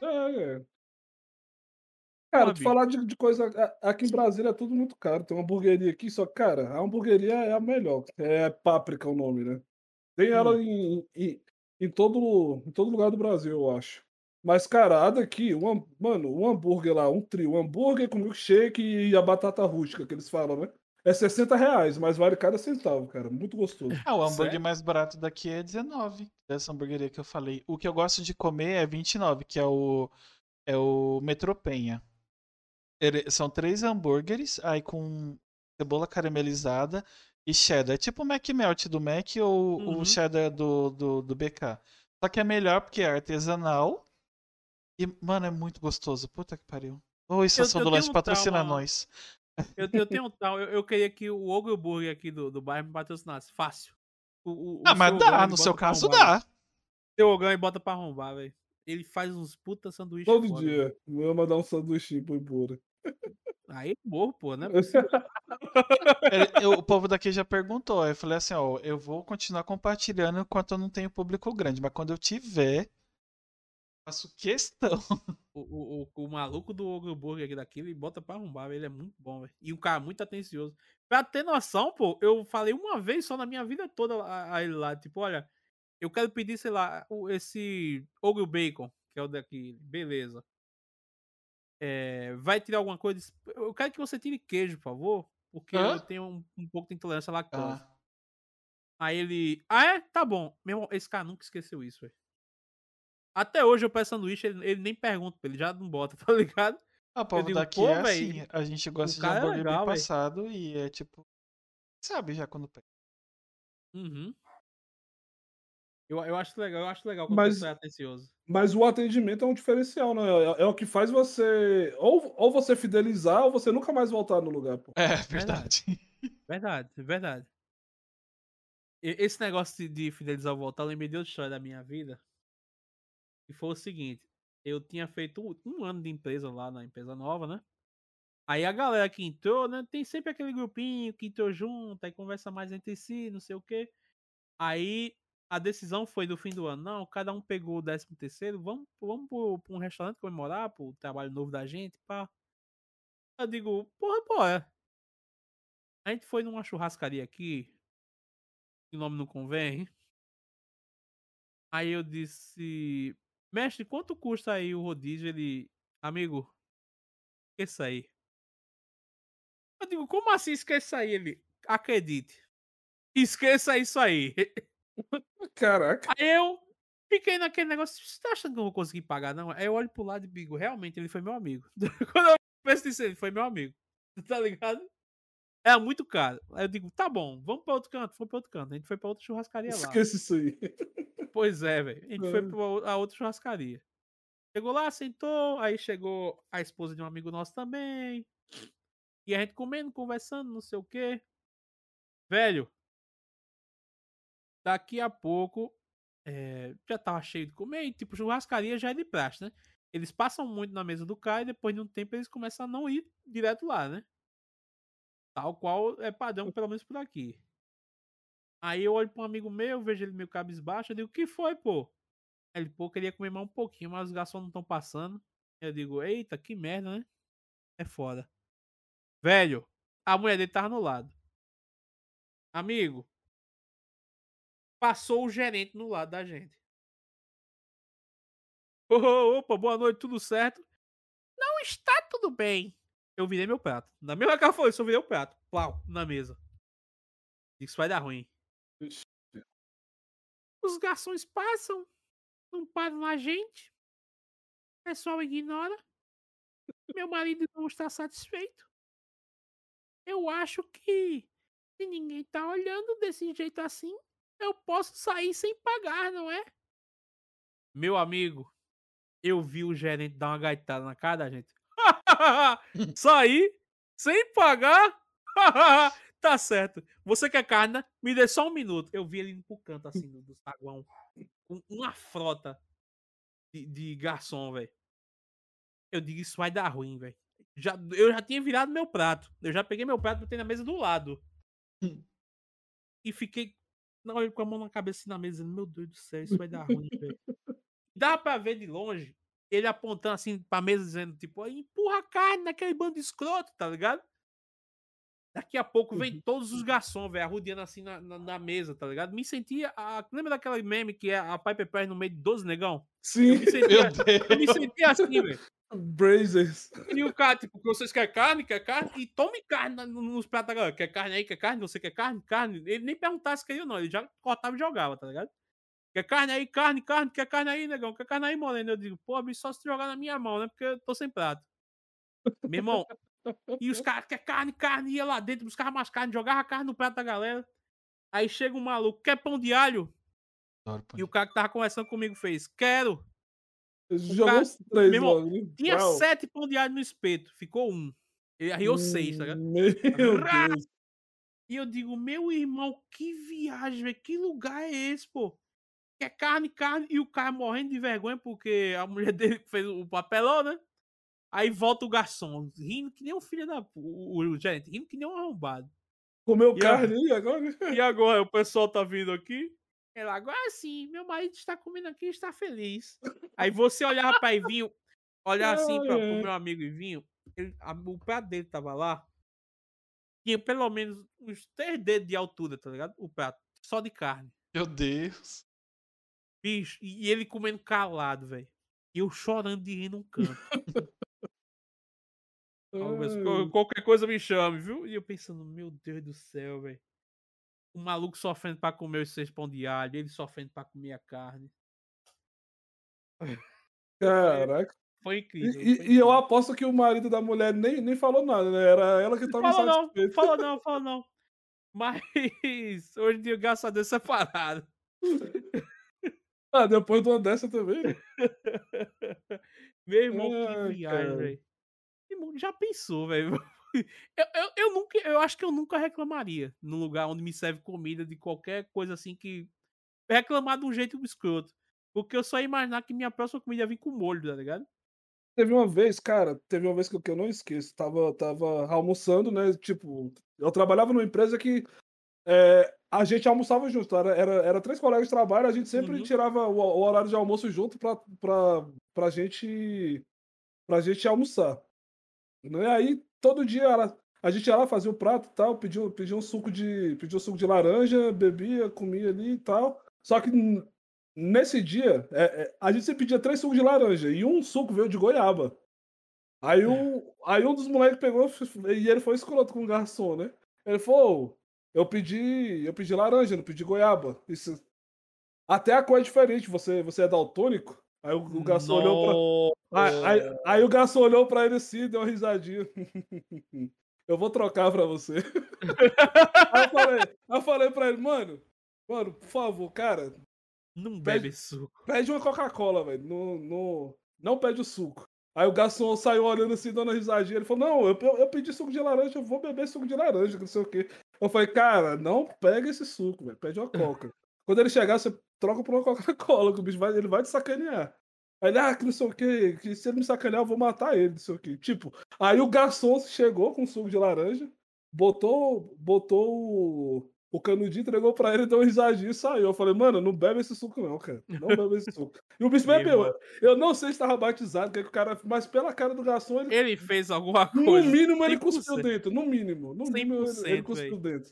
É, é. Cara, Porra, tu bicho. falar de, de coisa. Aqui em Brasília é tudo muito caro. Tem uma hamburgueria aqui, só que, cara, a hamburgueria é a melhor. É Páprica o nome, né? Tem ela Hum. em, em, em todo, em todo lugar do Brasil, eu acho. Mas, cara, a daqui, um, mano, um hambúrguer lá, um trio, um hambúrguer com milkshake e a batata rústica, que eles falam, né? É 60 reais, mas vale cada centavo, cara. Muito gostoso. Ah, o hambúrguer Sério? mais barato daqui é 19, dessa hamburgueria que eu falei. O que eu gosto de comer é 29, que é o é o Metropenha. Ele- são três hambúrgueres, aí com cebola caramelizada e cheddar. É tipo o Mac Melt do Mac ou Uhum. o cheddar do, do, do BK. Só que é melhor porque é artesanal. E, mano, é muito gostoso. Puta que pariu. Ô, Estação eu do Lanche patrocina trauma- nós. Eu, eu tenho um tal, eu, eu queria que o Ogro Burger aqui do, do bairro me patrocinasse. Fácil. O, o, Ah, o mas dá, no seu caso dá. Seu Ogão e bota pra arrombar, velho. Ele faz uns puta sanduíche Todo foda. dia. Vou mandar um sanduíche pro Ibura. Aí morro, pô, né? Ele- eu- o povo daqui já perguntou. Eu falei assim, ó, eu vou continuar compartilhando enquanto eu não tenho público grande, mas quando eu tiver, faço questão. O, o, o, maluco do Ogro Burger aqui daqui, ele bota pra arrombar, velho. Ele é muito bom, velho. E um cara muito atencioso. Pra ter noção, pô, eu falei uma vez só na minha vida toda a, a ele lá, tipo, olha, eu quero pedir, sei lá, o- esse Ogro Bacon, que é o daqui, beleza. É, vai tirar alguma coisa? Eu quero que você tire queijo, por favor, porque Hã? eu tenho um, um pouco de intolerância à lactose. Ah, Aí ele. Ah, é? Tá bom. Meu irmão, esse cara nunca esqueceu isso, velho. Até hoje eu peço sanduíche, ele, ele nem pergunta ele, já não bota, tá ligado? o povo digo, daqui pô, é véi, assim, a gente gosta de é hambúrguer legal, bem véi. passado e é tipo, sabe já quando pega. Uhum. Eu, eu acho legal, eu acho legal quando Mas- o pessoal é atencioso. Mas o atendimento é um diferencial, né? É, é o que faz você. Ou, ou você fidelizar, ou você nunca mais voltar no lugar, pô. É, verdade. Verdade, verdade. E- Esse negócio de- de fidelizar o voltar, eu lembrei de outra história da minha vida. E foi o seguinte: eu tinha feito um, ano de empresa lá na empresa nova, né? Aí a galera que entrou, né? Tem sempre aquele grupinho que entrou junto, aí conversa mais entre si, não sei o quê. Aí a decisão foi do fim do ano: não, cada um pegou o décimo terceiro, vamos, vamos pra um restaurante comemorar, pro trabalho novo da gente, pá. Eu digo, porra, bora. A gente foi numa churrascaria aqui, que o nome não convém. Aí eu disse, mestre, quanto custa aí o rodízio? Ele, amigo, esqueça aí. Eu digo, como assim esqueça aí? Ele, acredite. Esqueça isso aí. Caraca. Aí eu fiquei naquele negócio, você tá achando que eu vou conseguir pagar, não? Aí eu olho pro lado e digo, realmente, ele foi meu amigo. Quando eu penso nisso, ele foi meu amigo. Tá ligado? É muito caro. Aí eu digo, tá bom, vamos pra outro canto. Foi pra outro canto. A gente foi pra outra churrascaria lá. Esquece isso aí. Pois é, velho. A gente foi É. pra a outra churrascaria. Chegou lá, sentou, aí chegou a esposa de um amigo nosso também. E a gente comendo, conversando, não sei o quê. Velho, daqui a pouco é, já tava cheio de comer e tipo, churrascaria já é de praxe, né? Eles passam muito na mesa do cara e depois de um tempo eles começam a não ir direto lá, né? Tal qual é padrão, pelo menos por aqui. Aí eu olho pra um amigo meu, vejo ele meio cabisbaixo, eu digo, o que foi, pô? Ele, pô, queria comer mais um pouquinho, mas os garçons não estão passando. Eu digo, eita, que merda, né? É foda. Velho, a mulher dele tava no lado. Amigo, passou o gerente no lado da gente. Ô, opa, boa noite, tudo certo? Não está tudo bem. Eu virei meu prato. Na mesma que ela falou isso, eu virei o prato. Plau, na mesa. Isso vai dar ruim. Os garçons passam, não param na gente. O pessoal ignora. Meu marido não está satisfeito. Eu acho que se ninguém tá olhando desse jeito assim, eu posso sair sem pagar, não é? Meu amigo, eu vi o gerente dar uma gaitada na cara da gente. saí, Sem pagar? tá certo. Você quer carne? né? Me dê só um minuto. Eu vi ele indo pro canto assim do, saguão. Uma frota de, de garçom, velho. Eu digo, isso vai dar ruim, velho. Já, eu já tinha virado meu prato. Eu já peguei meu prato botei na mesa do lado. Hum. E fiquei não, com a mão na cabeça assim na mesa. Meu Deus do céu, isso vai dar ruim, velho. Dá pra ver de longe ele apontando assim pra mesa, dizendo, tipo, empurra a carne naquele bando de escroto, tá ligado? Daqui a pouco vem Uhum. todos os garçons, velho, arrodeando assim na, na, na mesa, tá ligado? Me sentia. A... Lembra daquela meme que é a Piper Press no meio de 12 negão? Eu Sim, me sentia, eu me sentia assim, velho. Brazers. E o cara, tipo, vocês querem carne? Quer carne? E tome carne nos pratos da galera. Quer carne aí? Quer carne? Você quer carne? Carne? Ele nem perguntasse se queria ou não. Ele já cortava e jogava, tá ligado? Quer carne aí? Carne, carne. Quer carne aí, negão? Quer carne aí, moreno? Eu digo, pô, bicho, só se jogar na minha mão, né? Porque eu tô sem prato. Meu irmão, e os caras, quer carne, carne, ia lá dentro, buscava mais carne, jogava carne no prato da galera. Aí chega um maluco, quer pão de alho? Adoro E o cara que tava conversando comigo fez, quero. Jogou cara- os três meu irmão, né? Tinha Uau. sete pão de alho no espeto, ficou um. Ele arriou seis, tá ligado? Meu Rá! Deus. E eu digo, meu irmão, que viagem, velho. Que lugar é esse, pô? Que é carne, carne. E o cara morrendo de vergonha porque a mulher dele fez o papelão, né? Aí volta o garçom, rindo que nem um filho da. O, o gerente, rindo que nem um arrombado. Comeu E carne aí agora? E agora, o pessoal tá vindo aqui? Ela, agora sim, meu marido está comendo aqui e está feliz. Aí você olhava pra Ivinho, olhar assim pra, pro meu amigo Ivinho, ele, a- o prato dele tava lá, tinha pelo menos uns três dedos de altura, tá ligado? O prato, só de carne. Meu Deus. Bicho, e ele comendo calado, velho. E eu chorando de rir num canto. Aí eu penso, "Qual- Ai. Qualquer coisa me chame, viu? E eu pensando, meu Deus do céu, velho. O maluco sofrendo pra comer os seis pão de alho, ele sofrendo pra comer a carne. Caraca. Foi incrível. foi e- e eu incrível. aposto que o marido da mulher nem, nem falou nada, né? Era ela que tava falou não, falou não, falou não. Mas hoje em dia, graças a Deus, separado. Ah, depois de uma dessa também. Meu irmão, Ai, que viagem, velho. Já pensou, velho? Eu, eu, eu nunca, eu acho que eu nunca reclamaria num lugar onde me serve comida de qualquer coisa assim que. Reclamar de um jeito escroto. Porque eu só ia imaginar que minha próxima comida ia vir com molho, tá ligado? Teve uma vez, cara, teve uma vez que eu, que eu não esqueço. Tava, tava almoçando, né? Tipo, eu trabalhava numa empresa que é, a gente almoçava junto. Era, era, era três colegas de trabalho, a gente sempre Uhum. tirava o, o horário de almoço junto pra, pra, pra, gente, pra gente almoçar. Né? Aí, todo dia ela- a gente ia lá, fazia o prato e tal, pedia, pedia um suco de. Pedia um suco de laranja, bebia, comia ali e tal. Só que nesse dia, é, é, a gente sempre pedia três sucos de laranja e um suco veio de goiaba. Aí, um, aí um dos moleques pegou e ele foi escroto com o garçom, né? Ele falou: "Ô, eu pedi, eu pedi laranja, não pedi goiaba. Isso, até a cor é diferente, você, você é daltônico? Aí o, o garçom olhou pra. Aí, aí- aí o garçom olhou pra ele assim e deu uma risadinha. Eu vou trocar pra você. aí, eu falei, eu falei pra ele, mano, mano, por favor, cara, Não Pede- bebe suco. pede uma Coca-Cola, velho. Não, não, não pede o suco. Aí o garçom saiu olhando assim, dando risadinha. Ele falou: Não, eu, eu, eu pedi suco de laranja, eu vou beber suco de laranja, que não sei o quê. Eu falei: Cara, não pega esse suco, velho. Pede uma Coca. Quando ele chegar, você troca por uma Coca-Cola, que o bicho vai, ele vai te sacanear. Aí ele, ah, que não sei o quê, que se ele me sacanear, eu vou matar ele, não sei o quê. Tipo, aí o garçom chegou com suco de laranja, botou, botou o, canudinho, entregou pra ele, deu uma risadinha e saiu. Eu falei, mano, não bebe esse suco, não, cara. Não bebe esse suco. E o bicho bebeu. Eu não sei se estava batizado, que, é que o cara. Mas pela cara do garçom, ele. Ele fez alguma No coisa. mínimo, ele 100%. cuspiu dentro. No mínimo. No mínimo, ele, ele 100%, cuspiu dentro.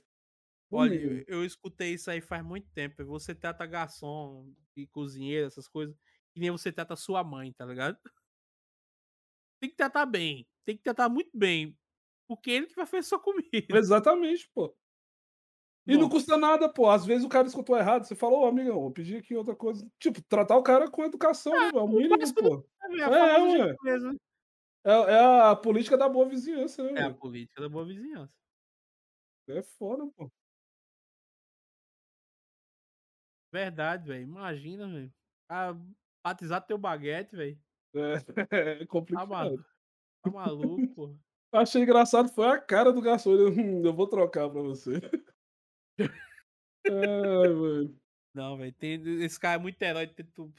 No Olha, mínimo. eu, eu escutei isso aí faz muito tempo. Você trata garçom e cozinheiro, essas coisas, que nem você trata sua mãe, tá ligado? Tem que tratar bem. Tem que tratar muito bem. Porque ele que vai fazer sua comida. Exatamente, pô. E não custa nada, pô. Às vezes o cara escutou errado. Você falou, ô, amigão, eu pedi aqui outra coisa. Tipo, tratar o cara com educação, né, velho? É o mínimo, pô. É, É. É, é a política da boa vizinhança, né, É a política da boa vizinhança. É foda, pô. Verdade, velho. Imagina, velho. Ah, batizar teu baguete, velho. É, é Tá complicado. maluco. Tá maluco, pô. Achei engraçado, foi a cara do garçom. Ele, hum, eu vou trocar pra você. Ai, mano. Não, velho. tem- Esse cara é muito herói. Tem tu...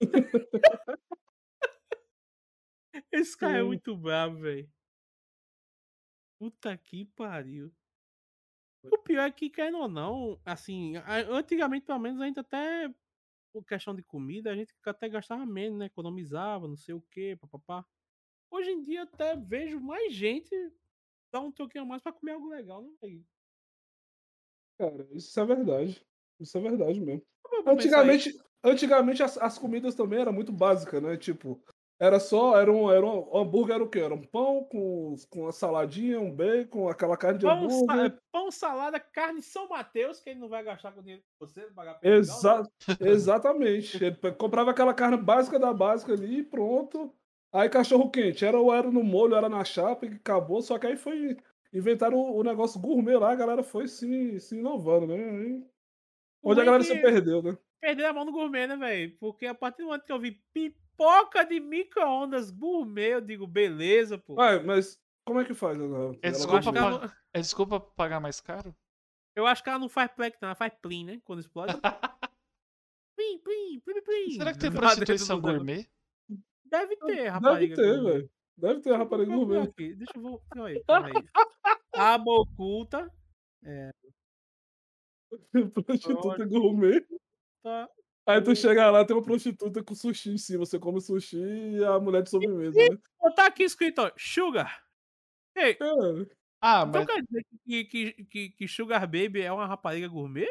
Esse cara é muito bravo, velho. Puta que pariu. O pior é que, querendo ou não, assim, antigamente, pelo menos, a gente até, por questão de comida, a gente até gastava menos, né? Economizava, não sei o quê, papapá. Hoje em dia, até vejo mais gente dar um troquinho a mais pra comer algo legal, né, velho? Cara, isso é verdade. Isso é verdade mesmo. Antigamente, antigamente as, as comidas também eram muito básicas, né? Tipo, era só, era um, era um hambúrguer era o quê? Era um pão com, com uma saladinha, um bacon, aquela carne de Pão, sa- hambúrguer. pão, salada, carne São Mateus, que ele não vai gastar com dinheiro com você, pagar ele, não, né? Exa exatamente. Ele comprava aquela carne básica da básica ali e pronto. Aí cachorro quente, era ou era no molho, era na chapa e acabou. Só que aí foi. Inventaram o, o negócio gourmet lá, a galera foi se, se inovando, né? O onde a galera se perdeu, né? Perder a mão no gourmet, né, velho? Porque a partir do momento que eu vi pipoca de micro-ondas gourmet, eu digo, beleza, pô. Ué, mas como é que faz? Ana? É desculpa, ela não, É desculpa pagar mais caro? eu acho que ela não faz plec, não. Ela faz plim, né? Quando explode. plim, plim, plim, plim. Será que tem prostituição gourmet? Deve ter, Deve rapariga. ter, velho. Deve ter a rapariga gourmet. aqui. Deixa eu vou. Calma aí, calma aí. Aba oculta. prostituta gourmet. Tá. Aí tu chega lá, tem uma prostituta com sushi em cima. Você come sushi e a mulher de sobremesa, né? Tá aqui escrito, ó, Sugar. Ei, Cara, Ah, então mas. quer dizer que, que, que, que Sugar Baby é uma rapariga gourmet?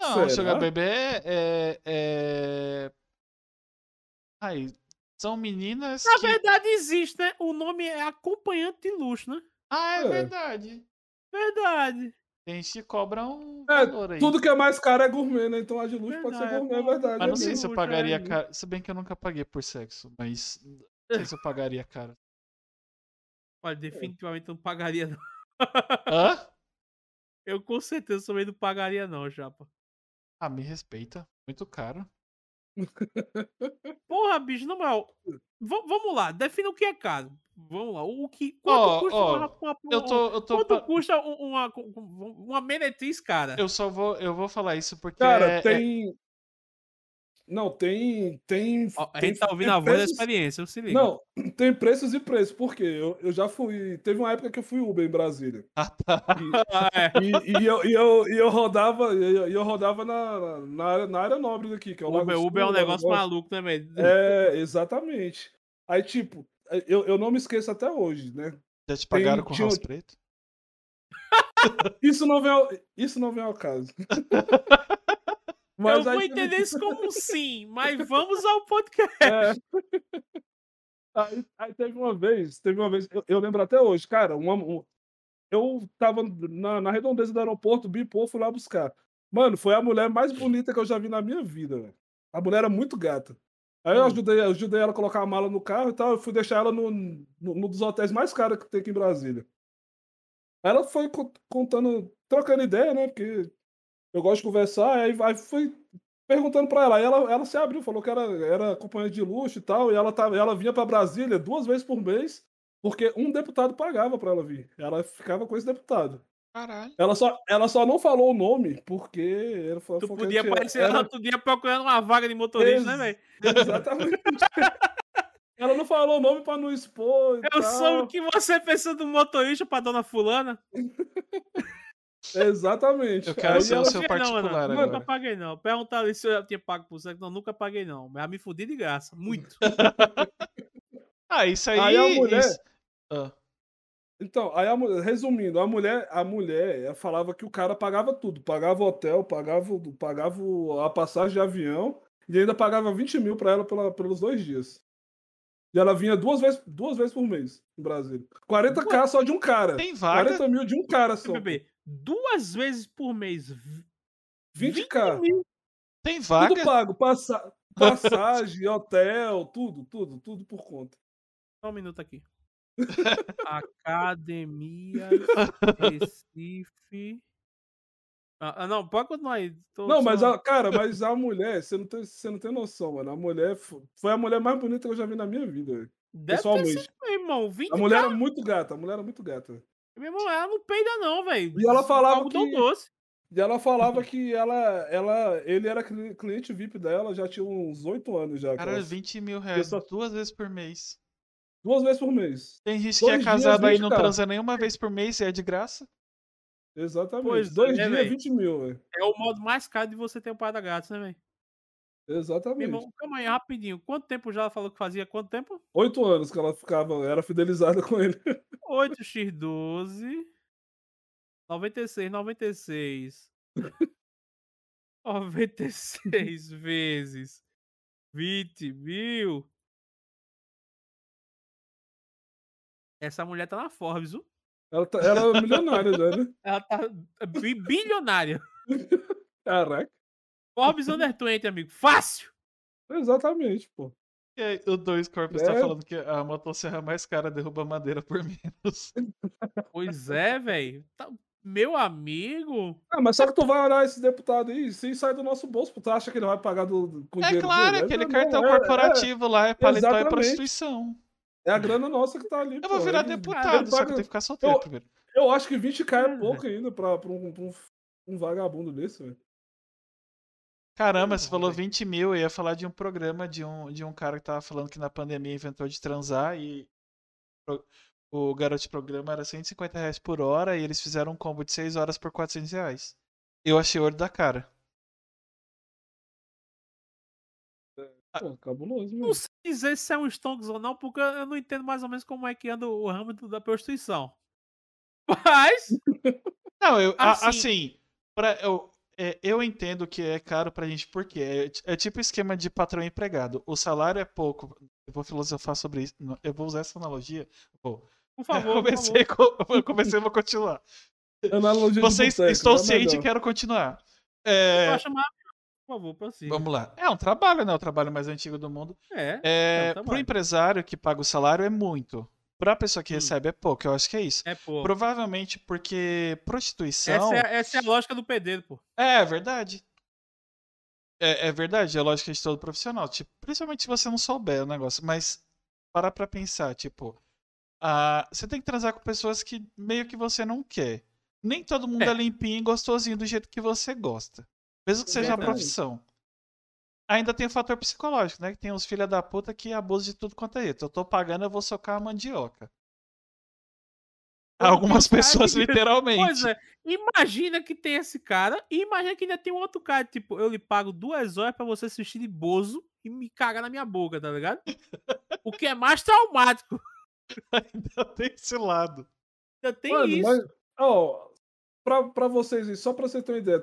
Não, será? Sugar Baby é. é, é... Aí, são meninas Na que. verdade existe, né? O nome é acompanhante de luxo, né? Ah, é É. verdade. Verdade. Tem gente que cobra um É, valor aí. tudo que é mais caro é gourmet, né? Então a de luxo pode ser Verdade, gourmet, é pô. verdade. Mas não é sei se eu Luxo, pagaria é. caro. Se bem que eu nunca paguei por sexo, mas. Não sei se eu pagaria caro. Olha, definitivamente não pagaria, não. Hã? Eu com certeza também não pagaria, não, Japa. Ah, me respeita. Muito caro. Porra, bicho, na moral. v- vamos lá, defina o que é caro. Vamos lá. O que, quanto Ó, custa ó, uma, uma, Eu tô. Eu tô. Quanto pa- custa um- uma, uma meretriz, cara? Eu só vou. Eu vou falar isso porque. Cara, é- é- tem. Não, tem. Tem. A tem- gente tá ouvindo a voz da experiência, se liga. Não, tem preços e preços. Por quê? Eu, eu já fui. Teve uma época que eu fui Uber em Brasília. Ah, tá. Ah, é. E, e eu, e, eu, e eu rodava, e eu, e eu rodava na, na, área, na área nobre daqui, que é o Lago Uber, Sul, Uber é um Lago negócio maluco, né, velho? É, exatamente. Aí, tipo, eu, eu não me esqueço até hoje, né? Já te pagaram Tem- com tinha- house preto? Isso não vem ao, isso não vem ao caso. eu vou entender isso como um sim, mas vamos ao podcast. É. Aí, aí teve uma vez, teve uma vez, eu, eu lembro até hoje, cara, uma, um- eu tava na, na redondeza do aeroporto, Bipô, fui lá buscar. Mano, foi a mulher mais bonita que eu já vi na minha vida, velho. A mulher era muito gata. Aí eu Hum. ajudei, ajudei ela a colocar a mala no carro e tal, eu fui deixar ela no, dos hotéis mais caros que tem aqui em Brasília. Aí ela foi co- contando, trocando ideia, né, porque eu gosto de conversar, aí, aí fui perguntando pra ela. Aí ela, ela se abriu, falou que era, era companhia de luxo e tal. E ela, tava, ela vinha pra Brasília duas vezes por mês, porque um deputado pagava pra ela vir. Ela ficava com esse deputado. Caralho. Ela só, ela só não falou o nome, porque ela falou, Tu podia aparecer era- lá outro dia procurando uma vaga de motorista, né, Ex- velho? Exatamente. ela não falou o nome pra não expor. e Eu tal. sou o que você pensou do motorista pra dona fulana. Exatamente. Eu quero Aí ser o seu Não, particular Nunca agora. paguei, não. Perguntaram ali se eu tinha pago por sexo. Não, nunca paguei, não. Mas me fudi de graça. Muito. Ah, isso aí. Aí a mulher- isso- Ah, Então, aí a mulher, resumindo, a mulher, a mulher falava que o cara pagava tudo, pagava o hotel, pagava, pagava a passagem de avião e ainda pagava 20 mil pra ela pela- pelos dois dias. E ela vinha duas vezes, duas vezes por mês no Brasil. 40k só de um cara. Tem vaga? 40 mil de um cara só. Bebê, duas vezes por mês. v- 20k. mil. Tem Tudo vaga? pago. Passa, passagem, hotel, tudo, tudo, tudo por conta. Só um minuto aqui. Academia Recife. Ah, ah, não, pode continuar aí. Tô Não, mas, a, cara, mas a mulher, você não, tem, você não tem noção, mano. A mulher fo- foi a mulher mais bonita que eu já vi na minha vida. Deve ter Pessoalmente. sido, irmão. 20 A mulher era muito gata, a mulher era muito gata. Meu irmão, ela não peida, não, velho. E ela falava Algodão que- doce. E ela falava que ela, ela, ele era cli- cliente VIP dela, já tinha uns oito anos já. Cara, ela- 20 mil reais só- duas vezes por mês. Duas vezes por mês. Tem gente que é Dois casado aí e não 20k. transa nenhuma vez por mês e é de graça. Exatamente. Pois Dois é, dias, véi. 20 mil, velho. É o modo mais caro de você ter um par da gato, né, velho? Meu Exatamente. irmão, calma aí, rapidinho. Quanto tempo já ela falou que fazia? Quanto tempo? Oito anos que ela ficava, era fidelizada com ele. 8x12. 96, 96. 96 vezes 20 mil. Essa mulher tá na Forbes, viu? Ela tá- era milionária já, né? Ela tá bi- bilionária. Caraca. Forbes Under 20, amigo. Fácil! Exatamente, pô. E aí, o Dois Corpos tá É. falando que a motosserra mais cara derruba madeira por menos. Pois é, velho. Tá- Meu amigo. Ah, mas só que tu vai olhar esse deputado aí, se sai do nosso bolso, pô, tu acha que ele vai pagar do, com É dinheiro claro, dele? aquele Não, cartão é- corporativo lá é paletó e Exatamente. prostituição. É, é a grana nossa que tá ali. Eu vou pô. virar Ele- deputado, ele só que eu paga- tenho que ficar solteiro Eu- primeiro. Eu acho que 20k é É, pouco ainda pra, pra, um, pra um- um vagabundo desse, velho. Caramba, Não, você falou velho. 20 mil, eu ia falar de um programa de um, de um cara que tava falando que na pandemia inventou de transar e o garoto de programa era 150 reais por hora e eles fizeram um combo de 6 horas por 400 reais. Eu achei ouro da cara. Pô, cabuloso, Não mano. sei dizer se é um stonks ou não, porque eu não entendo mais ou menos como é que anda o ramo da prostituição. Mas, Não, eu, a- Assim- assim, pra, eu, é, eu entendo que é caro pra gente, porque é, é tipo esquema de patrão empregado. O salário é pouco. Eu vou filosofar sobre isso. Eu vou usar essa analogia. Vou. por favor, eu por comecei, favor. com- eu comecei e vou continuar. Analogia de Vocês, boteco, estou é ciente e quero continuar. É, Eu acho. Por favor, prossiga. vamos lá. É um trabalho, né? O trabalho mais antigo do mundo. É, É, É um pro empresário que paga o salário é muito. Pra pessoa que Hum. recebe é pouco. Eu acho que é isso. é pô. Provavelmente porque prostituição. Essa é, essa é a lógica do pedreiro, pô. É, é verdade. É, é verdade, é lógica de todo profissional. Tipo, principalmente se você não souber o negócio. Mas parar pra pensar, tipo, ah, você tem que transar com pessoas que meio que você não quer. Nem todo mundo é, É. limpinho e gostosinho do jeito que você gosta. Mesmo que É seja a verdade. profissão. Ainda tem o fator psicológico, né? Que tem uns filha da puta que abusam de tudo quanto é jeito. Eu tô pagando, eu vou socar a mandioca. Algumas pessoas, que- literalmente. Pois é, imagina que tem esse cara e imagina que ainda tem um outro cara, tipo, eu lhe pago duas horas pra você assistir de bozo e me cagar na minha boca, tá ligado? O que é mais traumático. Ainda tem esse lado. Ainda tem Mano, isso. mas, ó, pra, pra vocês, aí, só pra você ter uma ideia,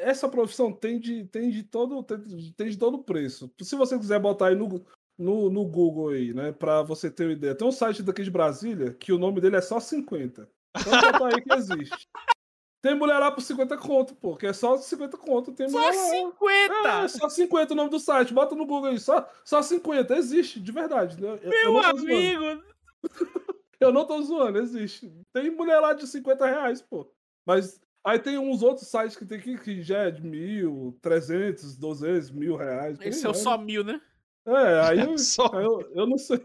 essa profissão tem de, tem de todo tem de- tem de todo preço. Se você quiser botar aí no, no, no Google aí, né, pra você ter uma ideia, tem um site daqui de Brasília que o nome dele é só 50. Então botar aí que existe. Tem mulher lá por 50 conto, pô, que é só 50 conto. Tem Só mulher lá. 50! É, só 50 o nome do site. Bota no Google aí. Só, só 50. Existe, de verdade. né? Eu, eu Meu zoando. amigo! Eu não tô zoando, existe. Tem mulher lá de 50 reais, pô. Mas aí tem uns outros sites que tem que, que já é de mil, 300, 200, mil reais. Esse é o só mil, né? É, aí eu, Só aí eu, eu não sei.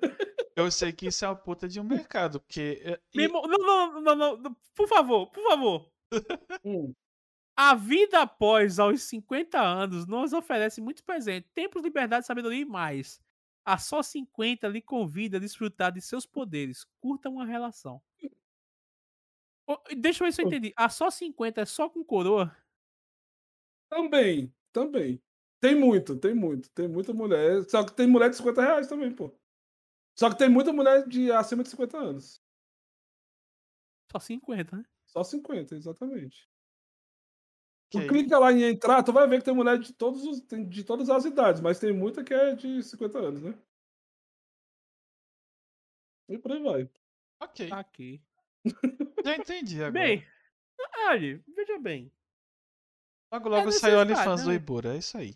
Eu sei que isso é uma puta de um mercado, porque. é, e- Não, não, não, não, não, por favor, por favor. Hum, A vida após aos 50 anos nos oferece muitos presentes, tempos, liberdade, sabedoria e mais. A só 50 lhe convida a desfrutar de seus poderes. Curta uma relação. Deixa eu ver se eu entendi. A só 50 é só com coroa? Também, também. Tem muito, tem muito. Tem muita mulher. Só que tem mulher de 50 reais também, pô. Só que tem muita mulher de acima de 50 anos. Só 50, né? Só 50, exatamente. que Tu aí- clica lá em entrar, tu vai ver que tem mulher de, todos os, de todas as idades, mas tem muita que é de 50 anos, né? E por aí vai. Ok, Tá aqui. Já entendi agora. Bem, olha, veja bem. logo logo é saiu o OnlyFans do né? Ibura, é isso aí.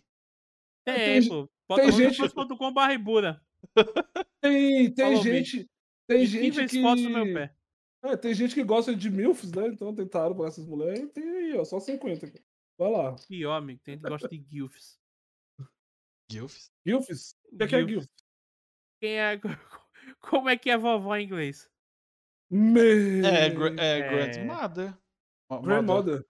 tem Tem, pô. Bota tem no gente- OnlyFans.com barra Ibura. Tem, tem Falou, gente. Tem E gente que. fotos no meu pé. É, tem gente que gosta de MILFs, né? Então tentaram pra essas mulheres. e Tem aí, ó, só 50. aqui. Vai lá. Que homem, tem gente que gosta de GIFs. Gilfs. GILFs? O que, que é GILF? Quem é. Como é que é vovó em inglês? Me... É, gra- é, É. grandmother. Mo- mother. Grandmother.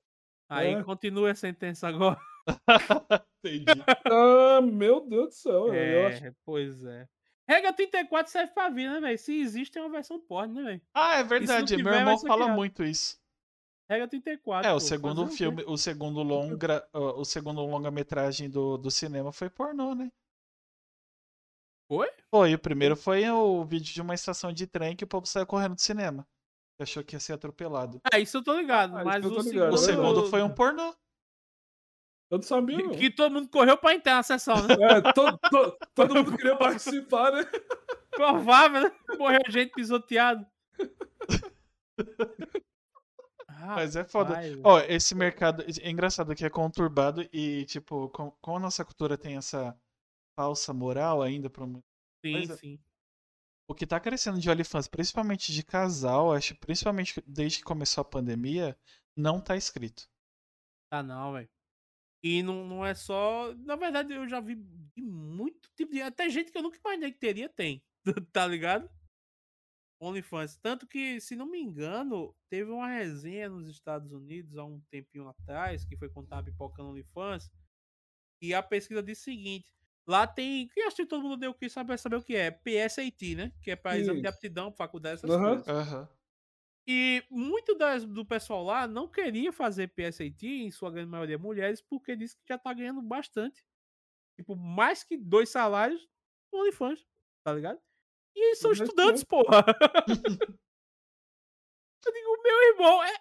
Aí É. continua a sentença agora. Entendi. Ah, meu Deus do céu. Eu acho... É, pois é. Regra 34 serve pra vida, né, velho? Se existe, é uma versão porn, né, velho? Ah, é verdade. tiver, Meu vai irmão fala criado. muito isso. Regra 34. É, o pô, segundo filme, o segundo longa, o segundo longa-metragem do, do cinema foi pornô, né? Foi? Foi, o primeiro foi o vídeo de uma estação de trem que o povo saiu correndo do cinema. Achou que ia ser atropelado. É, isso eu tô ligado. Ah, isso mas eu o tô segundo. ligado. O segundo foi um pornô. Eu não sabia. Que, que todo mundo correu pra entrar na sessão, né? É, to- to- todo mundo queria participar, né? Provável, né? Morreu gente pisoteado. Mas é foda. Ó, esse mercado. É engraçado que é conturbado e, tipo, com, como a nossa cultura tem essa falsa moral ainda pra mu- Sim, sim. O que tá crescendo de OnlyFans, principalmente de casal, acho, principalmente desde que começou a pandemia, não tá escrito. Tá não, velho. E não, não é só. Na verdade, eu já vi de muito tipo de. Até gente que eu nunca imaginei que teria, tem. tá ligado? OnlyFans. Tanto que, se não me engano, teve uma resenha nos Estados Unidos há um tempinho atrás, que foi quando tava pipocando OnlyFans. E a pesquisa diz o seguinte: lá tem. Que acho que todo mundo deu que saber saber o que é. PSAT, né? Que é pra exame de aptidão, faculdade, essas Aham. coisas. Aham. E muito das- do pessoal lá não queria fazer PSAT, em sua grande maioria mulheres, porque disse que já tá ganhando bastante. Tipo, mais que dois salários no OnlyFans, tá ligado? E eles são Mas, estudantes, porra. Eu digo, meu irmão, é.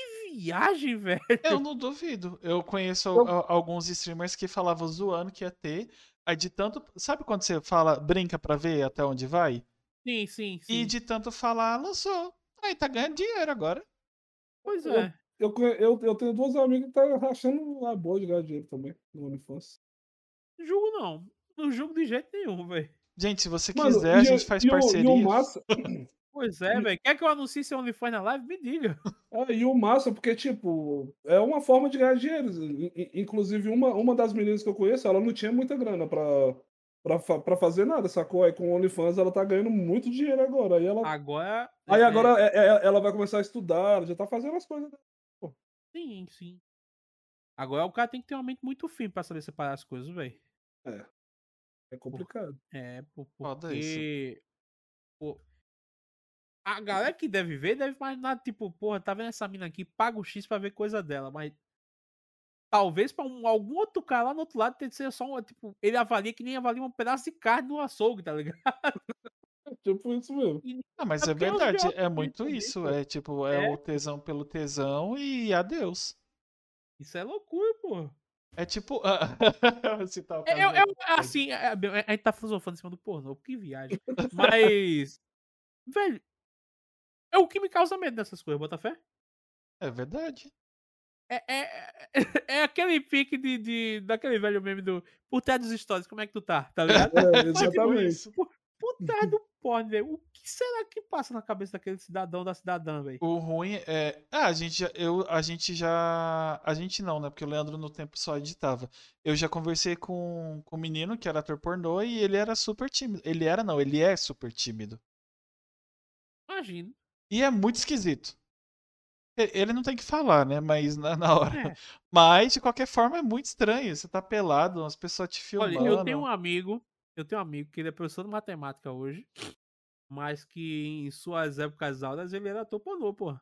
Que, viagem, velho. Eu não duvido. Eu conheço Eu- alguns streamers que falavam zoando que ia ter. Aí de tanto. Sabe quando você fala, brinca pra ver até onde vai? Sim, sim, sim. E de tanto falar, lançou. Aí tá ganhando dinheiro agora. Pois eu- é. Eu, conhe- eu, eu tenho duas amigas que tá rachando a boa de ganhar dinheiro também no OnlyFans. Não julgo, não. Não julgo de jeito nenhum, velho. Gente, se você Mano, quiser, a gente faz parceria. E o massa, Pois é, velho. Quer que eu anuncie seu OnlyFans na live? Me diga. é, e o massa, porque, tipo, é uma forma de ganhar dinheiro. Inclusive, uma, uma das meninas que eu conheço, ela não tinha muita grana pra, pra, pra fazer nada, sacou? Aí com o OnlyFans ela tá ganhando muito dinheiro agora. Aí, ela, Agora. aí é- agora é- é- ela vai começar a estudar, ela já tá fazendo as coisas. Sim, sim. Agora o cara tem que ter uma mente muito fina pra saber separar as coisas, velho. É complicado. É, pô, Foda isso. porque. Pô, a galera que deve ver deve imaginar, tipo, porra, tá vendo essa mina aqui, paga o X pra ver coisa dela, mas. Talvez pra um- algum outro cara lá no outro lado tem que ser só um. Tipo, ele avalia que nem avalia um pedaço de carne no açougue, tá ligado? Tipo isso mesmo. Ah, mas É é verdade, é muito isso. É tipo, é, É. o tesão pelo tesão e adeus. Isso é loucura, pô. É tipo. o É, do- eu, assim, é, é, a gente tá filosofando em cima do pornô, que viagem. Mas. velho. É o que me causa medo dessas coisas, Botafé. É verdade. É, é, é, é aquele pique de, de, daquele velho meme do Por trás dos stories, como é que tu tá? Tá ligado? É, Tipo exatamente. isso. Por trás do porn, velho. O que será que passa na cabeça daquele cidadão da cidadã, velho? O ruim é. Ah, a gente já. Eu, a gente já. A gente não, né? Porque o Leandro no tempo só editava. Eu já conversei com, com um menino que era ator pornô e ele era super tímido. Ele era, não, ele é super tímido. Imagina. E é muito esquisito. Ele não tem que falar, né? Mas na, na hora. É. Mas, de qualquer forma, é muito estranho. Você tá pelado, as pessoas te filmando. Olha, eu tenho um amigo, eu tenho um amigo que ele é professor de matemática hoje, mas que em suas épocas aulas ele era ator pornô, pô.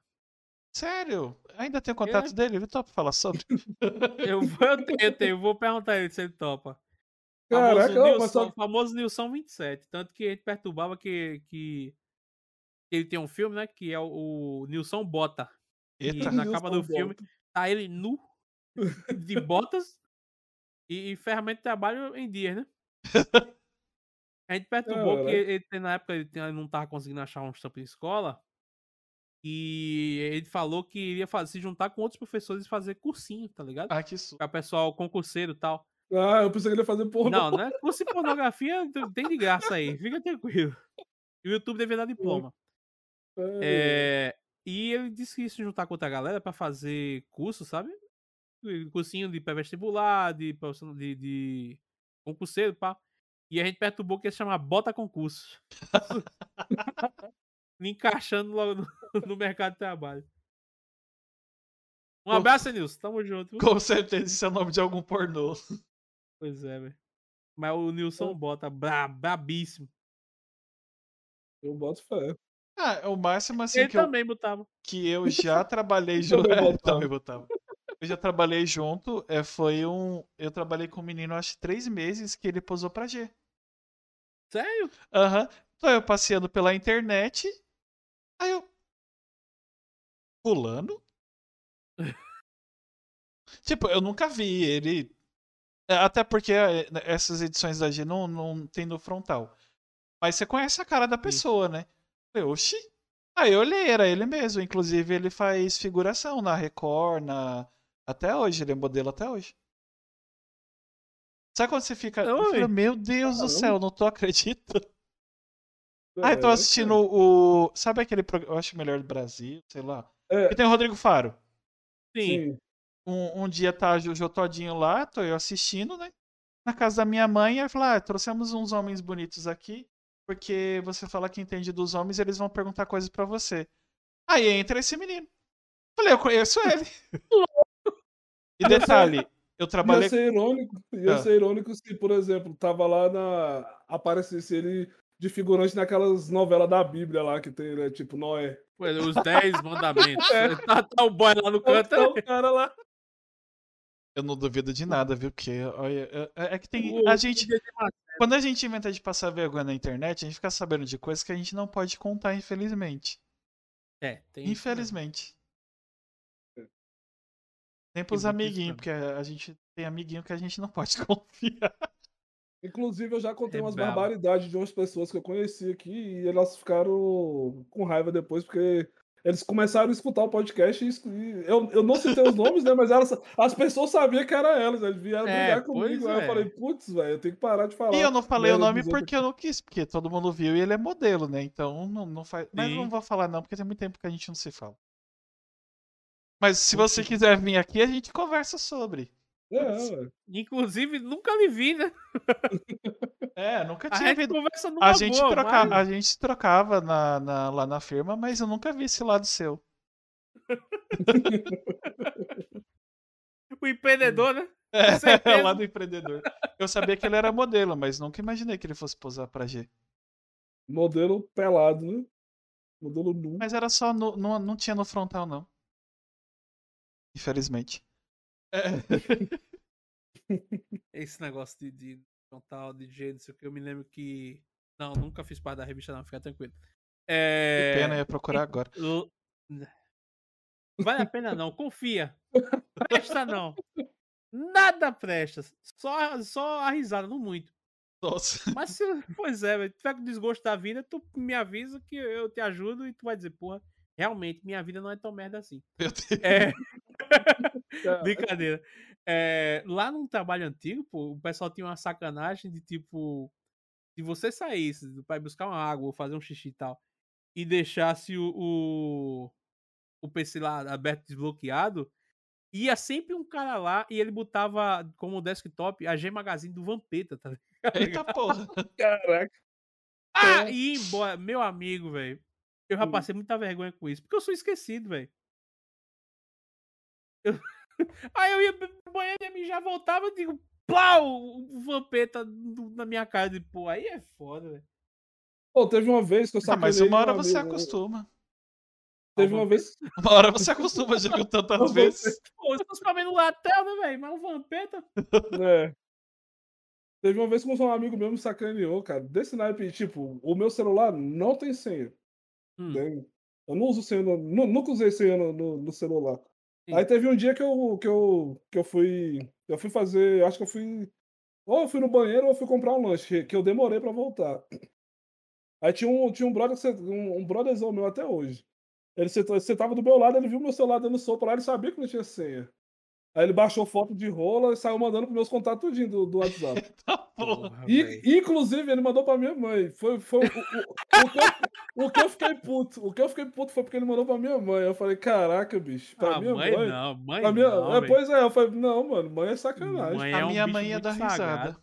Sério? Ainda tem o contato dele? Ele topa falar sobre? Eu vou, eu tenho, eu tenho, eu vou perguntar ele se ele topa. Caraca, famoso, Nilson, só- famoso Nilson 27. Tanto que a gente perturbava que, que ele tem um filme, né? Que é o, o Nilson Bota. E Eita. na Nilson capa do Bota. filme tá ele nu, de botas e, e ferramenta de trabalho em dias, né? A gente perturbou que Caraca. ele, ele, na época ele, ele não tava conseguindo achar um estampo em escola. E ele falou que iria fazer, se juntar com outros professores e fazer cursinho, tá ligado? Ah, que su... Pra pessoal concurseiro e tal. Ah, eu pensei que ele ia fazer pornô. Não, né? Curso de pornografia tem de graça aí, fica tranquilo. E o YouTube deveria dar diploma. É, e ele disse que ia se juntar com outra galera pra fazer curso, sabe? Cursinho de pré-vestibular, de, de, de concurseiro, pá. E a gente perturbou que ia chamar Bota Concurso. Me encaixando logo no, no mercado de trabalho. Um abraço, Nilson. Tamo junto. Com certeza isso é o nome de algum pornô. Pois é, velho. Mas o Nilson bota bra, brabíssimo. Eu boto fé. Ah, o máximo assim Ele que eu, também botava. que eu já trabalhei junto. É, também botava. Eu já trabalhei junto. É, foi um. Eu trabalhei com um menino acho que três meses que ele posou pra G. Sério? Aham. Então eu passeando pela internet. Aí eu. Fulano? tipo, eu nunca vi ele. é, Até porque é, essas edições da G não, não tem no frontal. Mas você conhece a cara da pessoa, né? Eu, oxi. Aí eu olhei, era ele mesmo. Inclusive, ele faz figuração na Record, na. Até hoje, ele é modelo até hoje. Sabe quando você fica. falo, Meu Deus do céu, não tô acreditando. Ah, eu tô É, assistindo o. Sabe aquele programa. Eu acho melhor do Brasil, sei lá. É, Que tem o Rodrigo Faro. Sim. sim. Um, um dia tá o Jô Todinho lá, tô eu assistindo, né? Na casa da minha mãe, aí fala, ah, trouxemos uns homens bonitos aqui, porque você fala que entende dos homens, eles vão perguntar coisas pra você. Aí entra esse menino. Falei, eu conheço ele. e detalhe, eu Ia trabalhei. ser irônico, ia Ah. ser irônico se, por exemplo, tava lá na. aparecesse ele de figurante naquelas novelas da Bíblia lá que tem, né? Tipo, Noé. Pô, Os 10 mandamentos. É. Tá, tá o boy lá no canto. Tá o cara lá. Eu não duvido de nada, viu? Porque olha, é, é que tem. O- A gente. Quando a gente inventa de passar vergonha na internet, a gente fica sabendo de coisas que a gente não pode contar, infelizmente. É, tem isso Infelizmente. É. Nem pros isso amiguinhos, porque a gente tem amiguinho que a gente não pode confiar. Inclusive, eu já contei É umas barbaridades de umas pessoas que eu conheci aqui e elas ficaram com raiva depois, porque eles começaram a escutar o podcast e, eu, eu não citei os nomes, né? Mas elas, as pessoas sabiam que era elas, eles vieram É, brigar comigo. Aí é. eu falei, putz, velho, eu tenho que parar de falar. E eu não falei o nome porque eu não quis, porque todo mundo viu e ele é modelo, né? Então não, não faz. Mas Sim. não vou falar não, porque tem muito tempo que a gente não se fala. Mas se você quiser vir aqui, a gente conversa sobre. Ué. Inclusive, nunca lhe vi, né? É, nunca A tinha gente visto. conversa numa A gente, boa, troca... mas- a gente trocava na, na- lá na firma, mas eu nunca vi esse lado seu. O empreendedor, né? É, o lado empreendedor. Eu sabia que ele era modelo, mas nunca imaginei que ele fosse posar pra G. Modelo pelado, né? Modelo nu. Mas era só no, não, não tinha no frontal, não. Infelizmente. É. Esse negócio de, de frontal, de jeito, não sei o que, eu me lembro que. Não, nunca fiz parte da revista, não, fica tranquilo. É... Pena, eu ia procurar agora. L- Vale a pena não, confia. Presta não. Nada presta. Só, só a risada, não muito. Nossa. Mas se, pois é, velho, tiver com desgosto da vida, tu me avisa que eu te ajudo e tu vai dizer, porra, realmente minha vida não é tão merda assim. Meu Deus. É, brincadeira. É, lá num trabalho antigo, pô, o pessoal tinha uma sacanagem de tipo, se você saísse ir buscar uma água ou fazer um xixi e tal, e deixasse o, o, o PC lá aberto desbloqueado, ia sempre um cara lá e ele botava como desktop a G Magazine do Vampeta, tá ligado? Eita porra. Caraca. Ah, e embora, meu amigo, velho. Eu já Hum. passei muita vergonha com isso, porque eu sou esquecido, velho. Eu... Aí eu ia pro banheiro e já voltava e digo, plau, o vampeta do- na minha cara. E, pô, aí é foda, velho. Pô, teve uma vez que eu Ah, sacanei mas uma hora um você amigo- acostuma. Teve uma vez. Uma hora você acostuma, já viu tantas vezes. Pô, eu tô ficando no latel, né, velho? Mas o vampeta. É. Teve uma vez que um amigo meu me sacaneou, cara. Desse naipe, tipo, o meu celular não tem senha. Hum, né? Eu não uso senha, no, nu- nunca usei senha no, no- no celular. Aí teve um dia que eu, que eu, que eu fui. Eu fui fazer. Acho que eu fui. Ou eu fui no banheiro ou eu fui comprar um lanche, que eu demorei pra voltar. Aí tinha um, tinha um brother, um, um brotherzão meu até hoje. Ele sentava do meu lado, ele viu meu celular dando sopa lá, ele sabia que não tinha senha. Aí ele baixou foto de rola e saiu mandando pros meus contatos tudinho do, do WhatsApp. Tá porra. E, inclusive, ele mandou pra minha mãe. Foi, foi o, o, o, que eu, o que eu fiquei puto. O que eu fiquei puto foi porque ele mandou pra minha mãe. Eu falei, caraca, bicho. Pra Ah, minha mãe, mãe. não, mãe pra minha, não, é, pois é, eu falei, não, mano, mãe é sacanagem. Mãe A é um minha bicho mãe ia dar risada.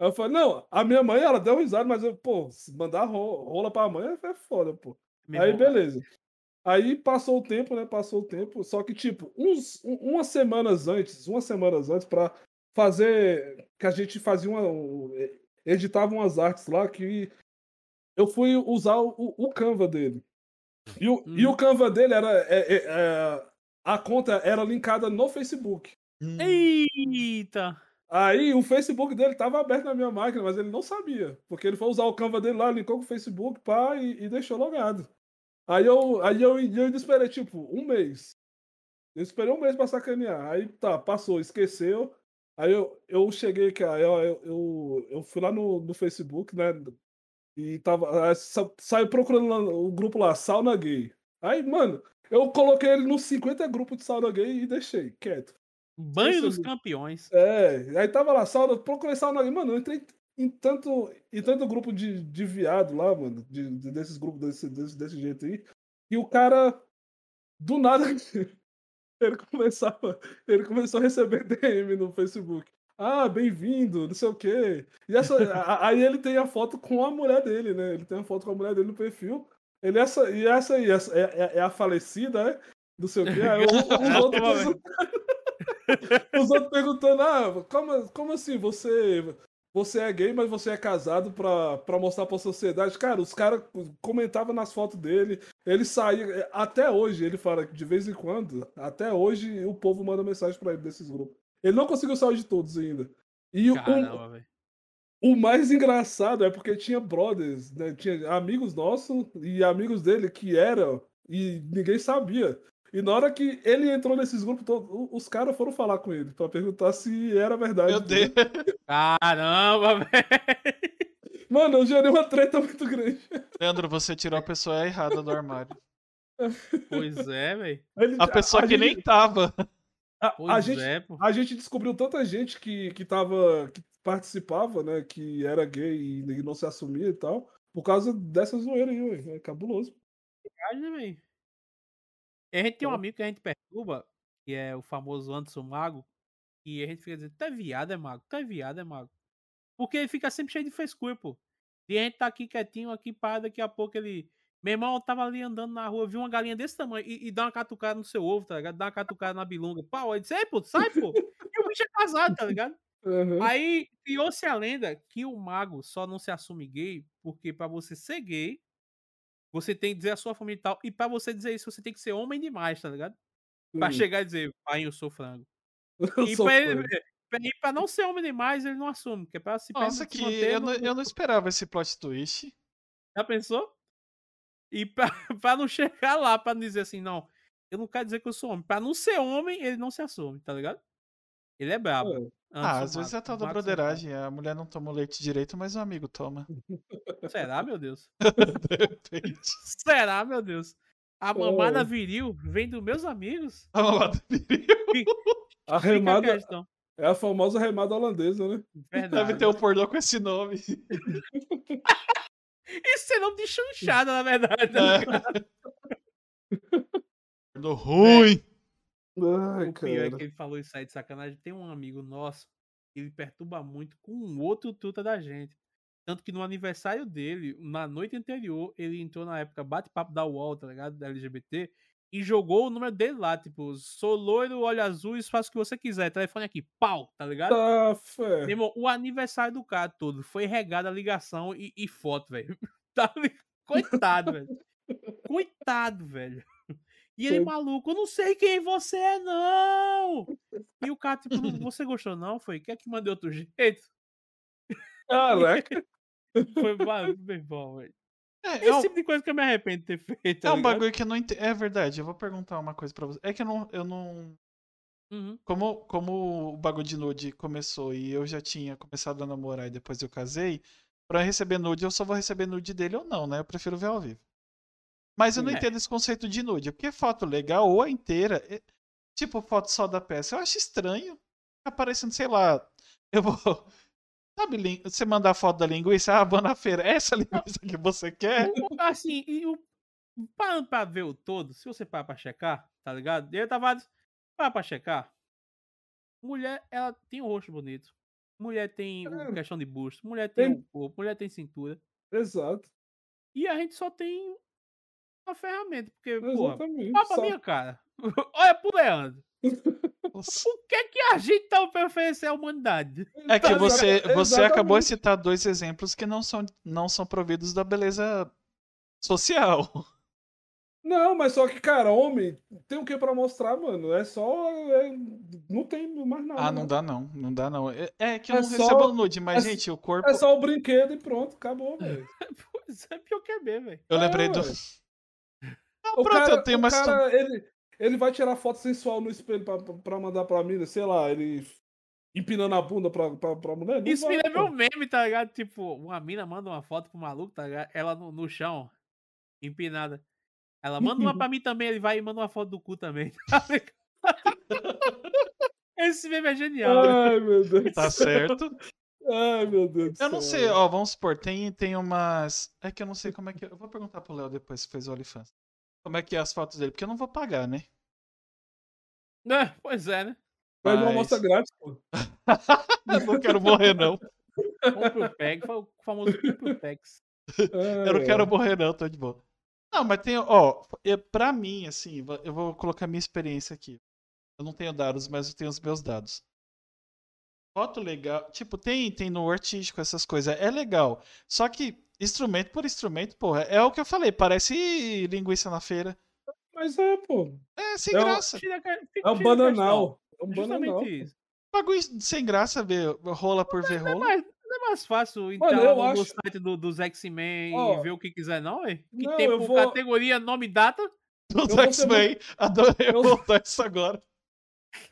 Aí eu falei, não, a minha mãe, ela deu risada, mas eu, pô, se mandar ro- rola pra mãe é foda, pô. Meu Aí, beleza. Aí passou o tempo, né? Passou o tempo. Só que, tipo, uns, um- umas semanas antes, umas semanas antes, pra fazer. Que a gente fazia uma. um- Editava umas artes lá que eu fui usar o, o Canva dele. E o, e o Uhum. Canva dele era. é- é- é, a conta era linkada no Facebook. Hum. Eita! Aí o Facebook dele tava aberto na minha máquina, mas ele não sabia. Porque ele foi usar o Canva dele lá, linkou com o Facebook, pá, e, e deixou logado. Aí eu, aí eu, eu ainda esperei, tipo, um mês. Eu esperei um mês pra sacanear. Aí tá, passou, esqueceu. Aí eu, eu cheguei aqui, aí eu, eu, eu, fui lá no, no Facebook, né? E tava. sa- Saiu procurando o grupo lá, Sauna Gay. Aí, mano, eu coloquei ele nos 50 grupos de sauna gay e deixei quieto. Banho Esse dos é- campeões. É, aí tava lá, sauna, procurei sauna gay. Mano, eu entrei em tanto, em tanto grupo de, de viado lá, mano, de, de- desses grupos desse, desse, desse jeito aí. E o cara, do nada, ele começava, ele começou a receber DM no Facebook. Ah, bem-vindo, não sei o quê. E essa, a- aí ele tem a foto com a mulher dele, né? Ele tem a foto com a mulher dele no perfil. Ele essa, e essa aí, essa é, é- é a falecida, né? Não sei o quê. Aí o- os, outros, os outros perguntando, ah, como, como assim você, você é gay, mas você é casado pra, pra mostrar pra sociedade? Cara, os caras comentavam nas fotos dele, ele saía, até hoje, ele fala que de vez em quando, até hoje o povo manda mensagem pra ele desses grupos. Ele não conseguiu sair de todos ainda. E o, Caramba, velho. o mais engraçado é porque tinha brothers, né? Tinha amigos nossos e amigos dele que eram e ninguém sabia. E na hora que ele entrou nesses grupos, todos, os caras foram falar com ele pra perguntar se era verdade. Meu Deus. Caramba, velho. Mano, eu gerei uma treta muito grande. Leandro, você tirou a pessoa errada do armário. Pois é, velho. A pessoa que gente- nem tava. A, Pois a gente, é, pô. a gente descobriu tanta gente que, que tava. que participava, né? Que era gay e, e não se assumia e tal. Por causa dessa zoeira aí, ué. É cabuloso. Verdade, velho? E a gente tem um amigo que a gente perturba, que é o famoso Anderson Mago, e a gente fica dizendo, tu é viado, é mago, tu é viado, é mago. Porque ele fica sempre cheio de frescura, pô. E a gente tá aqui quietinho, aqui parado, daqui a pouco ele. Meu irmão eu tava ali andando na rua, viu uma galinha desse tamanho e, e dá uma catucada no seu ovo, tá ligado? Dá uma catucada na bilunga. Pau, aí disse, ei, pô, sai, pô. E o bicho é casado, tá ligado? Aham. Aí criou-se a lenda que o mago só não se assume gay porque pra você ser gay, você tem que dizer a sua família e tal. E pra você dizer isso, você tem que ser homem demais, tá ligado? Pra Sim. chegar e dizer, pai, eu sou frango. Eu E sou pra, ele, fã. pra- e pra não ser homem demais, ele não assume. Que é pra se Nossa, que eu no- não, eu não esperava esse plot twist. Já pensou? E pra, pra não chegar lá, pra não dizer assim, não, eu não quero dizer que eu sou homem. Pra não ser homem, ele não se assume, tá ligado? Ele é brabo. É. Ah, Anderson às vezes é tal da broderagem. A mulher não toma o leite direito, mas o amigo toma. Será, meu Deus? De repente. Será, meu Deus? A É. mamada viril vem dos meus amigos? Vamos lá, viril. A a remada questão. é a famosa remada holandesa, né? Deve Verdade. ter um pornô com esse nome. Isso é nome de chanchada, na verdade. tá É. Pornô ruim. Ai, O pior é que ele falou isso aí de sacanagem. Tem um amigo nosso que ele perturba muito com um outro tuta da gente. Tanto que no aniversário dele, na noite anterior, ele entrou na época bate-papo da UOL, tá ligado? Da LGBT, e jogou o número dele lá, tipo, sou loiro, olho azul, isso faz o que você quiser. Telefone aqui, pau, tá ligado? Tá, fé. irmão, o aniversário do cara todo foi regado a ligação e, e foto, velho. Tá li- Coitado, velho. Coitado, velho. E ele, Foi. maluco, eu não sei quem você é, não. E o cara, tipo, "Não- você gostou, não? Foi, quer que mande outro jeito? Caraca. Foi, mano, meu bom, velho. É, é Esse um, tipo de coisa que eu me arrependo de ter feito. é tá um ligado? bagulho que eu não entendo. É verdade, eu vou perguntar uma coisa pra você. É que eu não. Eu não... Uhum. Como, como o bagulho de nude começou e eu já tinha começado a namorar e depois eu casei, pra receber nude eu só vou receber nude dele ou não, né? Eu prefiro ver ao vivo. Mas eu não É. entendo esse conceito de nude, porque foto legal ou a inteira, é- tipo foto só da peça, eu acho estranho. Aparecendo, sei lá, eu vou. Sabe, você mandar foto da linguiça, ah, vou na feira, é essa linguiça que você quer? O- o- Assim, e o. Parando pra ver o todo, se você parar pra checar, tá ligado? Eu tava. Para pra checar. Mulher, ela tem um rosto bonito. mulher tem o- É. questão de busto, mulher tem Tem- o corpo, mulher tem cintura. Exato. E a gente só tem a ferramenta, porque, Exatamente. olha pra minha cara. Olha pro Leandro. Nossa. O que é que a gente tá pra oferecer à humanidade? É que Tá você, você acabou de citar dois exemplos que não são, não são providos da beleza social. Não, mas só que, cara, homem, tem o que pra mostrar, mano? É só. é- Não tem mais nada. Ah, não né? dá não, não dá não. É, é que eu É não só- recebo nude, mas, é- gente, o corpo. É só o brinquedo e pronto, acabou, velho. Pois é, pior que é mesmo, velho. Eu É, lembrei do. ué. O pronto, cara, eu tenho cara ele, ele vai tirar foto sensual no espelho pra, pra- mandar pra mina, sei lá, ele empinando a bunda pra, pra, pra mulher. Não Isso me vai, lembra pô. um meme, tá ligado? Tipo, uma mina manda uma foto pro maluco, tá ligado? Ela no, no chão, empinada. Ela manda uma pra mim também, ele vai e manda uma foto do cu também. tá ligado? Esse meme é genial. Ai, meu Deus. Tá certo. Ai, meu Deus do Eu não céu. sei, ó, vamos supor, tem, tem umas. É que eu não sei como é que. Eu vou perguntar pro Léo depois se fez o OnlyFans. Como é que é as fotos dele? Porque eu não vou pagar, né? É, pois é, né? Pede uma Mas- amostra grátis, pô. eu não quero morrer, não. Compre o PEG, foi o famoso compre o PEX. Eu não quero morrer, não, tô de boa. Não, mas tem, ó, eu- pra mim, assim, eu vou colocar minha experiência aqui. Eu não tenho dados, mas eu tenho os meus dados. Foto legal, tipo, tem, tem no artístico essas coisas, é legal. Só que instrumento por instrumento, porra, é o que eu falei, parece linguiça na feira. Mas é, pô. É sem É o- graça. Tira, fica- É um bananal. É um bananal. Justamente isso. Bagulho sem graça ver rola por ver rola. Mas não é mais fácil entrar eu no, acho- site do, dos X-Men Ó, e ver o que quiser, não, é? Que não, tem por vou- categoria, nome e data. Dos X-Men. Adorei eu- voltar isso agora.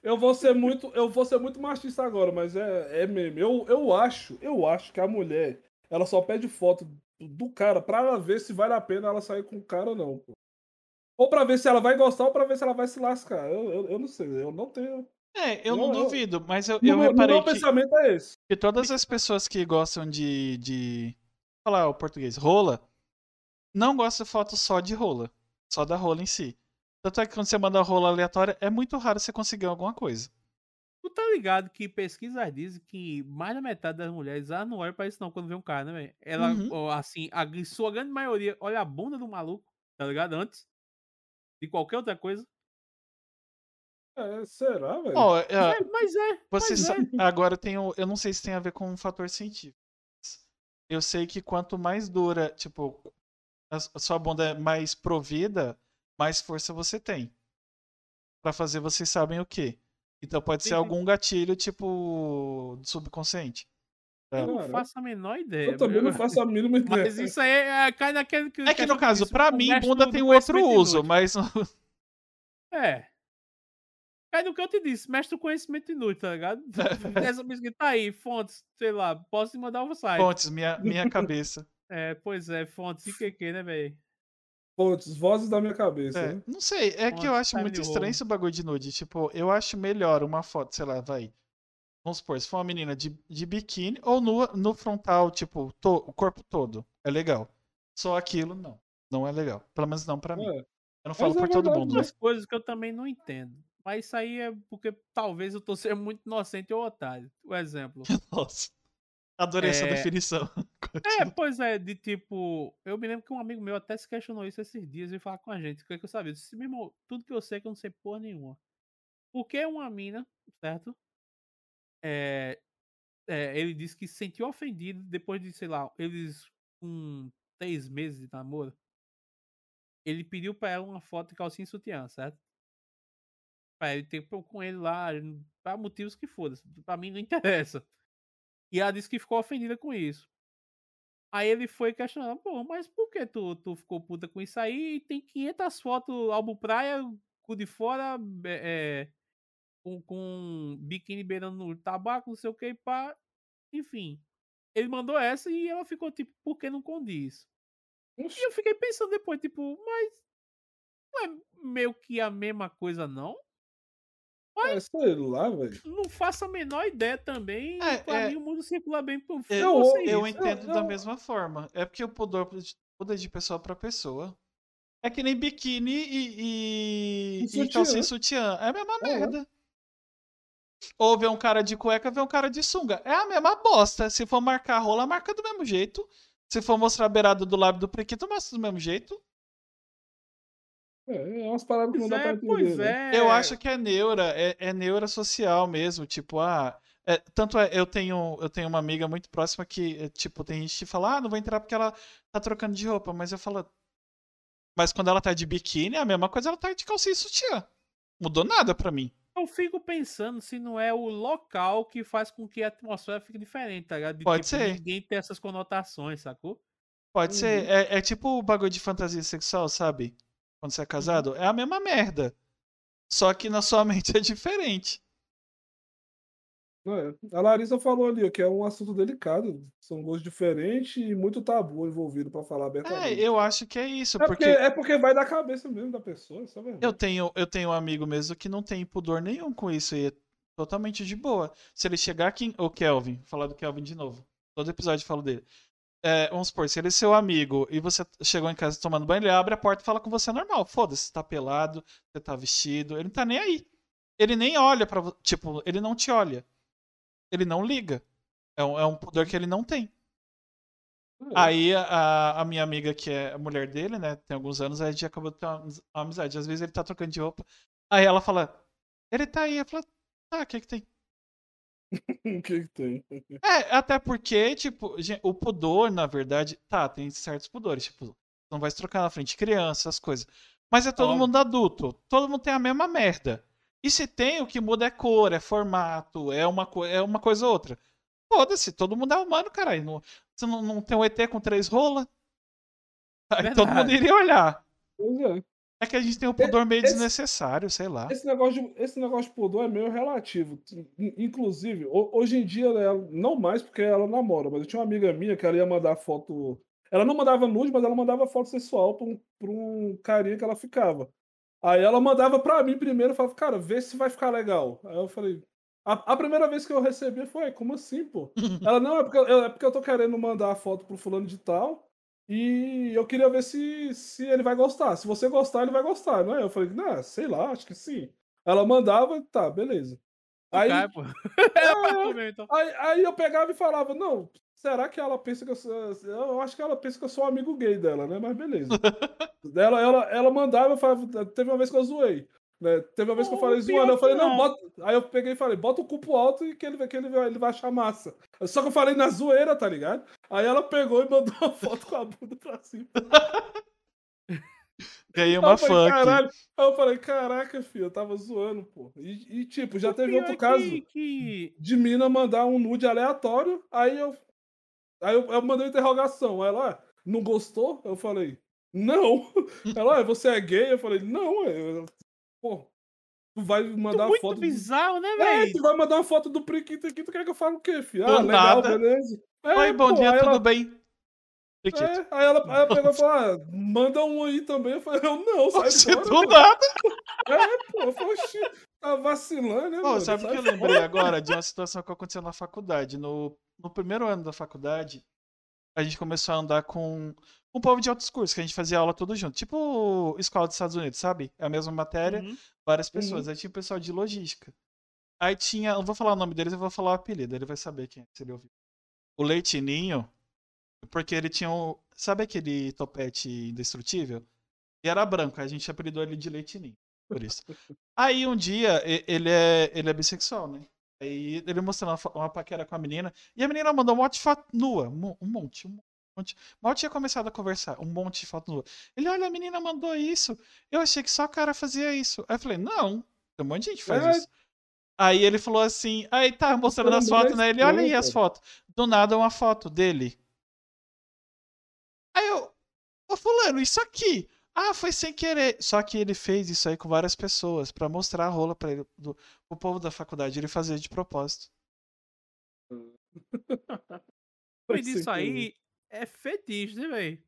Eu vou ser muito, eu vou ser muito machista agora, mas é, é mesmo. Eu, eu acho, eu acho que a mulher, ela só pede foto do, cara pra ela ver se vale a pena ela sair com o cara ou não. Pô. Ou pra ver se ela vai gostar ou pra ver se ela vai se lascar. Eu, eu, eu não sei, eu não tenho. É, eu não Não, duvido, mas eu, eu meu- reparei meu que, pensamento é esse. que todas as pessoas que gostam de, de falar o português, rola, não gostam de foto só de rola, só da rola em si. Tanto é que quando você manda rola aleatória, é muito raro você conseguir alguma coisa. Tu tá ligado que pesquisas dizem que mais da metade das mulheres ah, não olha pra isso não quando vê um cara, né, velho? Ela, Uhum. assim, a sua grande maioria olha a bunda do maluco, tá ligado? Antes de qualquer outra coisa. É, será, velho? Ó, é, É, mas é, Você mas é. agora tem o, eu não sei se tem a ver com um fator científico. mas Eu sei que quanto mais dura, tipo, a, a sua bunda é mais provida, mais força você tem. Pra fazer vocês sabem o quê. Então pode ser Sim, sim. algum gatilho, tipo, subconsciente. Eu não faço a menor ideia. Eu também não faço a mínima ideia. Mas isso aí é, cai naquele que. É que no caso, o mim, bunda tem um outro uso, mas É. É do que eu te disse, mestre do conhecimento inútil, tá ligado? Essa música que tá aí, fontes, sei lá, posso te mandar o site. fontes, minha, minha cabeça. É, pois é, fontes e que que, né, velho? Pontes, vozes da minha cabeça. É, né? não sei, é que eu acho muito estranho esse bagulho de nude. Tipo, eu acho melhor uma foto, sei lá, vai. Vamos supor, se for uma menina de, de biquíni ou no, no frontal, tipo, to- o corpo todo. É legal. Só aquilo, não. Não é legal. Pelo menos não pra mim. É. Eu não falo é por todo mundo, né? Coisas que eu também não entendo. Mas isso aí é porque talvez eu tô sendo muito inocente ou otário. O exemplo. Nossa. Adorei essa É. definição. É, pois é, de tipo. Eu me lembro que um amigo meu até se questionou isso esses dias e falar com a gente. O que, é que eu sabia? Eu disse, meu irmão, tudo que eu sei é que eu não sei porra nenhuma. Porque uma mina, certo? É, é, ele disse que se sentiu ofendido depois de, sei lá, eles com três meses de namoro. Ele pediu pra ela uma foto de calcinha e sutiã, certo? Pra ele ter com ele lá, pra motivos que foda Pra mim não interessa. E ela disse que ficou ofendida com isso. Aí ele foi questionando, pô, mas por que tu, tu ficou puta com isso aí? Tem 500 fotos, álbum praia, cu de fora, é, com, com biquíni beirando no tabaco, não sei o que, pá. Enfim. Ele mandou essa e ela ficou tipo, por que não condiz? Oxi, E eu fiquei pensando depois, tipo, mas não é meio que a mesma coisa, não? É, sei lá, velho. Não faço a menor ideia também. É, pra é. mim o mundo circula bem por Eu, eu isso. entendo da eu- mesma forma. É porque o pudor muda de pessoa pra pessoa. É que nem biquíni e, e, E e calcinha sutiã. e sutiã. É a mesma É. merda. Ou ver um cara de cueca, ver um cara de sunga. É a mesma bosta. Se for marcar a rola, marca do mesmo jeito. Se for mostrar a beirada do lábio do prequito, mostra do mesmo jeito. É, é umas paradas que não Pois dá pra é, entender. pois né? é. Eu acho que é neura, é, é neura social mesmo. Tipo, ah. é, tanto é, eu tenho, eu tenho uma amiga muito próxima que, é, tipo, tem gente que fala, ah, não vou entrar porque ela tá trocando de roupa. Mas eu falo. Mas quando ela tá de biquíni, é a mesma coisa ela tá de calcinha e sutiã. Mudou nada pra mim. Eu fico pensando se não é o local que faz com que a atmosfera fique diferente, tá ligado? De, Pode tipo, ser. Ninguém ter essas conotações, sacou? Pode ser. Uhum. É, é tipo o bagulho de fantasia sexual, sabe? Quando você é casado. É a mesma merda. Só que na sua mente é diferente. É, A Larissa falou ali que é um assunto delicado. São gostos diferentes e muito tabu envolvido pra falar É, abertamente. eu acho que é isso. É porque, Porque é porque vai da cabeça mesmo da pessoa, isso é verdade. eu tenho, eu tenho um amigo mesmo que não tem pudor nenhum com isso. E é totalmente de boa. Se ele chegar aqui. O Kelvin, falar do Kelvin de novo. Todo episódio eu falo dele. É, vamos supor, se ele é seu amigo e você chegou em casa tomando banho, ele abre a porta e fala com você normal. Foda-se, você tá pelado, você tá vestido. Ele não tá nem aí. Ele nem olha pra você. Tipo, ele não te olha. Ele não liga. É um, é um pudor que ele não tem. É. Aí a, a minha amiga, que é a mulher dele, né? Tem alguns anos, a gente acabou de ter uma, amiz- uma amizade. Às vezes ele tá trocando de roupa. Aí ela fala, ele tá aí. Eu falo, tá, o que que tem? O que que tem? É, até porque, tipo, o pudor, na verdade, tá, tem certos pudores, tipo, não vai se trocar na frente de criança, essas coisas. Mas é todo Óbvio. mundo adulto, todo mundo tem a mesma merda. E se tem, o que muda é cor, é formato, é uma, co- é uma coisa ou outra. Foda-se, todo mundo é humano, caralho. Não, você não, não tem um ET com três rolas? Aí todo mundo iria olhar. Pois é. É que a gente tem um pudor meio Esse- desnecessário, sei lá. Esse negócio, de, esse negócio de pudor é meio relativo. In- Inclusive, ho- hoje em dia, ela, não mais porque ela namora, mas eu tinha uma amiga minha que ela ia mandar foto. Ela não mandava nude, mas ela mandava foto sexual pra um, pra um carinha que ela ficava. Aí ela mandava pra mim primeiro e falava, cara, vê se vai ficar legal. Aí eu falei. A, a primeira vez que eu recebi foi, como assim, pô? Ela, não, é porque, eu- é porque eu tô querendo mandar a foto pro fulano de tal. E eu queria ver se, se ele vai gostar. Se você gostar, ele vai gostar, não é? Eu falei, não, sei lá, acho que sim. Ela mandava, tá, beleza. Aí, Cai, mesmo, então. aí, aí eu pegava e falava, não, será que ela pensa que eu sou. Eu acho que ela pensa que eu sou um amigo gay dela, né? Mas beleza. ela, ela, ela mandava, eu falava, teve uma vez que eu zoei. Né? Teve uma vez que eu falei zoando, eu falei, não, bota. Aí eu peguei e falei, bota o cupo alto e que ele, vai- que ele, ele vai achar massa. Só que eu falei na zoeira, tá ligado? Aí ela pegou e mandou uma foto com a bunda pra cima. Ganhei uma caralho. Aí eu falei, caraca, filho, eu tava zoando, pô. E, e, tipo, já O teve outro é caso Que, que... de mina mandar um nude aleatório, aí eu. Aí eu, eu mandei uma interrogação. Aí ela, ah, não gostou? Eu falei, não. Ela, ah, você é gay? Eu falei, não, eu, pô, tu vai mandar uma Muito foto. do- bizarro, né, É, velho? tu vai mandar uma foto do priquito aqui, tu quer que eu fale o quê, filho? Do Ah, legal, nada. beleza. É, Oi, bom pô, dia, tudo ela- bem? É, aí ela, aí ela pegou e falou, ah, manda um aí também. Eu falei, eu não, sai Oxi, fora. do nada. É, pô, eu falei, tá vacilando, né, Pô, mano? sabe o que eu lembrei agora de uma situação que aconteceu na faculdade? No, no primeiro ano da faculdade, a gente começou a andar com um povo de outros cursos, que a gente fazia aula tudo junto. Tipo escola dos Estados Unidos, sabe? É a mesma matéria, Uhum. várias pessoas. Aí tinha o pessoal de logística. Aí tinha, não vou falar o nome deles, eu vou falar o apelido, ele vai saber quem é, se ele ouvir. O Leitinho, porque ele tinha o. Sabe aquele topete indestrutível? E era branco, aí a gente apelidou ele de Leitinho, por isso. Aí um dia, ele é, ele é bissexual, né? Aí ele mostrando uma, uma paquera com a menina, e a menina mandou um monte de foto nua, um mo- um monte, um monte. Mal tinha começado a conversar, um monte de foto nua. Ele, olha, a menina mandou isso. Eu achei que só o cara fazia isso. Aí eu falei, não, tem um monte de gente que faz É. isso. Aí ele falou assim, aí tá mostrando as fotos, né? Ele, olha aí as fotos. Do nada, uma foto dele. Aí eu, ô fulano, isso aqui. Ah, foi sem querer. Só que ele fez isso aí com várias pessoas pra mostrar a rola pra ele, do, pro povo da faculdade. Ele fazia de propósito. Foi Mas isso aí é fetiche, né, velho?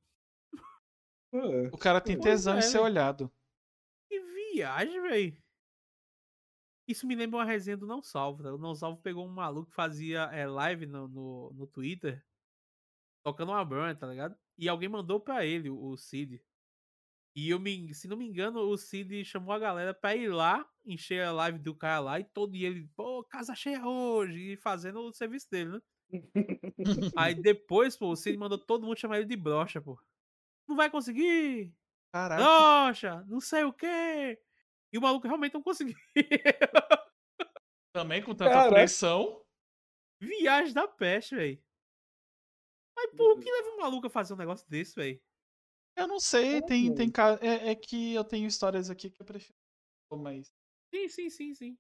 É. O cara tem tesão em é, ser velho. olhado. Que viagem, velho. Isso me lembra uma resenha do Não Salvo. tá? O Não Salvo pegou um maluco que fazia é, live no, no, no Twitter, tocando uma burn, tá ligado? E alguém mandou pra ele, o, o Cid. E eu me, se não me engano, o Cid chamou a galera pra ir lá, encher a live do cara lá e todo dia ele, pô, casa cheia hoje, e fazendo o serviço dele, né? Aí depois, pô, o Cid mandou todo mundo chamar ele de brocha, pô. Não vai conseguir! Caraca. Brocha! Não sei o quê! E o maluco realmente não conseguiu. Também com tanta Caraca. pressão. Viagem da peste, velho. Mas por que leva um maluco a fazer um negócio desse, velho? Eu não sei, Como? tem, tem é, é que eu tenho histórias aqui que eu prefiro. Mas. Sim, sim, sim, sim.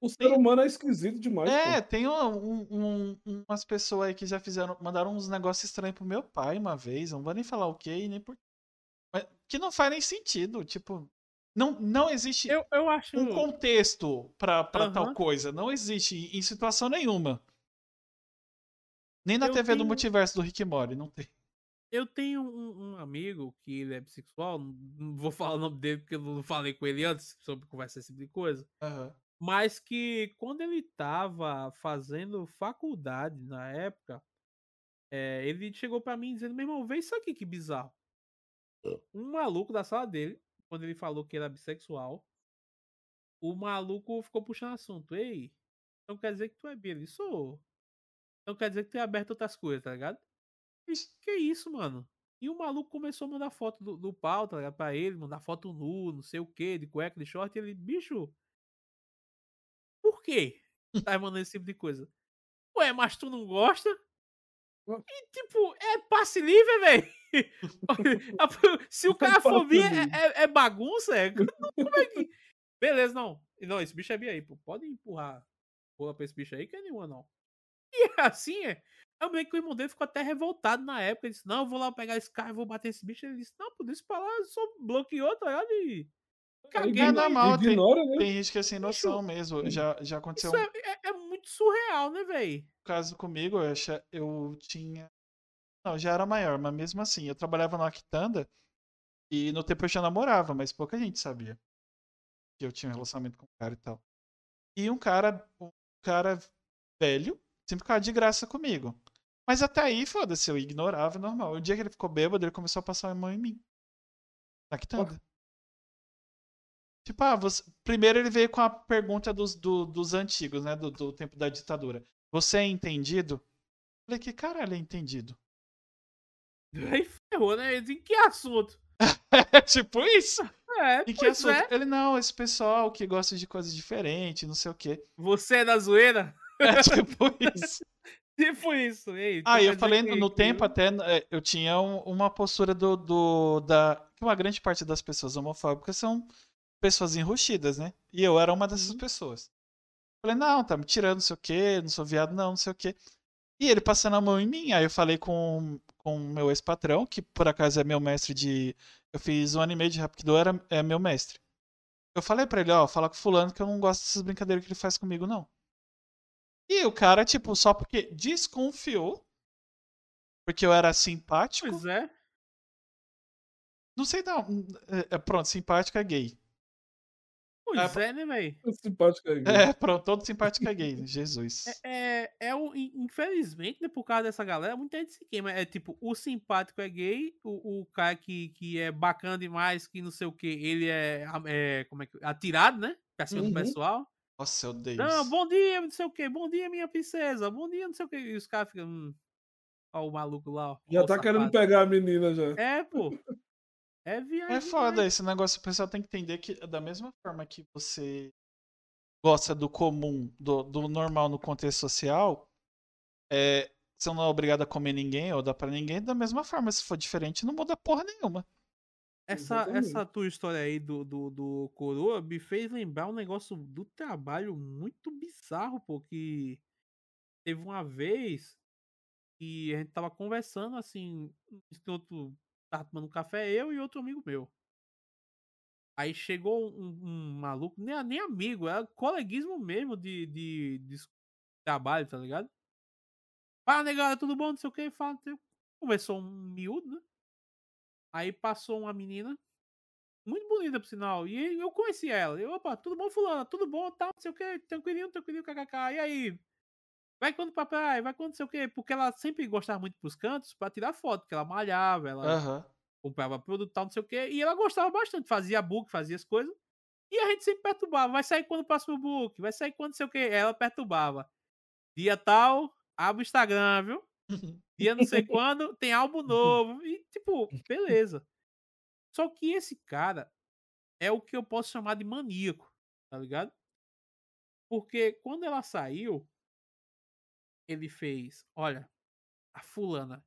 O ser humano é esquisito demais. É, pô. tem um- um- um- umas pessoas aí que já fizeram, mandaram uns negócios estranhos pro meu pai uma vez, não vou nem falar o que e nem por mas que não faz nem sentido, tipo, não, não existe Eu, eu acho. um contexto pra, pra tal coisa, não existe em situação nenhuma. Nem na Eu TV do tenho- multiverso do Rick Morty, não tem. Eu tenho um, um amigo que ele é bissexual, não- vou falar o nome dele porque eu não falei com ele antes sobre conversar esse tipo de coisa. Aham. Mas que quando ele tava fazendo faculdade na época, é, ele chegou pra mim dizendo: meu irmão, vê isso aqui que bizarro. Um maluco da sala dele, quando ele falou que era bissexual, o maluco ficou puxando assunto. Ei, então quer dizer que tu é bi? Ele sou. Então quer dizer que tu é aberto a outras coisas, tá ligado? Que isso, mano? E o maluco começou a mandar foto do, do pau, tá ligado? Pra ele, mandar foto nu, não sei o que, de cueca, de short. E ele, bicho, por quê? Tá mandando esse tipo de coisa. Ué, mas tu não gosta? E tipo, é passe livre, velho. Se o cara for vir, é, é- é bagunça, é. Como é que. Beleza, não. Não, esse bicho é bi aí, pô. Pode empurrar. Porra pra esse bicho aí, que é nenhuma, não. E é assim, é. Eu lembro que o irmão dele ficou até revoltado na época. Ele disse: Não, eu vou lá pegar esse cara e vou bater esse bicho. Ele disse: Não, por isso pra lá, só bloqueou, tá ligado? E. Caguei, É né? normal, tem, Ignora, né? tem gente que é sem noção mesmo. Já, já aconteceu Isso um é, é- é muito surreal, né, velho? caso comigo, eu, eu tinha. Não, já era maior, mas mesmo assim, eu trabalhava na Quitanda e no tempo eu já namorava, mas pouca gente sabia que eu tinha um relacionamento com o cara e tal. E um cara, um cara velho, sempre ficava de graça comigo. Mas até aí, foda-se, eu ignorava, normal. O dia que ele ficou bêbado, ele começou a passar a mão em mim. Na Quitanda. Tipo, ah, você... primeiro ele veio com a pergunta dos, do- dos antigos, né? Do, do tempo da ditadura. Você é entendido? Eu Falei, que caralho é entendido? Aí ferrou, né? Em que assunto? É tipo isso? É, E que assunto? é. Ele, não, esse pessoal que gosta de coisas diferentes, não sei o quê. Você é da zoeira? É tipo isso. Tipo isso. Ei, então Ah, eu falei, no que- tempo até, é, eu tinha um- uma postura do, do da que uma grande parte das pessoas homofóbicas são pessoas enrustidas, né? E eu era uma dessas Uhum. pessoas. Falei, não, tá me tirando, não sei o quê, não sou viado, não, não sei o quê. E ele passando a mão em mim, aí eu falei com com o meu ex-patrão, que por acaso é meu mestre de. Eu fiz um ano e meio de Rapkido, era é meu mestre. Eu falei pra ele, ó, fala com fulano que eu não gosto dessas brincadeiras que ele faz comigo, não. E o cara, tipo, só porque desconfiou, porque eu era simpático. Pois é. Não sei não. É, é, pronto, simpático é gay. Pois é, né, velho? Simpático aí. É, pronto, todo simpático é gay. Jesus. É, é, é o, in- infelizmente, né, por causa dessa galera, muita gente se queima. É tipo, o simpático é gay, o, o cara que, que é bacana demais, que não sei o que, ele é, é, como é que, atirado, né? Pra cima Uhum. do pessoal. Nossa, eu odeio Não, isso. bom dia, não sei o que, bom dia, minha princesa, bom dia, não sei o que. E os caras ficam. Hum, ó, o maluco lá, ó. Já ó tá querendo pegar a menina já. É, pô. É viagem. É foda demais. esse negócio. O pessoal tem que entender que da mesma forma que você gosta do comum, do, do normal no contexto social, é, você não é obrigado a comer ninguém ou dar pra ninguém. Da mesma forma, se for diferente, não muda porra nenhuma. Essa, Exatamente. essa tua história aí do, do, do Coroa me fez lembrar um negócio do trabalho muito bizarro, pô, que teve uma vez que a gente tava conversando assim, outro tava tomando café, eu e outro amigo meu. Aí chegou um, um maluco, nem, nem amigo, era coleguismo mesmo de, de, de trabalho, tá ligado? Fala, negada, tudo bom? Não sei o que, fala. Começou um miúdo, né? Aí passou uma menina, muito bonita por sinal, e eu conheci ela. Eu, opa, tudo bom, fulana? Tudo bom, tal, não sei o que, tranquilinho, tranquilinho, kkk. E aí? Vai quando pra praia, vai quando não sei o que, porque ela sempre gostava muito pros cantos pra tirar foto, porque ela malhava, ela Aham. comprava produto tal, não sei o quê, e ela gostava bastante, fazia book, fazia as coisas, e a gente sempre perturbava, vai sair quando o próximo book, vai sair quando não sei o quê, ela perturbava. Dia tal, abre o Instagram, viu? Dia não sei quando, tem álbum novo, e tipo, beleza. Só que esse cara é o que eu posso chamar de maníaco, tá ligado? Porque quando ela saiu, ele fez, olha, a fulana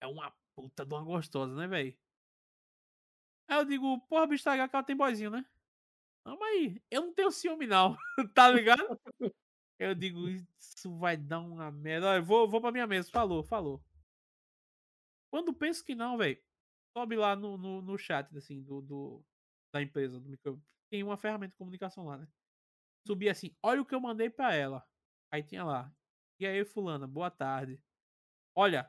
é uma puta de uma gostosa, né, velho? Aí eu digo, porra, bicho, tá que ela tem boizinho, né? Não, mas eu não tenho ciúme, não, tá ligado? Eu digo, isso vai dar uma merda. Olha, vou, vou pra minha mesa. Falou, falou. Quando penso que não, velho, sobe lá no, no, no, chat, assim, do, do, da empresa, do micro... Tem uma ferramenta de comunicação lá, né? Subi assim, olha o que eu mandei pra ela. Aí tinha lá. E aí, fulana, boa tarde. Olha,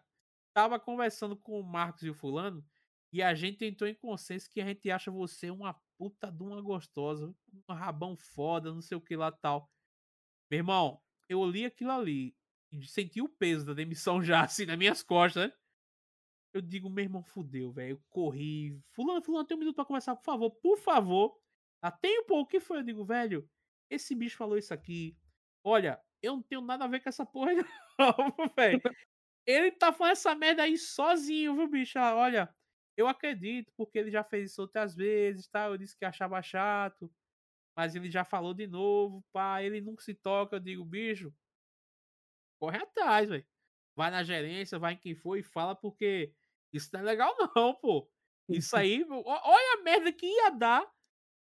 tava conversando com o Marcos e o fulano e a gente entrou em consenso que a gente acha você uma puta de uma gostosa, um rabão foda, não sei o que lá tal. Meu irmão, eu li aquilo ali e senti o peso da demissão já assim nas minhas costas, né? Eu digo, meu irmão, fudeu, velho. Corri. Fulano, fulano, tem um minuto pra conversar, por favor, por favor. Tem um pouco. O que foi? Eu digo, velho, esse bicho falou isso aqui. Olha, eu não tenho nada a ver com essa porra, não, velho. Ele tá falando essa merda aí sozinho, viu, bicho? Ah, olha, eu acredito, porque ele já fez isso outras vezes, tá? Eu disse que achava chato, mas ele já falou de novo, pá, ele nunca se toca. Eu digo, bicho, corre atrás, velho. Vai na gerência, vai em quem for e fala, porque isso não é legal, não, pô. Isso aí, olha a merda que ia dar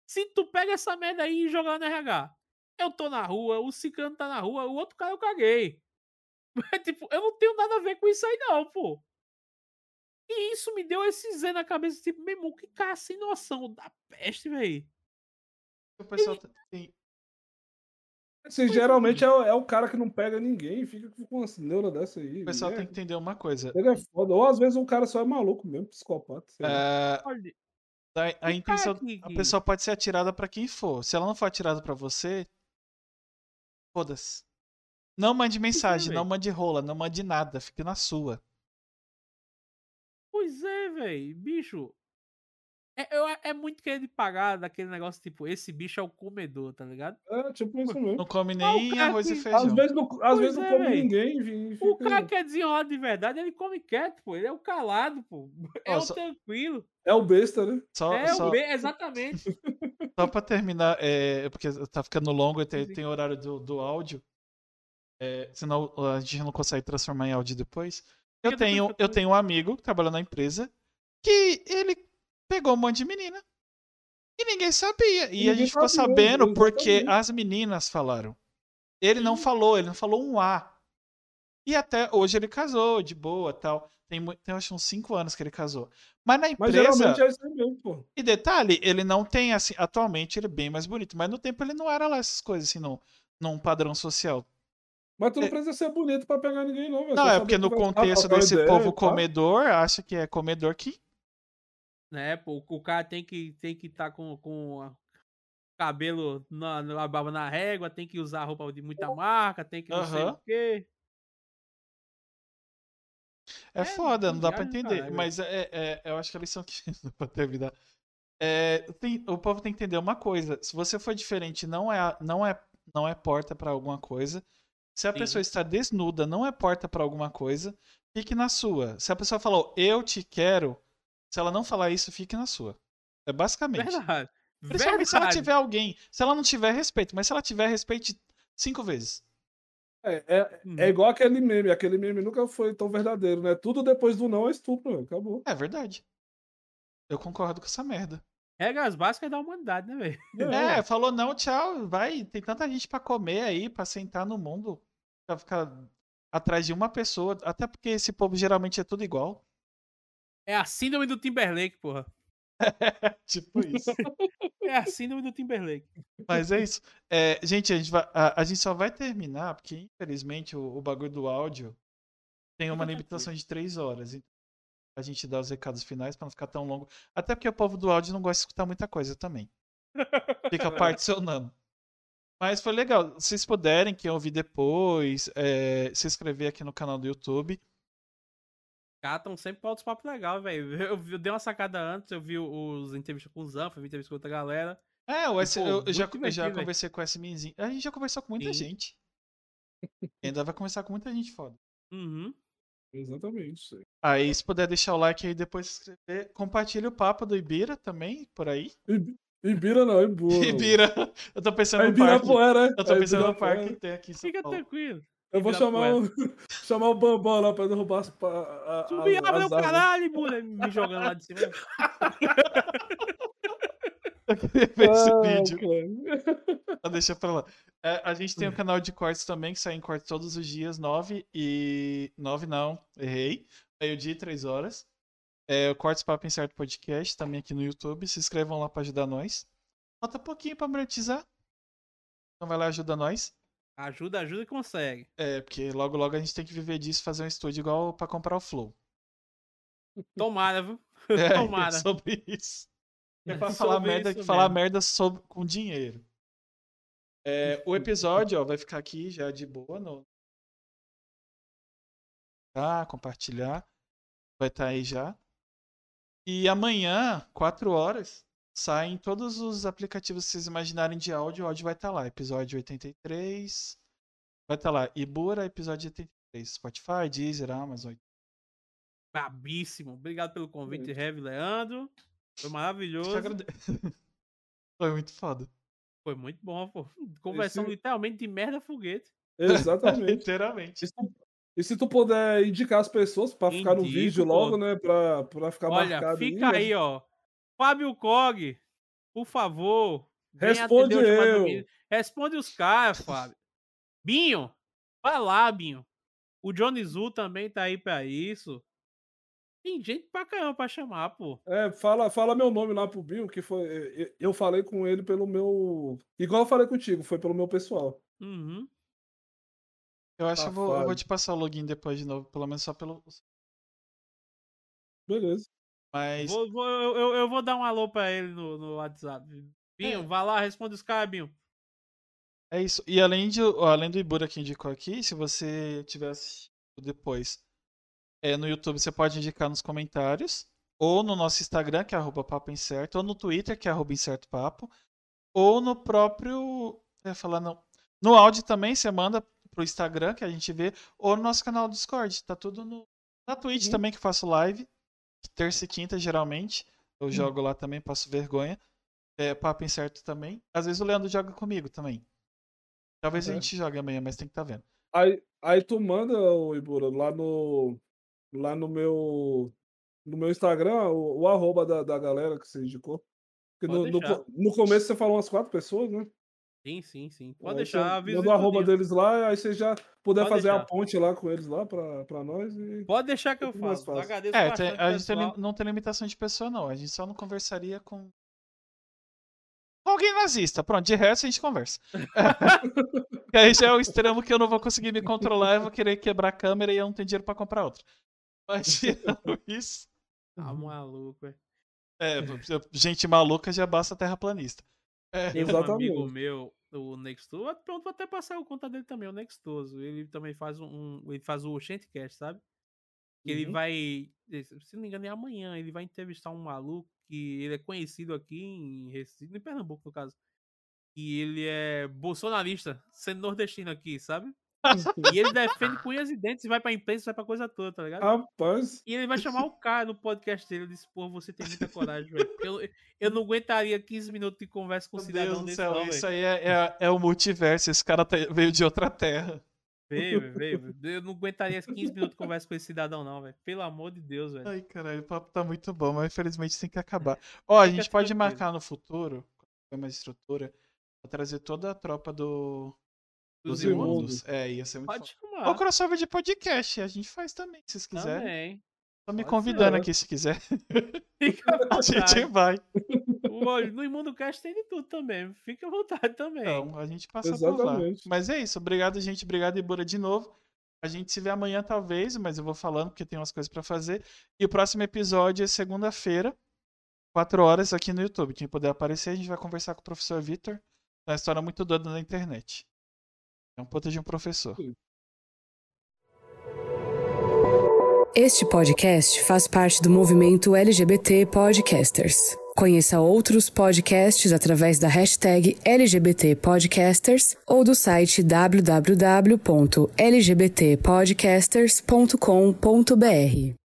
se tu pega essa merda aí e jogar no RH. Eu tô na rua, o Cicano tá na rua, o outro cara eu caguei. tipo, eu não tenho nada a ver com isso aí, não, pô. E isso me deu esse zé na cabeça, tipo, meu irmão, que cara sem noção da peste, velho. O pessoal e... tem. Assim, geralmente é, é, o cara que não pega ninguém fica com uma neura dessa aí. O pessoal tem que entender uma coisa. Ele é foda. Ou às vezes o cara só é maluco mesmo, psicopata. É... A, a intenção. Que... A pessoa pode ser atirada para quem for. Se ela não for atirada para você, foda-se. Não mande mensagem, não mande rola, não mande nada, fique na sua. Pois é, velho. Bicho. É, é, é muito querer pagar daquele negócio, tipo, esse bicho é o comedor, tá ligado? É, tipo isso mesmo. Não come nem arroz que, e feijão. Às vezes não, às vezes não é, come véio. ninguém. Fica... O cara que é desenrolado de verdade, ele come quieto, pô. Ele é o calado, pô. É o tranquilo. É o besta, né? Só, é só... o besta, exatamente. Só pra terminar, é, porque tá ficando longo e tem, tem horário do, do áudio. É, senão a gente não consegue transformar em áudio depois. Eu tenho, eu tenho um amigo que trabalha na empresa que ele pegou um monte de menina. E ninguém sabia. E, e a gente ficou sabendo porque as meninas falaram. Ele não falou, ele não falou um A. E até hoje ele casou, de boa tal. Tem, tem acho uns 5 anos que ele casou. Mas na empresa. Mas geralmente é isso mesmo, pô. E detalhe, ele não tem assim. Atualmente ele é bem mais bonito. Mas no tempo ele não era lá essas coisas assim, num, num padrão social. Mas tu não é... precisa ser bonito pra pegar ninguém, não. Não, é porque no contexto desse ideia, povo tá? comedor, acha que é comedor que. Né, pô, o cara tem que tem que estar tá com, com cabelo na, na barba na régua, tem que usar roupa de muita marca, tem que não uhum. sei o quê. É, é foda, não dá pra entender. Mas é, é, eu acho que a lição que pra terminar. É, tem, o povo tem que entender uma coisa. Se você for diferente, não é, não é, não é porta para alguma coisa. Se a Sim. pessoa está desnuda, não é porta para alguma coisa, fique na sua. Se a pessoa falou, eu te quero, se ela não falar isso, fique na sua. É basicamente. Verdade. Principalmente Verdade. se ela tiver alguém. Se ela não tiver respeito, mas se ela tiver respeito cinco vezes. É, é, uhum. é igual aquele meme. Aquele meme nunca foi tão verdadeiro, né? Tudo depois do não é estupro, acabou. É verdade. Eu concordo com essa merda. Regras básicas da humanidade, né, velho? É, falou não, tchau, vai. Tem tanta gente para comer aí, para sentar no mundo ficar atrás de uma pessoa, até porque esse povo geralmente é tudo igual. É a síndrome do Timberlake, porra. tipo isso. é a síndrome do Timberlake. Mas é isso. É, gente, a gente, vai, a, a, gente só vai terminar, porque infelizmente o, o bagulho do áudio tem uma limitação de três horas. Então a gente dá os recados finais para não ficar tão longo. Até porque o povo do áudio não gosta de escutar muita coisa também. Fica particionando. Mas foi legal. Se vocês puderem, quem ouvir depois, é, se inscrever aqui no canal do YouTube. Estão sempre pra outros papos legais, velho. Eu, eu dei uma sacada antes, eu vi os entrevistas com o Zanfa, vi entrevista com outra galera. É, o S, Pô, eu, já, eu já conversei com o SMzinho. A gente já conversou com muita Sim. gente. E ainda vai conversar com muita gente foda. Uhum. Exatamente. Aí, se puder deixar o like aí depois se inscrever, compartilha o papo do Ibira também, por aí. Ibi- Ibira não, Ibura. Ibira, eu tô pensando É no parque. Ibirapuera, é? Eu tô É pensando no Ibirapuera. parque que tem aqui Fica tranquilo. Eu vou chamar o, chamar o Bambam lá pra derrubar as, a, a, Subir o árvores. caralho, Bura, me jogando lá de cima. Eu queria ver esse Ah, vídeo. cara. Deixa pra lá. É, a gente tem um canal de cortes também, que sai em cortes todos os dias, 9 e. 9 não, errei. Meio-dia e 3 horas. É, o Cortes Papo Incerto Podcast, também aqui no YouTube. Se inscrevam lá pra ajudar nós. Falta pouquinho pra monetizar. Então vai lá e ajuda nós. Ajuda, ajuda e consegue. É, porque logo logo a gente tem que viver disso, fazer um estúdio igual pra comprar o Flow. Tomara, viu? É, Tomara. sobre isso. É pra falar merda, falar merda sobre, com dinheiro. É, o episódio, ó, vai ficar aqui já de boa no. Tá, compartilhar. Vai estar aí já. E amanhã, 4 horas, saem todos os aplicativos que vocês imaginarem de áudio. O áudio vai estar lá. Episódio 83. Vai estar lá. Ibura, episódio 83. Spotify, Deezer, Amazon. Brabíssimo. Obrigado pelo convite. Heavy Leandro. Foi maravilhoso. Foi muito foda. Foi muito bom, pô. Conversão Esse- literalmente de merda foguete. Exatamente. Literalmente. E se, tu, e se tu puder indicar as pessoas pra ficar no vídeo pô. logo, né? Pra, pra ficar Olha, marcado fica aí, ó. Fábio Cog, por favor. Responde eu. Responde os caras, Fábio. Binho, vai lá, Binho. O Johnny Zu também tá aí pra isso. Tem gente pra caramba pra chamar, pô. É, fala, fala meu nome lá pro Binho, que foi. eu- Eu falei com ele pelo meu. Igual eu falei contigo, foi pelo meu pessoal. Uhum. Eu acho que eu vou, eu vou te passar o login depois de novo, pelo menos só pelo. Beleza. Mas Vou, vou- eu, eu- vou dar um alô pra ele no, no WhatsApp. Binho, É. vai lá, responde os caras, Binho. é isso. E além, de, além do Ibura que indicou aqui, se você tiver assistido depois é, no YouTube, você pode indicar nos comentários, ou no nosso Instagram, que é arroba papo incerto, ou no Twitter, que é arroba incerto papo, ou no próprio. Eu ia falar não. No áudio também, você manda pro Instagram, que a gente vê, ou no nosso canal do Discord. Tá tudo no. Na Twitch Uhum. também, que eu faço live. Terça e quinta, geralmente. Eu jogo lá também, passo vergonha. É, papo incerto também. Às vezes o Leandro joga comigo também. Talvez a Uhum. gente jogue amanhã, mas tem que estar vendo. Aí, aí tu manda, o Ibura, lá no. Lá no meu. No meu Instagram, o, o arroba da, da galera que você indicou. No, no, no começo você falou umas quatro pessoas, né? Sim, sim, sim. Pode Aí deixar, Manda o arroba deles lá, aí você já puder Pode fazer a deixar. ponte lá com eles lá pra, pra nós. E... Pode deixar que eu faço. fácil. Agradeço É, tem- a gente tem não tem limitação de pessoa, não. A gente só não conversaria com. com alguém nazista. Pronto, de resto a gente conversa. que aí já é o extremo que eu não vou conseguir me controlar, eu vou querer quebrar a câmera e eu não tenho dinheiro pra comprar outra. Mas tirando isso. Tá maluco, é. É, gente maluca já basta terraplanista. É, Tem um amigo Exatamente. meu, o Nextoso. Pronto, vou até passar o conta dele também, o Nextoso. Ele também faz um. um- ele faz o Oxentecast, sabe? Que Ele Uhum. vai. Se não me engano, é amanhã. Ele vai entrevistar um maluco que ele é conhecido aqui em Recife, em Pernambuco, no caso. E ele é bolsonarista, sendo nordestino aqui, sabe? E ele defende com unhas e dentes e vai pra imprensa, vai pra coisa toda, tá ligado? Rapaz, E ele vai chamar o cara no podcast dele. Eu disse, pô, você tem muita coragem, velho. Eu, eu não aguentaria 15 minutos de conversa com um Meu cidadão Deus do desse, céu, não, isso velho. aí é, é, é o multiverso. Esse cara tá- veio de outra terra. Veio, veio, veio. Eu não aguentaria 15 minutos de conversa com esse cidadão, não, velho. Pelo amor de Deus, velho. Ai, caralho, o papo tá muito bom, mas infelizmente tem que acabar. Ó, a gente pode marcar no futuro, com mais estrutura, pra trazer toda a tropa do, dos Dos imundos. É, ia ser muito Pode chamar. Ou crossover de podcast, a gente faz também, se vocês quiserem. Também. Tô me Pode convidando ser. aqui se quiser. Fica à A gente vai. No Imundo Cast tem de tudo também. Fica à vontade também. Então, a gente passa por lá. Exatamente. Mas é isso, obrigado, gente. Obrigado, Ibura, de novo. A gente se vê amanhã, talvez, mas eu vou falando porque tem umas coisas pra fazer. E o próximo episódio é segunda-feira, 4 horas, aqui no YouTube. Quem puder aparecer, a gente vai conversar com o professor Vitor. É uma história muito doida na internet. É um puta de um professor. Este podcast faz parte do movimento LGBT Podcasters. Conheça outros podcasts através da hashtag LGBT Podcasters ou do site www.lgbtpodcasters.com.br.